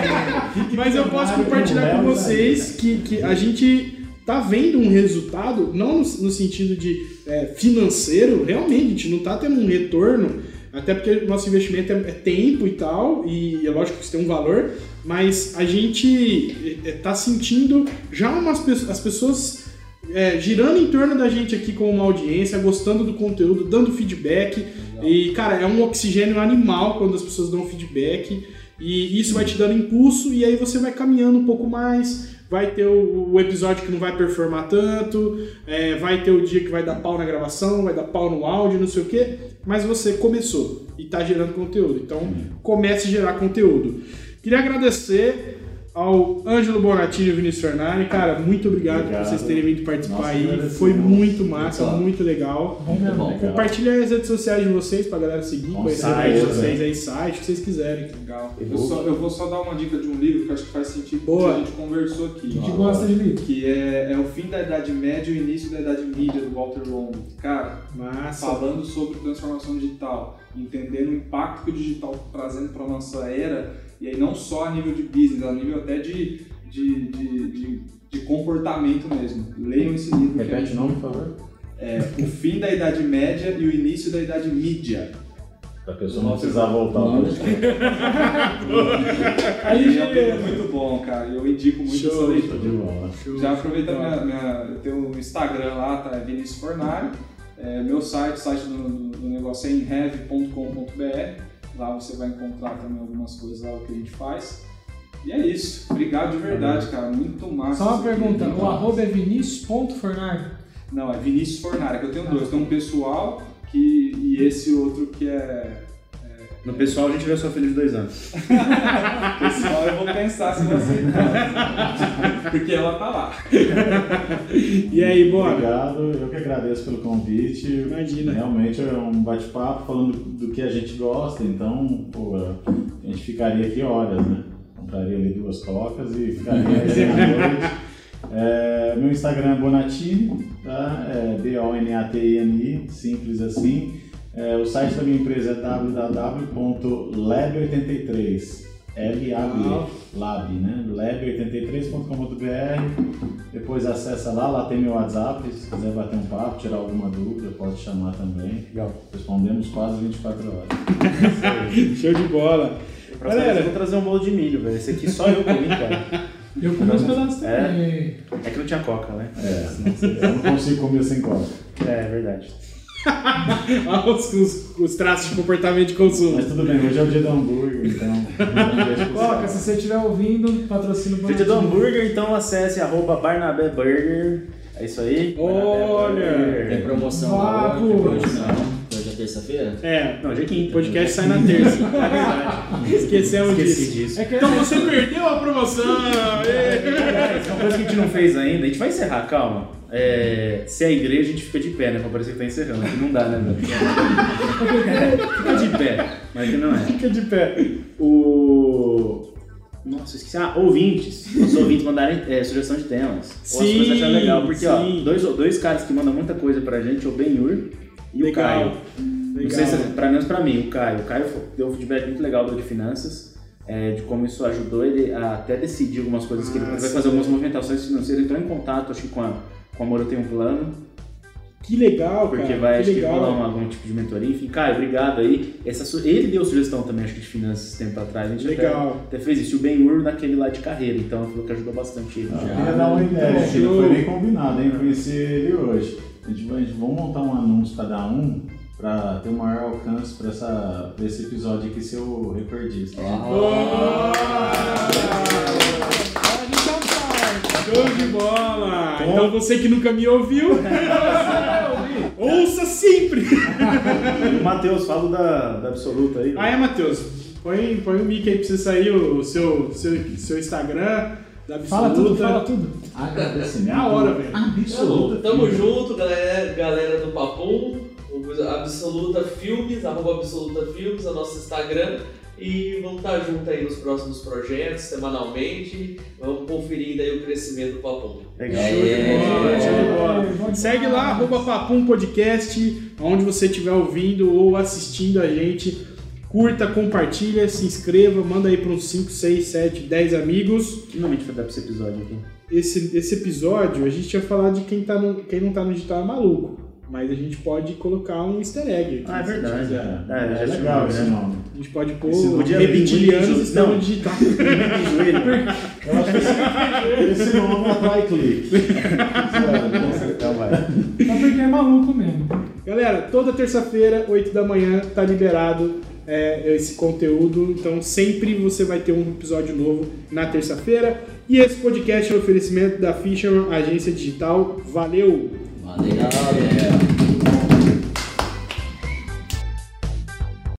S5: [LAUGHS]
S1: Mas eu posso compartilhar com vocês que, que a gente tá vendo um resultado, não no, no sentido de é, financeiro, realmente, a gente não tá tendo um retorno, até porque o nosso investimento é, é tempo e tal, e é lógico que isso tem um valor, mas a gente é, tá sentindo já umas as pessoas é, girando em torno da gente aqui com uma audiência, gostando do conteúdo, dando feedback. E, cara, é um oxigênio animal quando as pessoas dão feedback. E isso vai te dando impulso, e aí você vai caminhando um pouco mais. Vai ter o, o episódio que não vai performar tanto, é, vai ter o dia que vai dar pau na gravação, vai dar pau no áudio, não sei o quê, mas você começou e está gerando conteúdo. Então comece a gerar conteúdo. Queria agradecer ao Ângelo Bonatini e Vinícius Fernari. Cara, muito obrigado, obrigado, por vocês terem vindo participar Nossa, aí. Foi muito massa, muito, muito legal.
S4: Muito bom.
S1: Compartilha as redes sociais de vocês pra galera seguir, bom, conhecer mais de vocês aí, site, o que vocês quiserem.
S6: Legal. Eu, só, eu, vou só dar uma dica de um livro que acho que faz sentido o que a gente conversou aqui.
S3: A gente gosta de livro.
S6: Que é, é O Fim da Idade Média e o Início da Idade Mídia, do Walter Long. Cara,
S1: massa.
S6: falando sobre transformação digital, entendendo o impacto que o digital tá trazendo pra nossa era e aí não só a nível de business, a nível até de, de, de, de, de comportamento mesmo. Leiam esse livro.
S5: Repete o nome, por favor.
S6: É O Fim da Idade Média e o Início da Idade Mídia.
S5: Pra pessoa não precisar voltar ao [LAUGHS]
S6: Aí é muito bom, cara. Eu indico muito essa leitura. Já aproveita minha, minha, eu tenho o Instagram lá, tá? É Vinícius Fornário. É, meu site, site do, do, do negócio é inhev.com.br. Lá você vai encontrar também algumas coisas lá que a gente faz. E é isso. Obrigado de verdade, cara. Muito massa.
S3: Só uma pergunta, o arroba é vinicius.fornari?
S6: Não, é Vinícius Fornari, que eu tenho dois. Tem um pessoal que, e esse outro que é.
S2: No pessoal a gente vê sua filha de dois anos. [LAUGHS]
S6: Pessoal, eu vou pensar se você aceitar. Porque ela tá lá.
S1: E aí, bora?
S5: Obrigado, eu que agradeço pelo convite.
S1: Imagina.
S5: Realmente é um bate-papo falando do que a gente gosta, então, pô, a gente ficaria aqui horas, né? Compraria ali duas cocas e ficaria aí à noite. [LAUGHS] É, meu Instagram é Bonatini, tá? É B-O-N-A-T-I-N-I, simples assim. É, o site da minha empresa é www.lab83, L-A-B, lab, né? lab83.com.br. Depois acessa lá, lá tem meu WhatsApp, se quiser bater um papo, tirar alguma dúvida, pode chamar também.
S1: Legal.
S5: Respondemos quase 24 horas. [LAUGHS]
S1: Show de bola.
S2: Vez eu vou trazer um bolo de milho, velho. Esse aqui só eu comi, cara. [LAUGHS]
S3: Eu comi uns pedaços
S2: É?
S3: também.
S2: É que não tinha coca, né?
S5: É, eu não consigo comer sem coca.
S2: É, é verdade.
S1: Olha os, os- os traços de comportamento de consumo.
S5: Mas tudo bem, hoje é o dia do hambúrguer, então. [LAUGHS]
S3: Coca, se você estiver ouvindo, patrocina o
S2: Vídeo do
S3: Bonatini.
S2: hambúrguer, então acesse arroba Barnabé Burger. É isso aí?
S1: Olha!
S4: Tem promoção
S3: Vá,
S4: hoje, não. É terça-feira?
S1: É,
S2: Não, é quinta.
S1: o podcast sai na [LAUGHS] terça. É verdade. Esquecemos
S2: Esqueci
S1: disso.
S2: disso.
S3: É que
S1: Então você perdeu a promoção!
S2: Aliás, Uma coisa que a gente não fez ainda, a gente vai encerrar, calma. É, se é a igreja, a gente fica de pé, né? Pra parecer que tá encerrando. Aqui não dá, né, velho? Fica de pé, mas aqui não é.
S1: Fica de pé.
S2: O. Nossa, esqueci. Ah, ouvintes. Os ouvintes mandarem é, sugestão de temas. Ou as
S1: Sim,
S2: coisas acham legal. Porque, ó,
S1: sim.
S2: dois, dois caras que mandam muita coisa pra gente, o Ben-Hur e o
S1: Legal.
S2: Caio. Não sei se, pra menos pra mim, o Caio. O Caio deu um feedback muito legal do de finanças, é, de como isso ajudou ele a até decidir algumas coisas que ele
S1: Ah,
S2: vai fazer algumas movimentações financeiras. Ele entrou em contato, acho que com a, com a Moura tem um plano,
S1: Que legal,
S2: porque
S1: cara.
S2: vai acho
S1: que
S2: que
S1: legal.
S2: rolar um- algum tipo de mentoria. Enfim, Caio, obrigado aí. Essa, ele deu sugestão também, acho que de finanças tempo atrás. A gente
S1: Legal.
S2: Até, até fez isso. E o Ben-Hur naquele lá de carreira, então falou que ajudou bastante ele.
S5: Eu
S2: já.
S5: queria dar uma ideia,
S1: bom.
S5: que não foi nem combinado, hein? Conheci ele hoje. A gente vai, a gente- vamos montar um anúncio cada um para ter um maior alcance para essa, pra esse episódio aqui ser o recordista.
S1: Show de bola! Então você que nunca me ouviu, [LAUGHS] ouça sempre! [LAUGHS]
S2: Matheus, fala da, da Absoluta aí.
S1: Ah, é, Matheus? Põe, põe o mic aí pra você sair o seu, seu, seu Instagram da Absoluta.
S3: Fala tudo, fala tudo.
S5: Agradecimento.
S1: É a hora, velho.
S5: Absoluta.
S7: Tamo
S5: filho.
S7: junto, galera, galera do Papum, o Absoluta Filmes, arroba Absoluta Filmes, o nosso Instagram. E vamos estar junto aí nos próximos projetos, semanalmente. Vamos conferir aí o crescimento do Papum.
S2: Legal.
S1: Show de bola,
S4: É.
S1: show de
S3: É,
S1: bola. Segue lá, arroba Papum Podcast, onde você estiver ouvindo ou assistindo a gente. Curta, compartilha, se inscreva, manda aí para uns 5, 6, 7, 10 amigos.
S2: Finalmente vai dar pra esse episódio aqui.
S1: Esse, esse episódio a gente ia falar de quem, tá no, quem não tá no digital é maluco. Mas a gente pode colocar um easter egg aqui.
S2: Ah, é verdade.
S5: É,
S2: É,
S5: é
S2: já
S5: legal esse
S2: né?
S5: nome.
S1: A gente pode pôr reptilianos estão
S2: não.
S1: no digital. [LAUGHS]
S5: Eu acho que esse, esse nome atrai clique.
S2: Então vai. [LAUGHS]
S3: Só porque é maluco mesmo.
S1: Galera, toda terça-feira, 8 da manhã, tá liberado é, esse conteúdo. Então sempre você vai ter um episódio novo na terça-feira. E esse podcast é um oferecimento da Fisherman Agência Digital. Valeu!
S4: Valeu, galera.